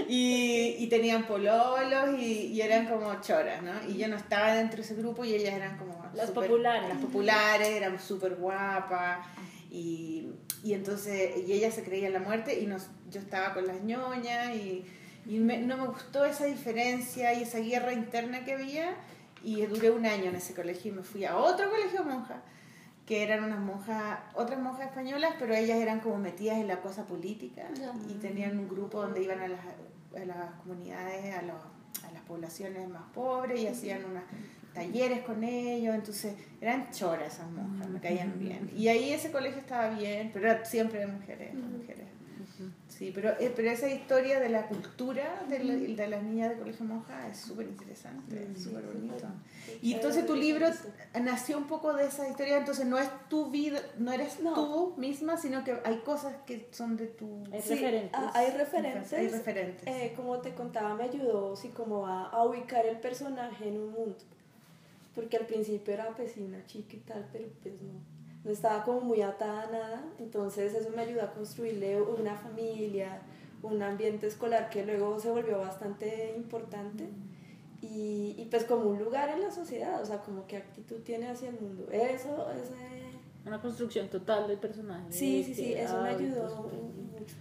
Y, y tenían pololos y, y eran como choras, ¿no? Y yo no estaba dentro de ese grupo y ellas eran como... Las súper- populares. Las populares, eran súper guapas. Y, y entonces, y ella se creía en la muerte y nos, yo estaba con las ñoñas y, y me- no me gustó esa diferencia y esa guerra interna que había y duré un año en ese colegio y me fui a otro colegio monja que eran unas monjas, otras monjas españolas, pero ellas eran como metidas en la cosa política y tenían un grupo donde iban a las, a las comunidades, a, los- a las poblaciones más pobres y hacían unas talleres con ellos, entonces eran choras esas monjas, me caían bien. Y ahí ese colegio estaba bien, pero era siempre de mujeres, mujeres. Sí, pero, eh, pero esa historia de la cultura de, la- de las niñas de colegio monja es súper interesante, es súper bonito. Y entonces tu libro nació un poco de esa historia, entonces no es tu vida, no eres No. tú misma, sino que hay cosas que son de tu... Hay Sí, referentes. ah, hay referentes. Hay referentes. Eh, como te contaba, me ayudó sí, como a, a ubicar el personaje en un mundo. Porque al principio era pues sí, una chica y tal, pero pues no, no estaba como muy atada a nada. Entonces eso me ayudó a construirle una familia, un ambiente escolar que luego se volvió bastante importante. Y, y pues como un lugar en la sociedad, o sea, como qué actitud tiene hacia el mundo. Eso, ese... Una construcción total del personaje. Sí, sí, sí, eso me ayudó mucho.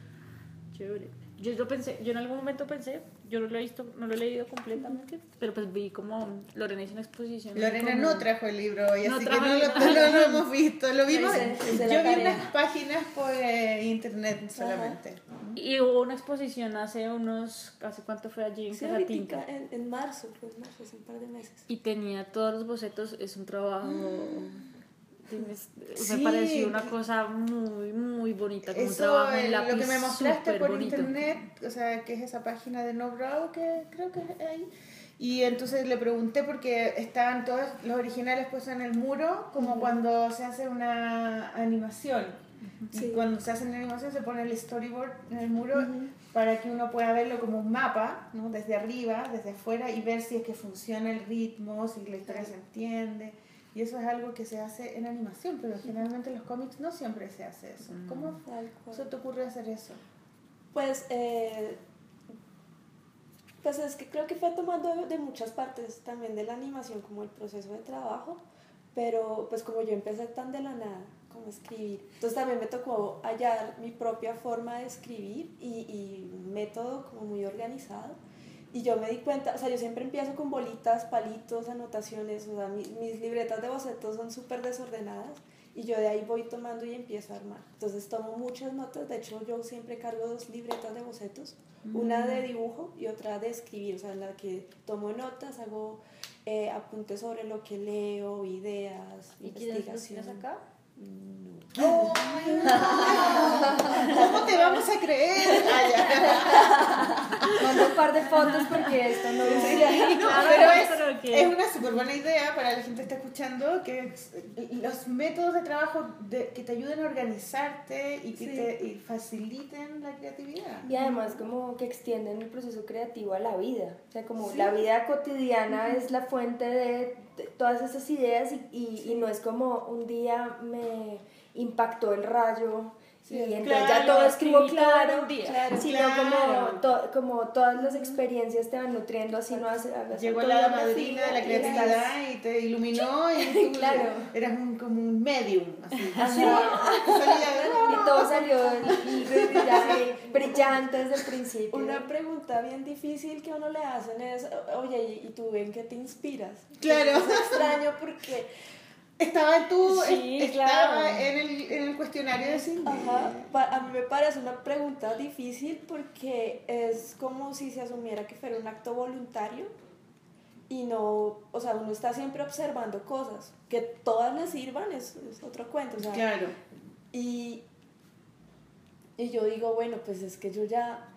Chévere. Yo lo pensé, yo en algún momento pensé, yo no lo he visto, no lo he leído completamente, pero pues vi como Lorena hizo una exposición. Lorena como- no trajo el libro hoy, No así que no lo, libro. no lo hemos visto. Lo vimos, es yo vi tarea. unas páginas por eh, internet solamente. Y hubo una exposición hace unos, ¿hace cuánto fue allí en Sí, ahorita, en, en marzo, fue en marzo, hace un par de meses. Y tenía todos los bocetos, es un trabajo... tienes- Sí. Me pareció una cosa muy, muy bonita, como un Eso, trabajo eh, en lápiz lo que me mostraste por bonito. internet, o sea, que es esa página de No Brow, que creo que es ahí. Y entonces le pregunté porque estaban todos los originales puestos en el muro, como cuando se hace una animación. Y Sí. Cuando se hace una animación se pone el storyboard en el muro para que uno pueda verlo como un mapa, ¿no? desde arriba, desde afuera, y ver si es que funciona el ritmo, si la historia se entiende. Y eso es algo que se hace en animación, pero generalmente en los cómics no siempre se hace eso. ¿Cómo Tal cual. se te ocurre hacer eso? Pues, eh, pues es que creo que fue tomando de, de muchas partes también de la animación como el proceso de trabajo, pero pues como yo empecé tan de la nada, como escribir, entonces también me tocó hallar mi propia forma de escribir y, y un método como muy organizado. Y yo me di cuenta, o sea, yo siempre empiezo con bolitas, palitos, anotaciones, o sea, mi- mis libretas de bocetos son súper desordenadas y yo de ahí voy tomando y empiezo a armar. Entonces tomo muchas notas, de hecho yo siempre cargo dos libretas de bocetos, una de dibujo y otra de escribir, o sea, en la que tomo notas, hago eh, apuntes sobre lo que leo, ideas, ¿Y investigación. tienes acá? ¿Cómo te vamos a creer? Ah. Mando un par de fotos porque esto no Sí, es... no, claro, pero es, pero que- es una súper buena idea para la gente que está escuchando que es- los métodos de trabajo de- que te ayuden a organizarte y que Sí. te y faciliten la creatividad. Y además como que extienden el proceso creativo a la vida. O sea, como la vida cotidiana es la fuente de todas esas ideas y, y, y no es como un día me impactó el rayo y entonces claro, ya todo escribo claro, un día. Claro, sino claro. como, to- como todas las experiencias te van nutriendo así no hace, hagas Llegó la madrina de la y creatividad y te iluminó y tú Claro. eras un, como un medium. Así. Salía- Y todo salió y- ya brillante desde el principio. Una pregunta bien difícil que a uno le hacen es, oye, ¿y tú en qué te inspiras? Claro. Es extraño porque, Estaba en tu, Sí, estaba claro. en, el, en el cuestionario de Cindy. ajá, a mí me parece una pregunta difícil porque es como si se asumiera que fuera un acto voluntario y no, o sea, uno está siempre observando cosas, que todas le sirvan es, es otro cuento, o sea, Claro. Y, y yo digo, bueno, pues es que yo ya,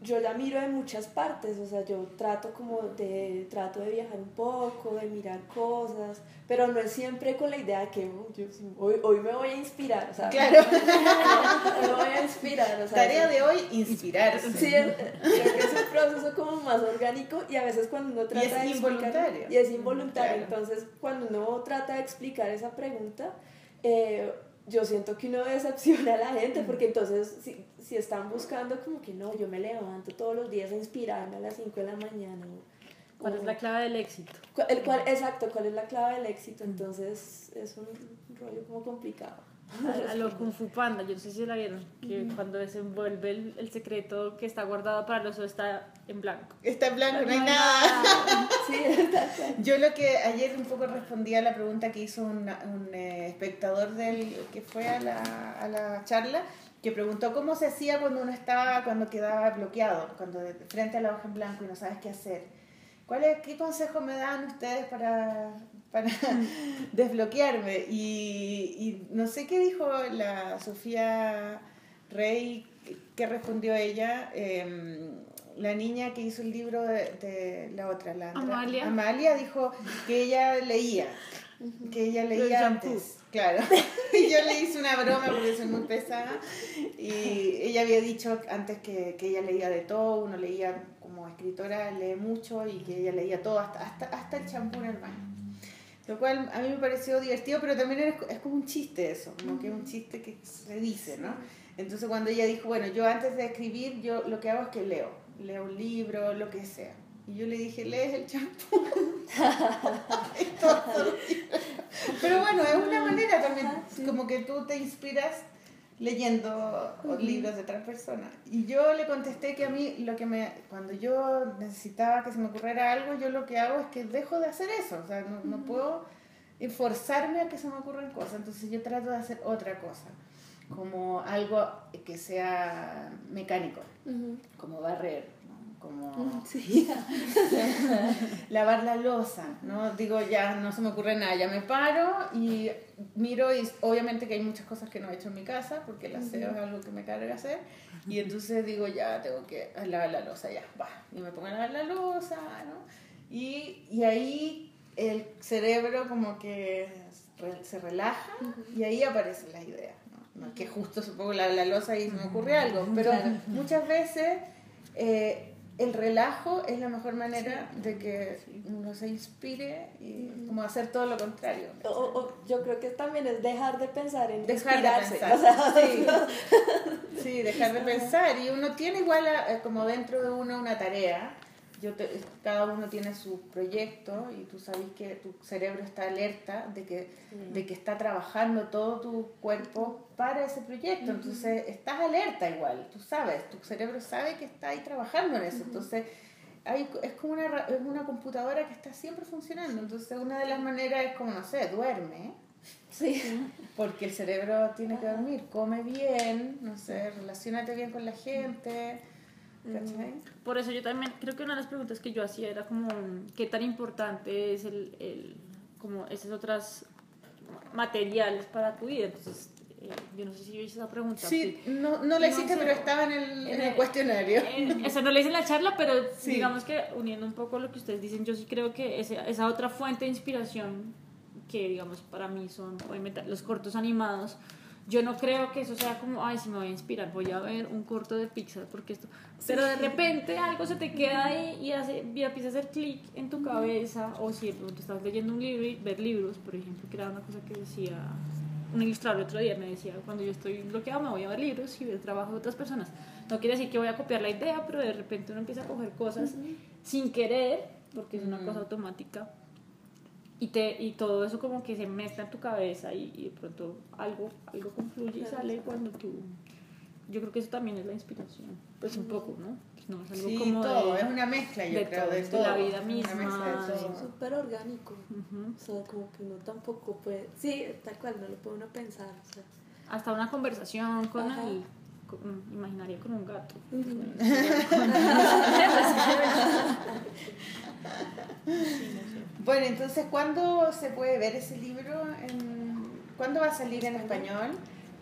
yo ya miro en muchas partes, o sea, yo trato como de, trato de viajar un poco, de mirar cosas, pero no es siempre con la idea de que "Oh, hoy, hoy me voy a inspirar, o sea, Claro. hoy me voy a inspirar, o sea, Tarea de hoy, inspirarse. Sí, es- creo que es un proceso como más orgánico y a veces cuando uno trata es de explicar- involuntario. y es involuntario, Claro. entonces cuando uno trata de explicar esa pregunta, eh, yo siento que uno decepciona a la gente porque entonces si, si están buscando como que no, yo me levanto todos los días a inspirarme a las 5 de la mañana. ¿Cuál es la clave del éxito? el cual, exacto, cuál es la clave del éxito, entonces es un rollo como complicado. A, a lo Kung Fu Panda, yo no sé si la vieron, que cuando desenvuelve el, el secreto que está guardado para el oso está en blanco. Está en blanco, no hay No hay nada. Sí, tal cual. Yo lo que ayer un poco respondía a la pregunta que hizo una- un eh, espectador del que fue a la, a la charla, que preguntó cómo se hacía cuando uno estaba, cuando quedaba bloqueado, cuando de- frente a la hoja en blanco y no sabes qué hacer. ¿cuál es, ¿qué consejo me dan ustedes para, para desbloquearme? Y, y no sé qué dijo la Sofía Rey, qué respondió ella. em, la niña que hizo el libro de, de la otra, la Andra- Amalia. Amalia dijo que ella leía, que ella leía antes, claro. Y yo le hice una broma porque soy muy pesada y ella había dicho antes que, que ella leía de todo, uno leía como escritora, lee mucho y que ella leía todo, hasta, hasta, hasta el champú en el baño. Lo cual a mí me pareció divertido, pero también es, es como un chiste eso, como que es un chiste que se dice, ¿no? Entonces cuando ella dijo, bueno, yo antes de escribir, yo lo que hago es que leo, leo un libro, lo que sea. Y yo le dije, lees el champú. Pero bueno, es una manera también, como que tú te inspiras leyendo libros de otras personas. Y yo le contesté que a mí, lo que me, cuando yo necesitaba que se me ocurriera algo, yo lo que hago es que dejo de hacer eso. O sea, no, no puedo forzarme a que se me ocurran cosas. Entonces yo trato de hacer otra cosa, como algo que sea mecánico, como barrer. Como Sí. lavar la losa, ¿no? Digo, ya no se me ocurre nada, ya me paro y miro y obviamente que hay muchas cosas que no he hecho en mi casa porque el aseo es algo que me carga hacer y entonces digo, ya tengo que lavar la losa, ya, va, y me pongo a lavar la losa, ¿no? Y, y ahí el cerebro como que se relaja y ahí aparecen las ideas. No, Que justo supongo la, la losa y se me ocurre algo, pero muchas veces... eh, el relajo es la mejor manera de que uno se inspire y como hacer todo lo contrario. O, o- yo creo que también es dejar de pensar en Dejar de inspirarse. pensar. O sea, Sí, sí, dejar de pensar. Y uno tiene igual eh, como dentro de uno una tarea. Yo te- cada uno tiene su proyecto y tú sabes que tu cerebro está alerta de que, de que está trabajando todo tu cuerpo para ese proyecto. Entonces estás alerta igual, tú sabes, tu cerebro sabe que está ahí trabajando en eso. Entonces hay, es como una, es una computadora que está siempre funcionando. Entonces una de las maneras es como, no sé, duerme. sí. Porque el cerebro tiene que dormir, come bien, no sé, relacionate bien con la gente, ¿cachai? Por eso yo también creo que una de las preguntas que yo hacía era como qué tan importante es el, el como esas otras materiales para tu vida. Entonces, eh, yo no sé si yo hice esa pregunta. Sí, no, no la No hiciste, sé. pero estaba en el, en En el el- cuestionario. Eh, eso no le hice en la charla, pero Sí. digamos que uniendo un poco lo que ustedes dicen, yo sí creo que ese- esa otra fuente de inspiración, que digamos para mí son obviamente los cortos animados, yo no creo que eso sea como, ay, si me voy a inspirar, voy a ver un corto de Pixar, porque esto... Pero de repente algo se te queda ahí y, hace, y empieza a hacer clic en tu cabeza, o si pronto estás leyendo un libro y ver libros, por ejemplo, que era una cosa que decía un ilustrador otro día, me decía, cuando yo estoy bloqueado me voy a ver libros y ver el trabajo de otras personas. No quiere decir que voy a copiar la idea, pero de repente uno empieza a coger cosas sin querer, porque es una cosa automática, y, te, y todo eso como que se mezcla en tu cabeza y, y de pronto algo, algo confluye y sale cuando tú... Yo creo que eso también es la inspiración, pues un poco, ¿no? Pues no es algo Sí, como todo, de- es una mezcla, yo de creo, todo, de de todo. la vida misma, todo. Súper orgánico. Ujú. O sea, como que uno tampoco puede. Sí, tal cual, no lo puede uno pensar. O sea. Hasta una conversación con Ajá. el... con- imaginaria con un gato. Bueno, entonces, ¿cuándo se puede ver ese libro? ¿Cuándo va a salir en español?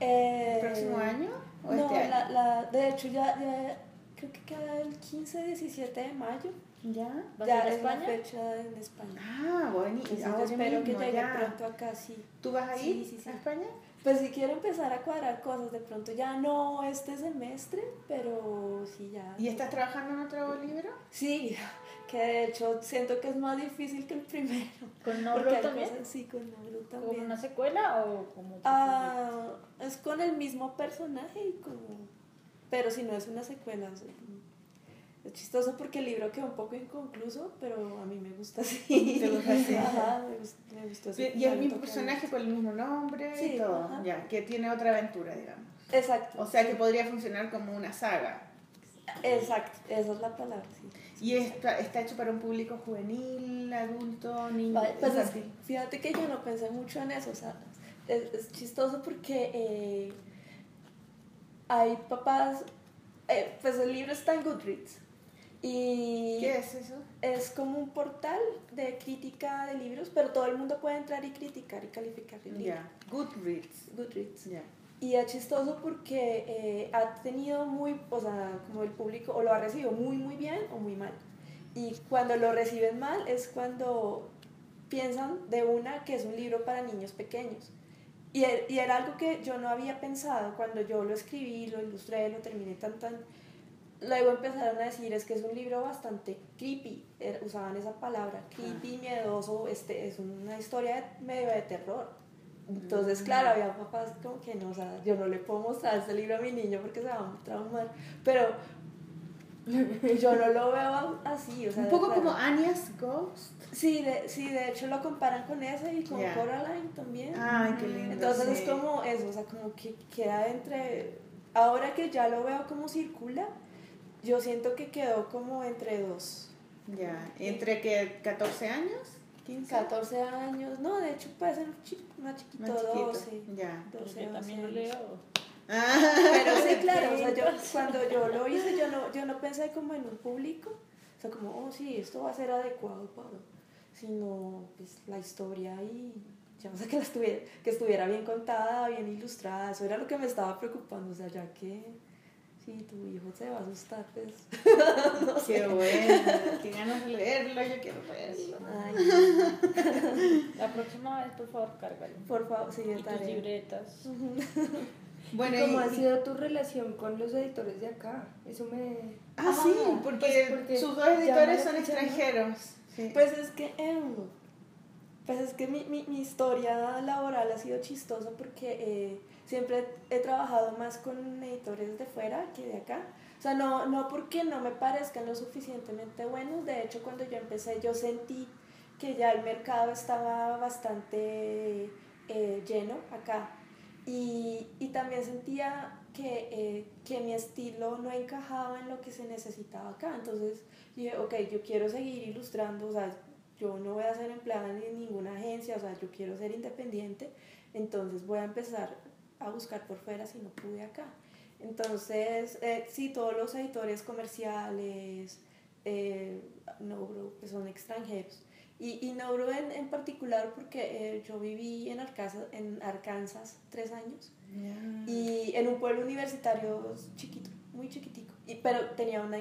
Eh, ¿El próximo año o no, este año? La, la, de hecho, ya, ya creo que queda el 15-17 de mayo. ¿Ya? ¿Va a ya ser es la España? fecha en España. Ah, bueno, y ahora espero que mismo, llegue ya. pronto acá, sí. ¿Tú vas a Sí, ir sí, sí. a España? Pues si quiero empezar a cuadrar cosas, de pronto ya no este semestre, pero sí ya. ¿Y estás trabajando en otro libro? Sí, que de hecho siento que es más difícil que el primero. ¿Con hay también? cosas- sí, con ¿Como también. una secuela o como Ah, es con el mismo personaje y como... Pero si no es una secuela, o sea, es chistoso porque el libro quedó un poco inconcluso, pero a mí me gusta así. ¿Te gusta así? Ajá, me, gust- me gustó así. Y es el mismo personaje con el mismo nombre y todo, ajá. ya, que tiene otra aventura, digamos. Exacto. O sea que podría funcionar como una saga. Exacto, esa es la palabra, sí. Y está, está hecho para un público juvenil, adulto, niño, pues es- fíjate que yo no pensé mucho en eso, o sea, es, es chistoso porque eh, hay papás, eh, pues el libro está en Goodreads Y ¿Qué es eso? es como un portal de crítica de libros, pero todo el mundo puede entrar y criticar y calificar el libro. Ya. Goodreads. Goodreads. Ya. Y es chistoso porque eh, ha tenido muy, o sea, como el público, o lo ha recibido muy, muy bien o muy mal. Y cuando lo reciben mal es cuando piensan de una que es un libro para niños pequeños. Y, e- y era algo que yo no había pensado cuando yo lo escribí, lo ilustré, lo terminé tan tan. Luego empezaron a decir es que es un libro bastante creepy, er- usaban esa palabra, creepy, miedoso, este, es una historia medio de terror. Entonces, claro, había papás como que no, o sea, yo no le puedo mostrar este libro a mi niño porque se va a traumar, pero yo no lo veo así, o sea, Un poco claro. como Anya's Ghost. Sí, de, sí, de hecho lo comparan con ese y con Ya. Coraline también. Ay, qué lindo. Entonces sí. es como eso, o sea, como que queda entre... Ahora que ya lo veo como circula, yo siento que quedó como entre dos. Ya. ¿Entre que 14 años? 15. 14 años, no, de hecho puede ser más chiquito, Más chiquito. 12. Ya. 12, Yo también lo 12 años. leo. Ah, Pero sí, claro, o sea, yo, cuando yo lo hice, yo no, yo no pensé como en un público, o sea, como, oh, sí, esto va a ser adecuado para, sino pues la historia y ya, o sea, que, la estuviera, que estuviera bien contada, bien ilustrada, eso era lo que me estaba preocupando, o sea, ya que si tu hijo se va a asustar, pues, qué bueno. Qué ganas de leerlo, yo quiero leerlo. ay, La próxima vez, por favor, cárgalo. por favor, sí, Y tus libretas. Bueno, ¿Cómo y- ha sido tu relación con los editores de acá? Eso me... Ah, sí, porque, pues porque sus dos editores son extranjeros. Sí. Pues es que, em, pues es que mi, mi, mi historia laboral ha sido chistosa porque eh, siempre he trabajado más con editores de fuera que de acá. O sea, no, no porque no me parezcan lo suficientemente buenos, de hecho cuando yo empecé yo sentí que ya el mercado estaba bastante eh, lleno acá. Y, y también sentía que, eh, que mi estilo no encajaba en lo que se necesitaba acá. Entonces dije, ok, yo quiero seguir ilustrando, o sea, yo no voy a ser empleada en ninguna agencia, o sea, yo quiero ser independiente, entonces voy a empezar a buscar por fuera si no pude acá. Entonces, eh, sí, todos los editores comerciales, eh, Nobro, pues son extranjeros. Y, y Nobro en, en particular porque eh, yo viví en Arkansas, en Arkansas tres años Ya. y en un pueblo universitario chiquito, muy chiquitico, y, pero tenía una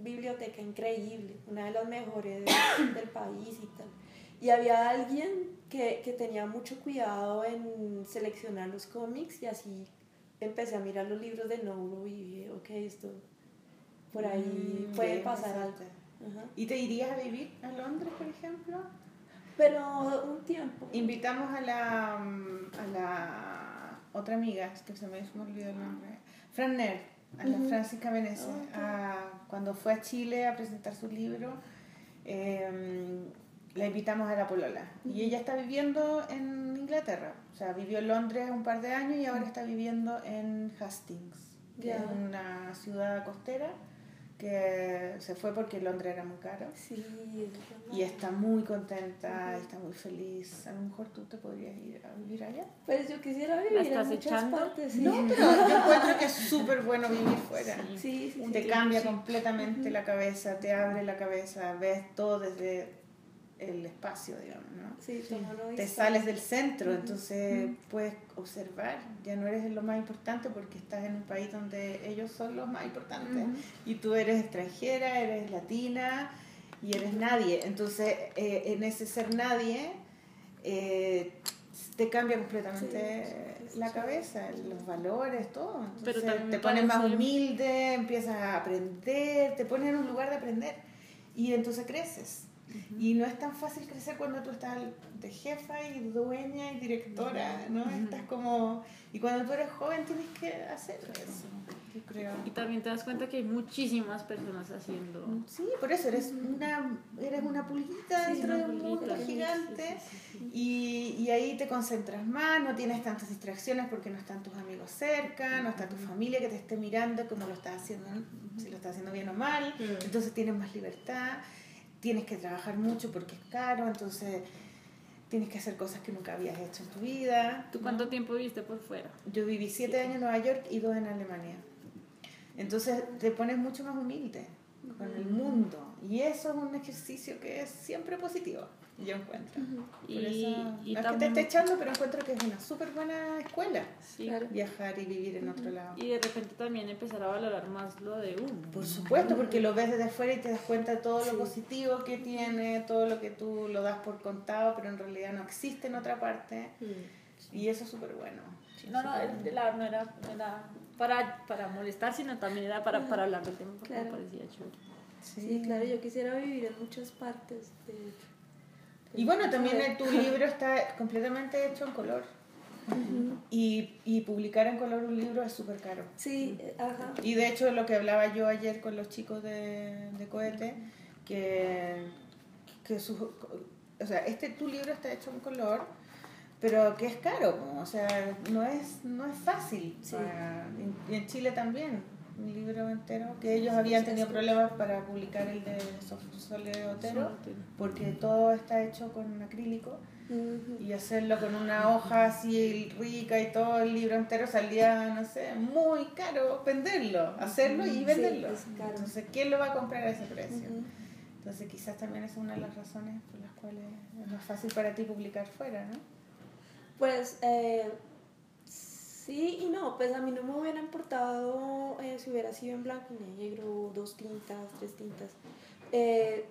biblioteca increíble, una de las mejores del, del país y tal. Y había alguien que, que tenía mucho cuidado en seleccionar los cómics y así empecé a mirar los libros de Nouro y dije, ok, esto por ahí Mm, puede pasar algo. Ajá. ¿Y te irías a vivir a Londres, por ejemplo? Pero un tiempo. Invitamos a la, mm, a la otra amiga, es que se me, olvidó el nombre, Fran Ner, a la Ujú. Francisca Venece, a- cuando fue a Chile a presentar su libro, eh, la invitamos a la Polola. Y ella está viviendo en Inglaterra, o sea, vivió en Londres un par de años y ahora está viviendo en Hastings, que Ya. es una ciudad costera que se fue porque Londres era muy caro. Sí, es Y está muy contenta, está muy feliz. A lo mejor tú te podrías ir a vivir allá. Pues yo quisiera vivir estás en muchas echando? partes. Sí. No, pero yo encuentro que es súper bueno vivir fuera. Sí. Sí, sí, sí. Te cambia completamente la cabeza, te abre la cabeza, ves todo desde el espacio, digamos, ¿no? Sí, una Te sales del centro, entonces puedes observar, ya no eres lo más importante porque estás en un país donde ellos son los más importantes y tú eres extranjera, eres latina y eres nadie, entonces eh, en ese ser nadie eh, te cambia completamente Sí, la cabeza, los valores, todo, entonces Pero te pones más humilde, empiezas a aprender, te pones en un lugar de aprender y entonces creces. Y no es tan fácil crecer cuando tú estás de jefa y dueña y directora, ¿no? Estás como... Y cuando tú eres joven tienes que hacer eso, yo creo. Y también te das cuenta que hay muchísimas personas haciendo. Sí, por eso eres una, eres una pulguita Sí, dentro una de un mundo gigante Sí, sí, Y, y ahí te concentras más, no tienes tantas distracciones porque no están tus amigos cerca, no está tu familia que te esté mirando como lo estás haciendo, si lo estás haciendo bien o mal, entonces tienes más libertad, tienes que trabajar mucho porque es caro, entonces tienes que hacer cosas que nunca habías hecho en tu vida. ¿Tú cuánto tiempo viviste por fuera? Yo viví siete años en Nueva York y dos en Alemania. Entonces te pones mucho más humilde. con el mundo. Y eso es un ejercicio que es siempre positivo, yo encuentro. Por Y- eso, y no es que te también- esté echando, pero encuentro que es una súper buena escuela Sí. Claro. viajar y vivir en otro lado. Y de repente también empezar a valorar más lo de uno. Por supuesto, porque lo ves desde afuera y te das cuenta de todo Sí. lo positivo que tiene, todo lo que tú lo das por contado, pero en realidad no existe en otra parte. Y eso es súper bueno. Sí, no, no, el- la- no era, no era para, para molestar, sino también era para, para hablar del tema porque me Claro. parecía chévere. Sí, claro, yo quisiera vivir en muchas partes. De, de- Y bueno, también tu libro está completamente hecho en color. y, y publicar en color un libro es súper caro. Sí, eh, ajá. Y de hecho lo que hablaba yo ayer con los chicos de, de Cohete, que, que su- o sea, este tu libro está hecho en color, pero que es caro, o sea, no es, no es fácil. Sí. para- y en Chile también, un libro entero, que ellos habían tenido problemas para publicar el de Sole Otero, porque todo está hecho con acrílico y hacerlo con una hoja así rica y todo el libro entero salía, no sé, muy caro venderlo, hacerlo y venderlo. Entonces, ¿quién lo va a comprar a ese precio? Entonces, quizás también es una de las razones por las cuales es más fácil para ti publicar fuera, ¿no? Pues eh, sí y no, pues a mí no me hubiera importado eh, si hubiera sido en blanco y negro, dos tintas, tres tintas. Eh,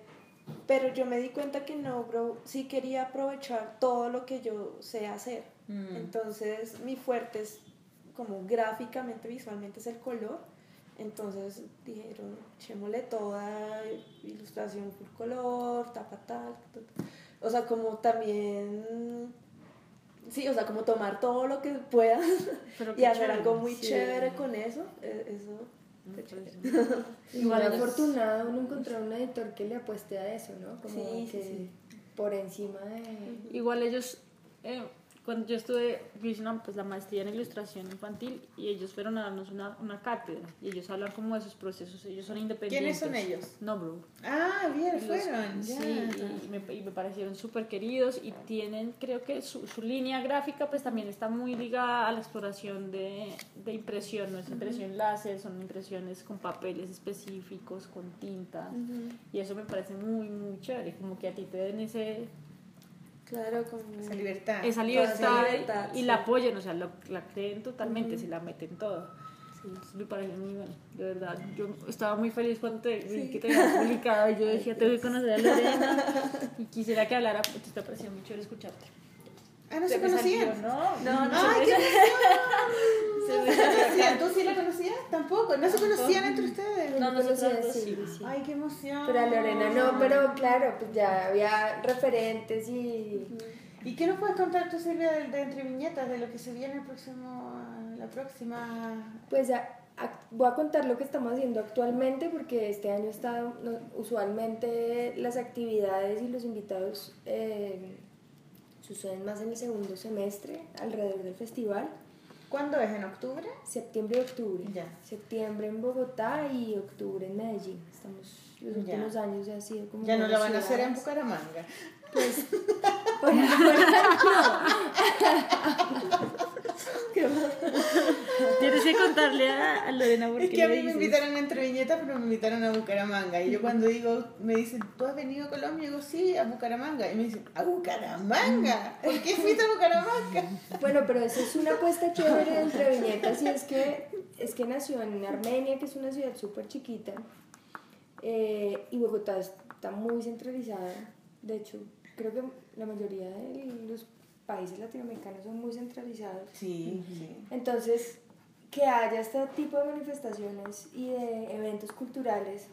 pero yo me di cuenta que no, bro, sí quería aprovechar todo lo que yo sé hacer. Mm. Entonces mi fuerte es como gráficamente, visualmente es el color. Entonces dijeron, echémosle toda ilustración full color, tapa tal, ta, ta. O sea, como también, sí, o sea, como tomar todo lo que puedas Pero y hacer chévere. algo muy Sí. chévere con eso. eh, Eso. Y Igual ellos- afortunado uno encontrar un editor que le apueste a eso, ¿no? Como Sí, sí, que sí. por encima de... Igual ellos, eh, cuando yo estuve, yo hice una, pues, la maestría en ilustración infantil y ellos fueron a darnos una, una cátedra y ellos hablan como de sus procesos, ellos son independientes. ¿Quiénes son ellos? No, bro. Ah, bien, Los- fueron. Sí, y me, y me parecieron súper queridos y tienen, creo que su, su línea gráfica pues también está muy ligada a la exploración de, de impresión, no es impresión láser, son impresiones con papeles específicos, con tintas y eso me parece muy, muy chévere, como que a ti te den ese, Claro, como... Esa libertad. esa libertad, esa libertad, y sí. la apoyen, o sea, lo- la creen totalmente, se la meten todo. Entonces, me parece muy bueno, de verdad. Yo estaba muy feliz cuando te vi que te había publicado y yo decía, tengo que conocer a Lorena y quisiera que hablara, pues te pareció muy chévere escucharte. Ah, no se conocían. No, No, no, ¡Ay, qué Se me ¿Se conocían? ¿Tú sí la conocías? Tampoco, no se conocían entre ustedes. No, nosotros conocía, dos sí, sí. sí. Ay, qué emoción. Pero a Lorena no, pero claro, pues ya había referentes y... ¿Y qué nos puedes contar tú, Silvia, de, de entre viñetas, de lo que se viene el próximo, la próxima... Pues a- a- voy a contar lo que estamos haciendo actualmente porque este año está, no- usualmente las actividades y los invitados eh, suceden más en el segundo semestre alrededor del festival, ¿Cuándo es? ¿En octubre? septiembre y octubre. Ya. Septiembre en Bogotá y octubre en Medellín. Estamos, los Ya. últimos años ya ha sido como... Ya no la van a hacer en. Bucaramanga. Pues, por ahora Tienes que contarle a, a Lorena porque Es que a mí me dices. invitaron a entre viñetas, pero me invitaron a Bucaramanga. Y yo cuando digo, me dicen, ¿tú has venido a Colombia? Y digo, sí, a Bucaramanga. Y me dicen, ¿a Bucaramanga? ¿Por qué fuiste a Bucaramanga? Bueno, pero eso es una apuesta chévere entre viñetas y es que, es que nació en Armenia, que es una ciudad súper chiquita, eh, y Bogotá está muy centralizada. De hecho, creo que la mayoría de los países latinoamericanos son muy centralizados. Sí, sí. Entonces, que haya este tipo de manifestaciones y de eventos culturales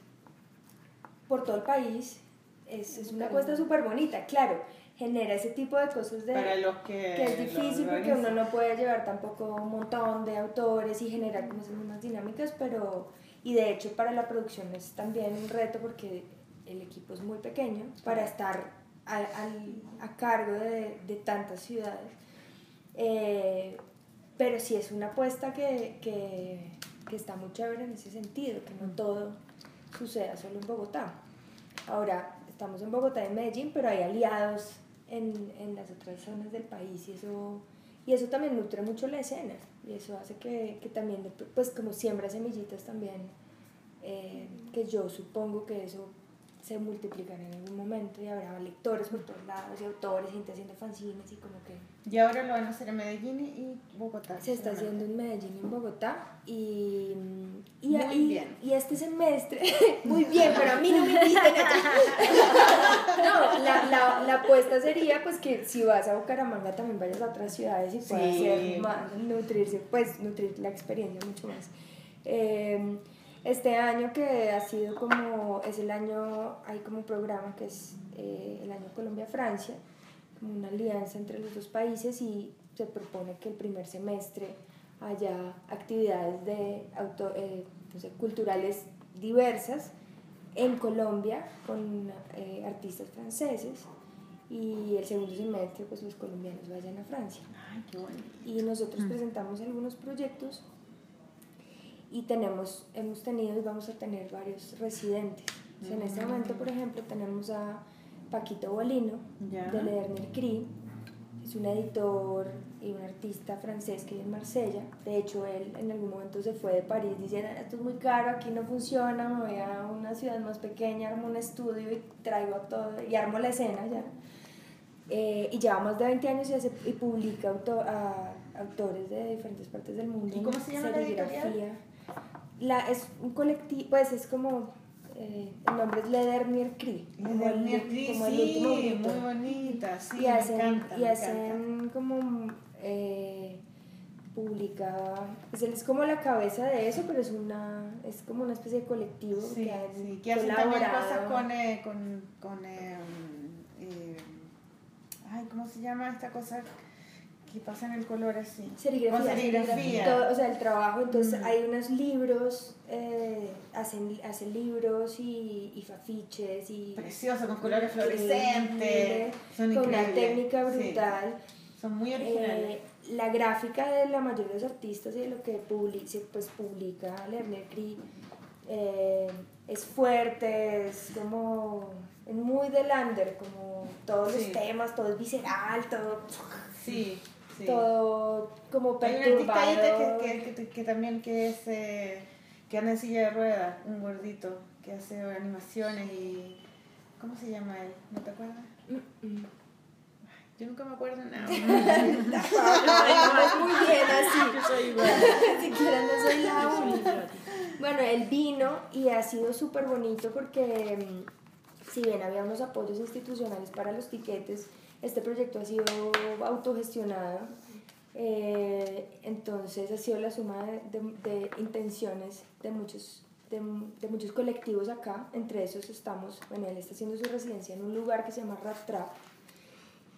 por todo el país es, es una apuesta súper bonita, claro. Genera ese tipo de cosas de, Para los que... que es difícil porque uno no puede llevar tampoco un montón de autores y generar como esas mismas dinámicas, pero y de hecho para la producción es también un reto porque el equipo es muy pequeño para estar a, al- a cargo de, de tantas ciudades. Eh, pero sí es una apuesta que, que, que está muy chévere en ese sentido, que no todo suceda solo en Bogotá. Ahora, estamos en Bogotá y en Medellín, pero hay aliados en, en las otras zonas del país y eso, y eso también nutre mucho la escena y eso hace que, que también, pues como siembra semillitas también eh, que yo supongo que eso se multiplicará en algún momento y habrá lectores por todos lados y autores, gente haciendo fanzines y como que Y ahora lo van a hacer en Medellín y Bogotá. se está haciendo en Medellín y en Bogotá y, y, Muy y- bien. y este semestre, muy bien, pero a mí no me inviten allá. No, la, la, la apuesta sería pues que si vas a Bucaramanga también vayas a otras ciudades y puedas Sí. más, nutrirse, pues nutrir la experiencia mucho más. Eh, este año que ha sido como, es el año, hay como un programa que es eh, el año Colombia-Francia, como una alianza entre los dos países y se propone que el primer semestre haya actividades de auto, eh, no sé, culturales diversas en Colombia con eh, artistas franceses y el segundo semestre pues los colombianos vayan a Francia Ay, qué bonito. y nosotros presentamos algunos proyectos y tenemos, hemos tenido y vamos a tener varios residentes. En este momento, por ejemplo, tenemos a Paquito Bolino Ya. de Lerner Cri, es un editor y un artista francés que vive en Marsella. De hecho, él en algún momento se fue de París diciendo, esto es muy caro, aquí no funciona, me voy a una ciudad más pequeña, armo un estudio y traigo todo, y armo la escena ya. Eh, y lleva más de 20 años y, hace, y publica auto- a autores de diferentes partes del mundo. ¿Y cómo se llama la editorial? La, es un colectivo, pues es como, eh, el nombre es Ledernier Cri. como el sí, último muy bonita, sí, y me hacen, encanta, y me hacen como, eh, publica, pues él es como la cabeza de eso, pero es una, es como una especie de colectivo Sí, que han sí, que hacen también colaborado. cosas con, eh, con, con eh, eh, ay, ¿cómo se llama esta cosa que pasa en el color así? serigrafía, Con serigrafía. Todo, o sea, el trabajo, entonces Mm. hay unos libros, eh, hacen, hacen libros y, y afiches y Precioso, con colores Increíble, fluorescentes, son con una técnica sí, brutal. son muy originales. Eh, la gráfica de la mayoría de los artistas y de lo que publica, pues, publica Lerner Cri eh, es fuerte, es como es muy de Lander, como todos Sí. los temas, todo es visceral, todo, sí, sí. todo como Hay un artista perturbado. que, que, que, que también que es eh, que anda en silla de ruedas, un gordito que hace animaciones y ¿cómo se llama él? ¿No te acuerdas? Mm, mm. Yo nunca me acuerdo nada. Ay, muy bien así. Yo soy igual. siquiera no soy la única. Bueno, él vino y ha sido súper bonito porque mm, si bien había unos apoyos institucionales para los tiquetes, este proyecto ha sido autogestionado. eh, entonces ha sido la suma de, de- de intenciones de muchos, de, de muchos colectivos acá. Entre esos estamos, bueno, él está haciendo su residencia en un lugar que se llama Rap Trap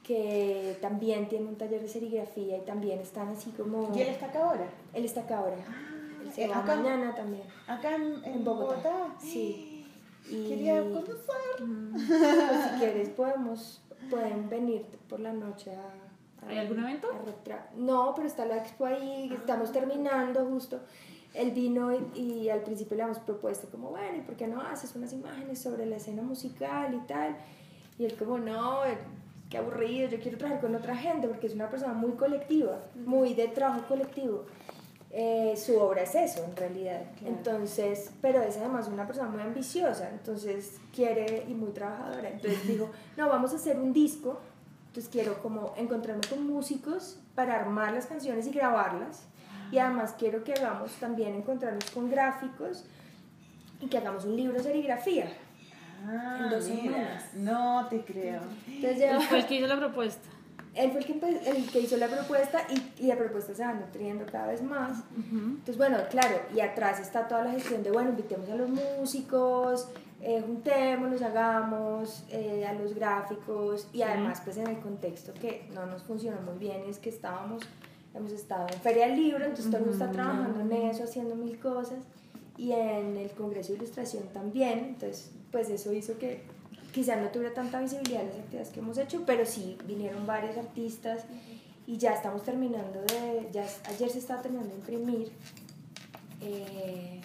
que también tiene un taller de serigrafía y también están así como... ¿Y él está acá ahora? Él está acá ahora. Él se eh, va acá- mañana también. Acá en, en En Bogotá. Bogotá. Sí. Y Quería conocer. pues, si quieres podemos, pueden venir por la noche a... a- ¿Hay algún evento? No, pero está la expo ahí, estamos terminando justo. Él vino y, y al principio le habíamos propuesto como, bueno, ¿y por qué no haces unas imágenes sobre la escena musical y tal? Y él como, no, eh, qué aburrido, yo quiero trabajar con otra gente porque es una persona muy colectiva, muy de trabajo colectivo. Eh, su obra es eso, en realidad. Entonces, pero es además una persona muy ambiciosa, entonces quiere y muy trabajadora. Entonces dijo, no, vamos a hacer un disco. Entonces quiero como encontrarme con músicos para armar las canciones y grabarlas. Y además quiero que hagamos también encontrarnos con gráficos y que hagamos un libro de serigrafía. Ah, En dos mira. semanas. No te creo. Entonces el que hizo la propuesta. Él fue el que, el que hizo la propuesta y, y la propuesta se va nutriendo cada vez más. Entonces, bueno, claro, y atrás está toda la gestión de, bueno, invitemos a los músicos, eh, juntémonos, hagamos, eh, a los gráficos y además pues en el contexto que no nos funcionó muy bien es que estábamos, hemos estado en Feria del Libro, entonces todo el mundo está trabajando en eso, haciendo mil cosas y en el Congreso de Ilustración también, entonces pues eso hizo que quizá no tuviera tanta visibilidad las actividades que hemos hecho, pero sí vinieron varios artistas y ya estamos terminando de, ya ayer se estaba terminando de imprimir eh,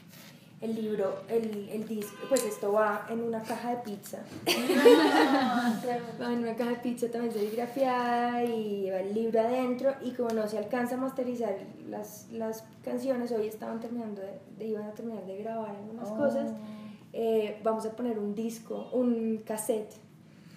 el libro, el, el disco, pues esto va en una caja de pizza. va en una caja de pizza también serigrafiada y lleva el libro adentro y como no se alcanza a masterizar las, las canciones, hoy estaban terminando de, de- iban a terminar de grabar algunas cosas, eh, vamos a poner un disco, un cassette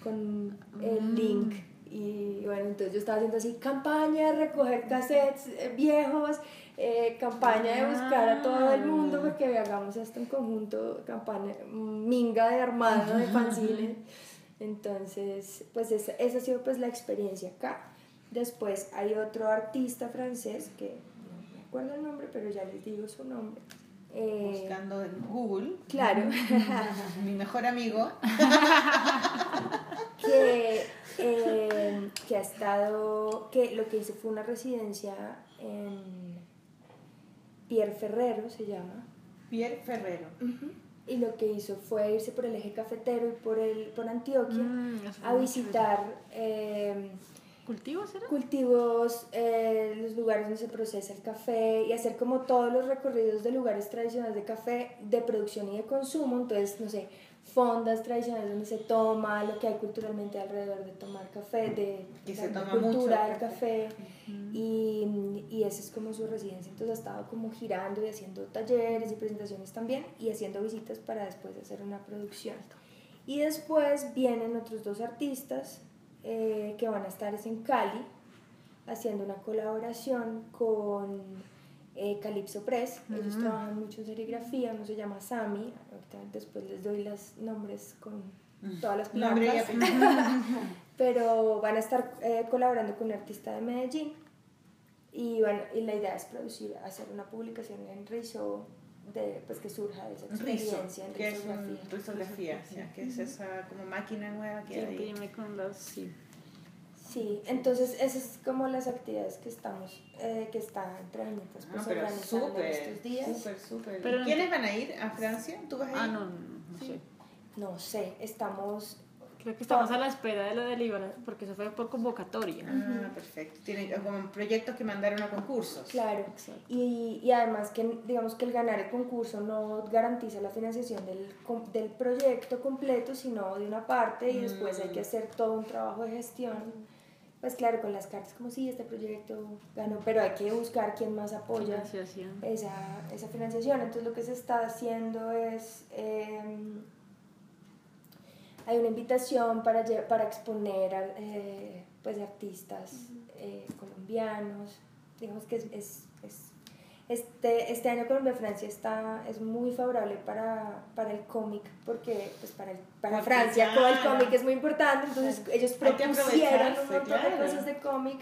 con el link. Y bueno, entonces yo estaba haciendo así, campaña de recoger cassettes eh, viejos, eh, campaña de buscar a todo el mundo porque hagamos esto en conjunto, campaña, minga de armado de fanzines. Entonces, pues esa, esa ha sido pues la experiencia acá. Después hay otro artista francés que no me acuerdo el nombre, pero ya les digo su nombre. Eh, Buscando en Google, claro. mi mejor amigo. que, eh, que ha estado, que lo que hizo fue una residencia en Pierre Ferrero, se llama, Pierre Ferrero. y lo que hizo fue irse por el eje cafetero y por, el, por Antioquia Mm, a visitar eh, ¿Cultivos era? cultivos, eh, los lugares donde se procesa el café y hacer como todos los recorridos de lugares tradicionales de café de producción y de consumo. Entonces, no sé, fondas tradicionales donde se toma, lo que hay culturalmente alrededor de tomar café, de Y la se toma cultura del café. Y, y esa es como su residencia. Entonces ha estado como girando y haciendo talleres y presentaciones también y haciendo visitas para después hacer una producción. Y después vienen otros dos artistas eh, que van a estar es en Cali haciendo una colaboración con eh, Calypso Press. Ellos trabajan mucho en serigrafía, uno se llama Sami. Ahorita después les doy los nombres con todas las apellido. Pero van a estar eh, colaborando con un artista de Medellín. Y, bueno, y la idea es producir, hacer una publicación en Rizo de, pues, que surja de esa experiencia en que es risografía. un risografía, o sea, que es esa como máquina nueva que Que hay. imprime con las... Sí. Sí, entonces esas es como las actividades que estamos, eh, que están trayectos Ah, pues, pero organizando estos días. súper, súper. Pero ¿Y no ¿Quiénes van a ir a Francia? ¿Tú vas a ir? Ah, no, no, no, no sé. No sé, estamos, Creo que estamos a la espera de la deliberación, porque eso fue por convocatoria. Ah, perfecto. Tienen como proyectos que mandaron a concursos. claro, y, y además que digamos que el ganar el concurso no garantiza la financiación del, del proyecto completo, sino de una parte y después hay que hacer todo un trabajo de gestión. Pues claro, con las cartas como sí, este proyecto ganó, pero hay que buscar quién más apoya. Financiación. esa, esa financiación. Entonces lo que se está haciendo es, eh, hay una invitación para, para exponer a, eh, pues, artistas eh, colombianos. Digamos que es, es- es- este, este año Colombia-Francia está, es muy favorable para, para el cómic, porque pues, para, el- para Porque Francia ya- el cómic es muy importante, entonces ellos propusieron un montón de claro. cosas de cómic.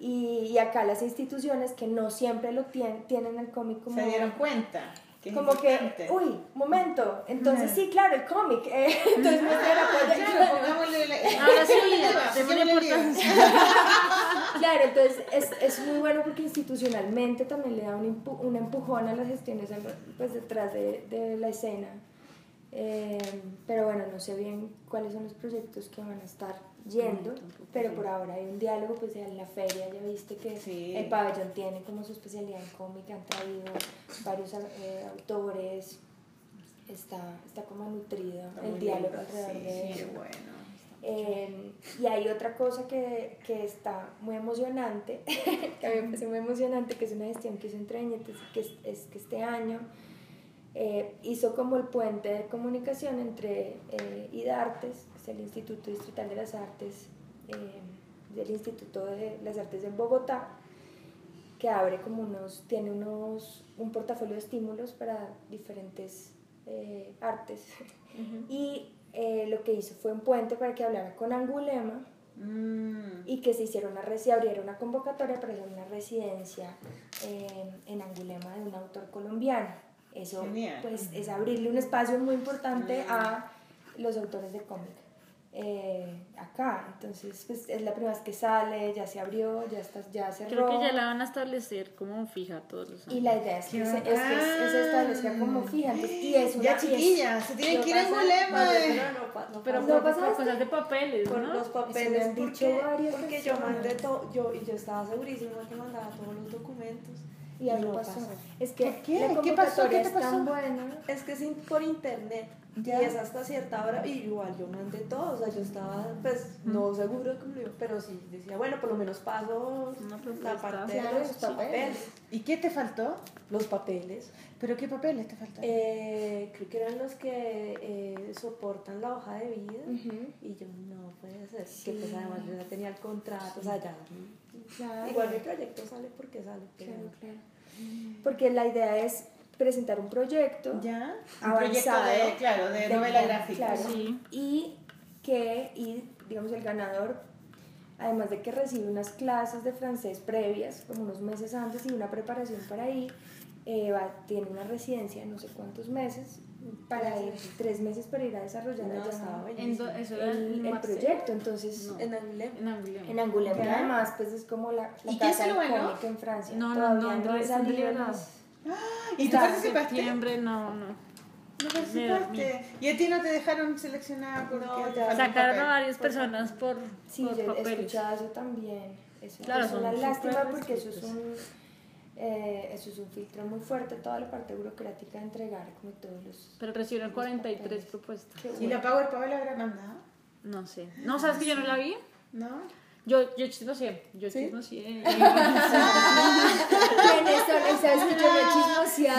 Y, y acá las instituciones que no siempre lo tienen, tienen el cómic como, Se dieron cuenta. Como que, uy, momento, entonces sí, claro, el cómic, eh, entonces me la- Ahora sí, importancia. Claro, entonces es, es muy bueno porque institucionalmente también le da un, empu- un empujón a las gestiones pues, detrás de, de la escena. Eh, pero bueno, no sé bien cuáles son los proyectos que van a estar yendo, pero por ahora hay un diálogo, pues en la feria ya viste que Sí. el pabellón tiene como su especialidad en cómic, han traído varios eh, autores, está, está como nutrido Está el diálogo lindo, alrededor sí, de eso. bueno. Eh, y hay otra cosa que, que está muy emocionante, que a mí me parece muy emocionante, que es una gestión que hizo entre que es, es que este año eh, hizo como el puente de comunicación entre eh, IDARTES, que es el Instituto Distrital de las Artes, eh, del Instituto de las Artes de Bogotá, que abre como unos, tiene unos, un portafolio de estímulos para diferentes eh, artes. Y eh, lo que hizo fue un puente para que hablara con Angulema Mm. y que se hiciera una, se abriera una convocatoria para hacer una residencia eh, en Angulema de un autor colombiano. Eso Genial. pues es abrirle un espacio muy importante Mm. a los autores de cómic eh, acá. Entonces pues es la primera vez que sale, ya se abrió, ya, está, ya cerró. Creo que ya la van a establecer como fija todos los años. Y la idea es que ¡Qué se, es que se- se establezca como fija. entonces, y es una Ya y es- chiquillas, se tienen que ir a pasa- Angulema. No, eh. pero no, pasa. ¿No por, cosas de papeles, por ¿no? los papeles han dicho porque, varias porque yo mandé todo yo y yo estaba segurísima que mandaba todos los documentos Y algo No pasó. pasó. Es que ¿Por qué? la ¿Qué pasó? convocatoria ¿Qué te es tan pasó? buena. Es que es por internet. Ya. Y es hasta cierta hora. Y igual yo mandé todo. O sea, yo estaba, pues, no seguro de cómo iba, Pero sí decía, bueno, por lo menos paso Una la parte de los los papeles. papeles. ¿Y qué te faltó? Los papeles. ¿Pero qué papeles te faltaron? Eh, creo que eran los que eh, soportan la hoja de vida. Y yo, no puede ser. Que pues además yo ya tenía el contrato. O sea, ya. Claro. Igual mi proyecto sale porque sale. Pero Claro, claro. Porque la idea es presentar un proyecto ¿Ya? Un proyecto de, claro, de, novela gráfica. claro, Sí. y que y digamos el ganador además de que recibe unas clases de francés previas como unos meses antes y una preparación para ir eh, va- tiene una residencia no sé cuántos meses para ir tres meses para ir a desarrollar No, estaba eso era el, proyecto entonces No. En Angoulême. En Angoulême. en Angoulême que Ya. además pues es como la, la ¿Y qué es casa lo bueno? en Francia No, no, Todavía no, no. ¿Y tú participaste? septiembre, no, no. No participaste. ¿Y a ti no te dejaron seleccionar porque No, te Sacaron a varias personas por, Sí, por yo he papeles. escuchado eso también. Eso Claro, es una lástima porque eso es un eh, eso es un filtro muy fuerte, toda la parte burocrática de entregar como todos los Pero recibieron los 43 papeles. propuestas. ¿Y la. Power Power la habrá mandado? No sé. No, ¿sabes que yo no la vi? ¿No? Yo, yo chismoseé. Yo ¿Sí? chismoseé. ¿Quiénes son? ¿Y ¿Sabes que yo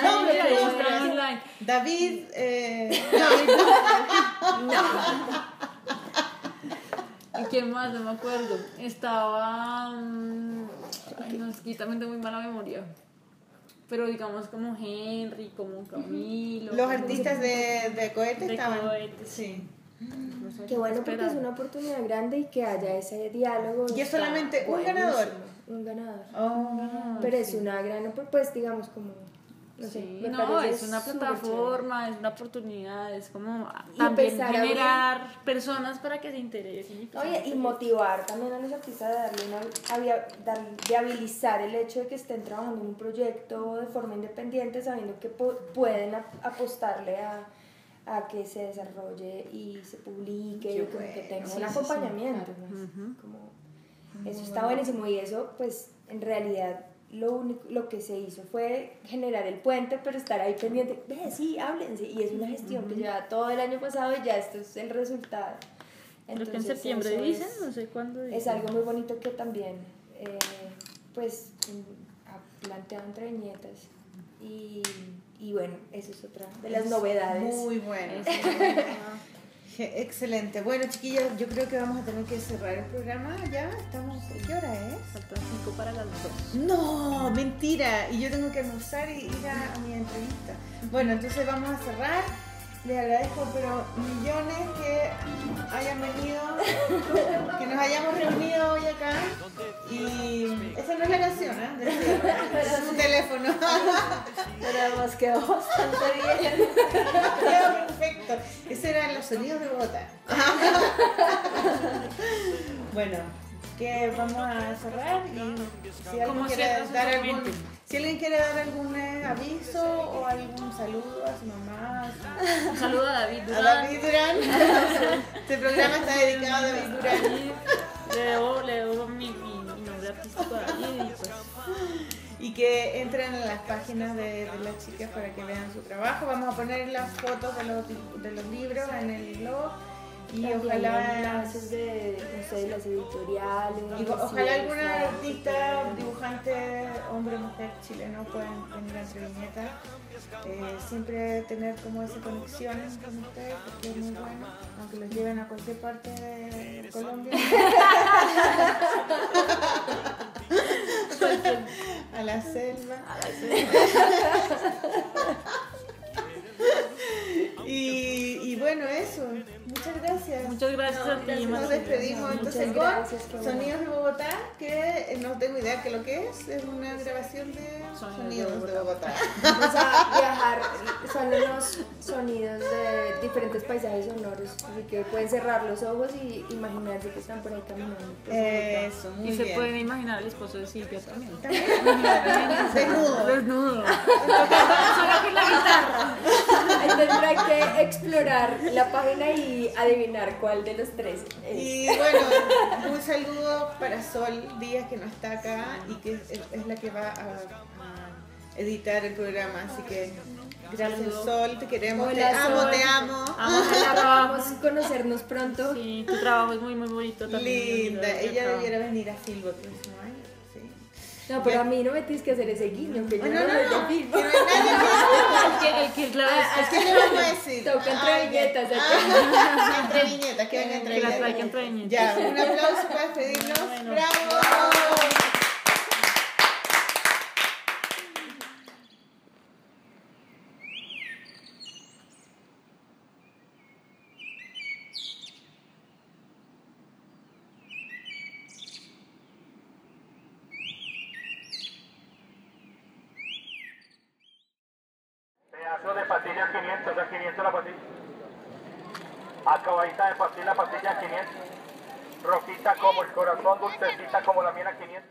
no? No, Pero Ahí está online. David, eh, ¿Y quién más? No me acuerdo. Estaba. mm, Ay, no, es que también tengo muy mala memoria. Pero digamos como Henry, como Camilo. los como- artistas de, de cohete De estaban. cohete, Sí. Qué bueno porque es una oportunidad grande y que haya ese diálogo. ¿Y es solamente un buenísimo. ganador? Un ganador. Oh. Pero es una gran, pues digamos como, no sé, Sí, me no, es una plataforma, es una oportunidad, es como también a generar personas para que se interesen. y Oye, y motivar también a los artistas de darle una, a via- dar- viabilizar el hecho de que estén trabajando en un proyecto de forma independiente, sabiendo que po- pueden ap- apostarle a, a que se desarrolle y se publique Qué y como que tenga Sí, un sí, sí, acompañamiento. Ujú. Como, eso está buenísimo y eso, pues, en realidad lo único lo que se hizo fue generar el puente, pero estar ahí pendiente, ve, sí, háblense, y es una gestión que lleva todo el año pasado y ya esto es el resultado. Creo que en Entonces, septiembre dicen, es- no sé cuándo dicen. es algo muy bonito que también eh, pues ha planteado entre viñetas y, y bueno, eso es otra de las novedades. Muy bueno. Excelente. Bueno, chiquillos, yo creo que vamos a tener que cerrar el programa ya. Estamos. ¿Qué hora es? Faltan cinco para las dos. No, mentira. Y yo tengo que almorzar y ir a, a mi entrevista. Bueno, entonces vamos a cerrar. Les agradezco, pero millones que hayan venido, que nos hayamos reunido hoy acá. Y esa no es la canción, ¿eh? Cierre. Ese es un teléfono. Pero además quedó bastante bien. Quedó perfecto. Ese eran los sonidos de Bogotá. bueno, que vamos a cerrar y si alguien quiere dar algún, si alguien quiere dar algún aviso o algún saludo a su mamá, a, Un saludo a David a Durán. David Durán. este programa está dedicado a David Durán. Le debo, le debo mi, a pues y que entren en las páginas de, de las chicas para que vean su trabajo. Vamos a poner las fotos de los, de los libros en el blog y También ojalá enlaces de, no sé, las editoriales. Y si ojalá alguna la- artista, dibujante, hombre o mujer chileno puedan venir a entre viñetas. Eh, siempre tener como esa conexión con ustedes, porque es muy bueno, aunque los lleven a cualquier parte de Colombia. a la selva. y, y bueno, eso. Muchas gracias. muchas gracias a ti, Nos Marcela. despedimos entonces con gracias. Sonidos de Bogotá, que eh, no tengo idea que lo que es, es una grabación de Sonidos Sonidos de de Bogotá. Vamos a viajar, son unos sonidos de diferentes paisajes sonoros, así que pueden cerrar los ojos y imaginarse que están por ahí caminando. por Bogotá. Eso, muy Y se pueden imaginar el esposo de Silvia también. Desnudo. Desnudo. Solo con la guitarra. Tendrá que explorar la página y adivinar cuál de los tres es. Y bueno, un saludo para Sol Díaz que no está acá y que es, es la que va a, a editar el programa, así que gracias. Sol, te queremos, te amo, Sol. te amo. Ojalá podamos conocernos pronto. Sí, tu trabajo es muy, muy bonito también. Linda, ella debiera venir a Filbo No, pero a mí no me tienes que hacer ese guiño, que yo No, no, no, no, no hay que, el que, claro, ¿A es qué le vamos a decir? Toca entre viñetas. Ah, entre viñetas, que venga entre viñetas. Ya, un aplauso para despedirnos. Bueno. ¡Bravo! Pedazo de pastilla 500, a 500 la pastilla. Acabadita de pastilla, pastilla 500. Rojita como el corazón, dulcecita como la miel a 500.